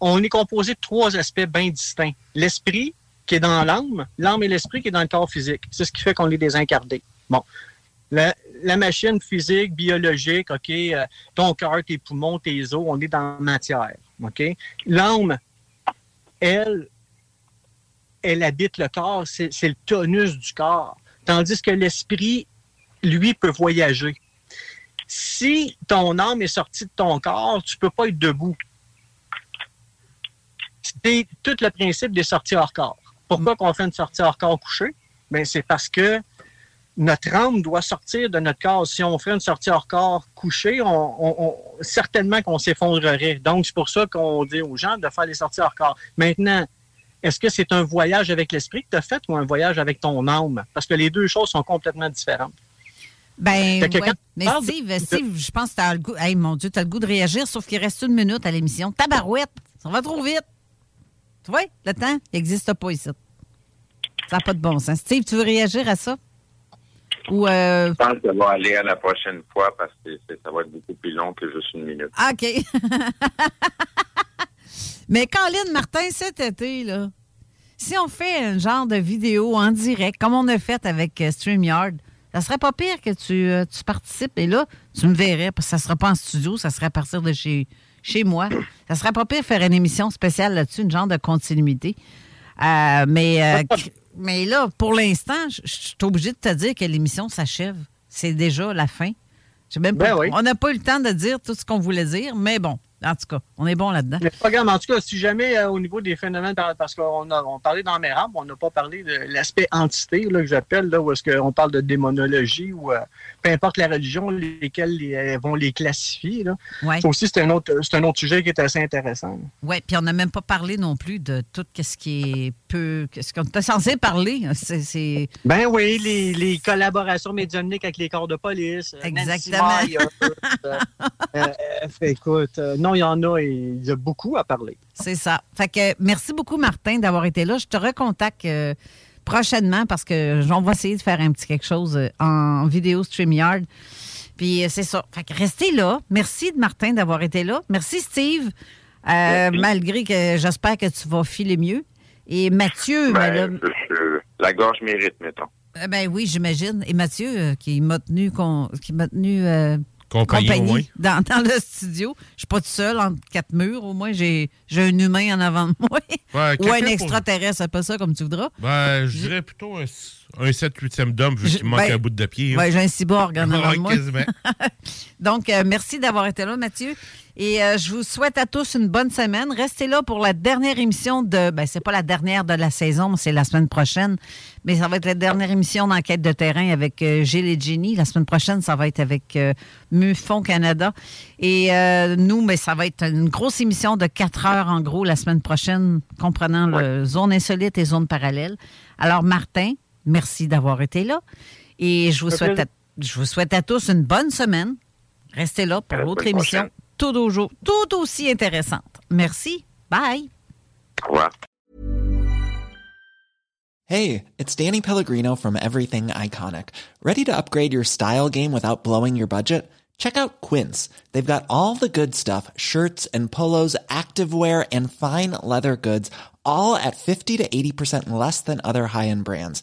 K: on est composé de trois aspects bien distincts. L'esprit, qui est dans l'âme, l'âme et l'esprit qui est dans le corps physique. C'est ce qui fait qu'on est désincarné. Bon. La, la machine physique, biologique, OK, euh, ton cœur, tes poumons, tes os, on est dans la matière. OK? L'âme, elle, elle habite le corps, c'est le tonus du corps. Tandis que l'esprit, lui, peut voyager. Si ton âme est sortie de ton corps, tu peux pas être debout. C'est tout le principe des sorties hors corps. Pourquoi qu'on fait une sortie hors corps couchée? Ben, c'est parce que notre âme doit sortir de notre corps. Si on fait une sortie hors corps on- certainement qu'on s'effondrerait. Donc, c'est pour ça qu'on dit aux gens de faire des sorties hors corps. Maintenant, est-ce que c'est un voyage avec l'esprit que tu as fait ou un voyage avec ton âme? Parce que les deux choses sont complètement différentes.
E: Ben, ouais. Mais
K: de-
E: Steve, Steve, je pense que tu as le goût. Hey, mon Dieu, tu as le goût de réagir, sauf qu'il reste une minute à l'émission. Tabarouette, ça va trop vite. Tu vois, le temps, il n'existe pas ici. Ça n'a pas de bon sens. Steve, tu veux réagir à ça? Ou, euh,
G: Je pense que ça va aller à la prochaine fois parce que ça va être beaucoup plus long que juste une minute.
E: ah, OK. [LAUGHS] Mais Colin Martin, cet été, là, si on fait un genre de vidéo en direct, comme on a fait avec euh, StreamYard, ça serait pas pire que tu, euh, tu participes. Et là, tu me verrais, parce que ça sera pas en studio, ça serait à partir de chez, chez moi. Ça serait pas pire faire une émission spéciale là-dessus, une genre de continuité. Euh, mais, euh, [LAUGHS] mais là, pour l'instant, je suis obligé de te dire que l'émission s'achève. C'est déjà la fin. J'ai Même pas-
K: Ben oui.
E: On n'a pas eu le temps de dire tout ce qu'on voulait dire, mais bon, en tout cas, on est bon là-dedans.
K: Pas grave. En tout cas, si jamais euh, au niveau des phénomènes, par- parce qu'on a on mes rampes, on n'a pas parlé de l'aspect entité là, que j'appelle, là, où est-ce qu'on parle de démonologie ou euh, peu importe la religion, lesquelles les- euh, vont les classifier. Là.
E: Ouais.
K: Ça aussi, c'est un, autre, c'est un autre sujet qui est assez intéressant.
E: Oui, puis on n'a même pas parlé non plus de tout ce qui est peu. Ce qu'on était censé parler. C'est- C'est.
K: Ben oui, les, les collaborations médiumniques avec les corps de police. euh, Nancy
E: Exactement.
K: Myers, euh, écoute, euh, non, il y en a et il y a beaucoup à parler.
E: C'est ça. Fait que merci beaucoup, Martin, d'avoir été là. Je te recontacte prochainement parce que on va essayer de faire un petit quelque chose euh, en vidéo StreamYard. Puis euh, c'est ça. Fait que restez là. Merci, Martin, d'avoir été là. Merci, Steve. Euh, malgré que j'espère que tu vas filer mieux. Et Mathieu, ben
G: Ben, la gorge mérite, mettons.
E: Ben oui, j'imagine. Et Mathieu, qui m'a tenu, qui m'a tenu euh,
X: Compagnie, au moins.
E: dans, dans le studio. Je suis pas tout seul entre quatre murs. Au moins, j'ai un humain en avant de moi.
X: Ouais,
E: Ou un
X: quelqu'un pour-
E: extraterrestre, appelle ça comme tu voudras.
X: Ben, je dirais plutôt un, un 7-8e d'homme, vu qu'il manque
E: ben,
X: un bout de pied. hein.
E: Ouais, j'ai un cyborg en avant [LAUGHS]
X: Ouais,
E: de moi.
X: quasiment. [LAUGHS]
E: Donc, euh, merci d'avoir été là, Mathieu. Et euh, je vous souhaite à tous une bonne semaine. Restez là pour la dernière émission de. Ben, c'est pas la dernière de la saison, mais c'est la semaine prochaine. Mais ça va être la dernière émission d'enquête de terrain avec euh, Gilles et Jenny. La semaine prochaine, ça va être avec euh, MUFON Canada. Et euh, nous, mais ça va être une grosse émission de quatre heures, en gros, la semaine prochaine, comprenant le zone insolite et zone parallèle. Alors, Martin, merci d'avoir été là. Et je vous souhaite à, je vous souhaite à tous une bonne semaine. Restez là pour l'autre émission, tout, au- tout aussi intéressante. Merci. Bye.
G: Au revoir.
L: Hey, it's Danny Pellegrino from Everything Iconic. Ready to upgrade your style game without blowing your budget? Check out Quince. They've got all the good stuff shirts and polos, activewear, and fine leather goods, all at 50 to 80% less than other high end brands.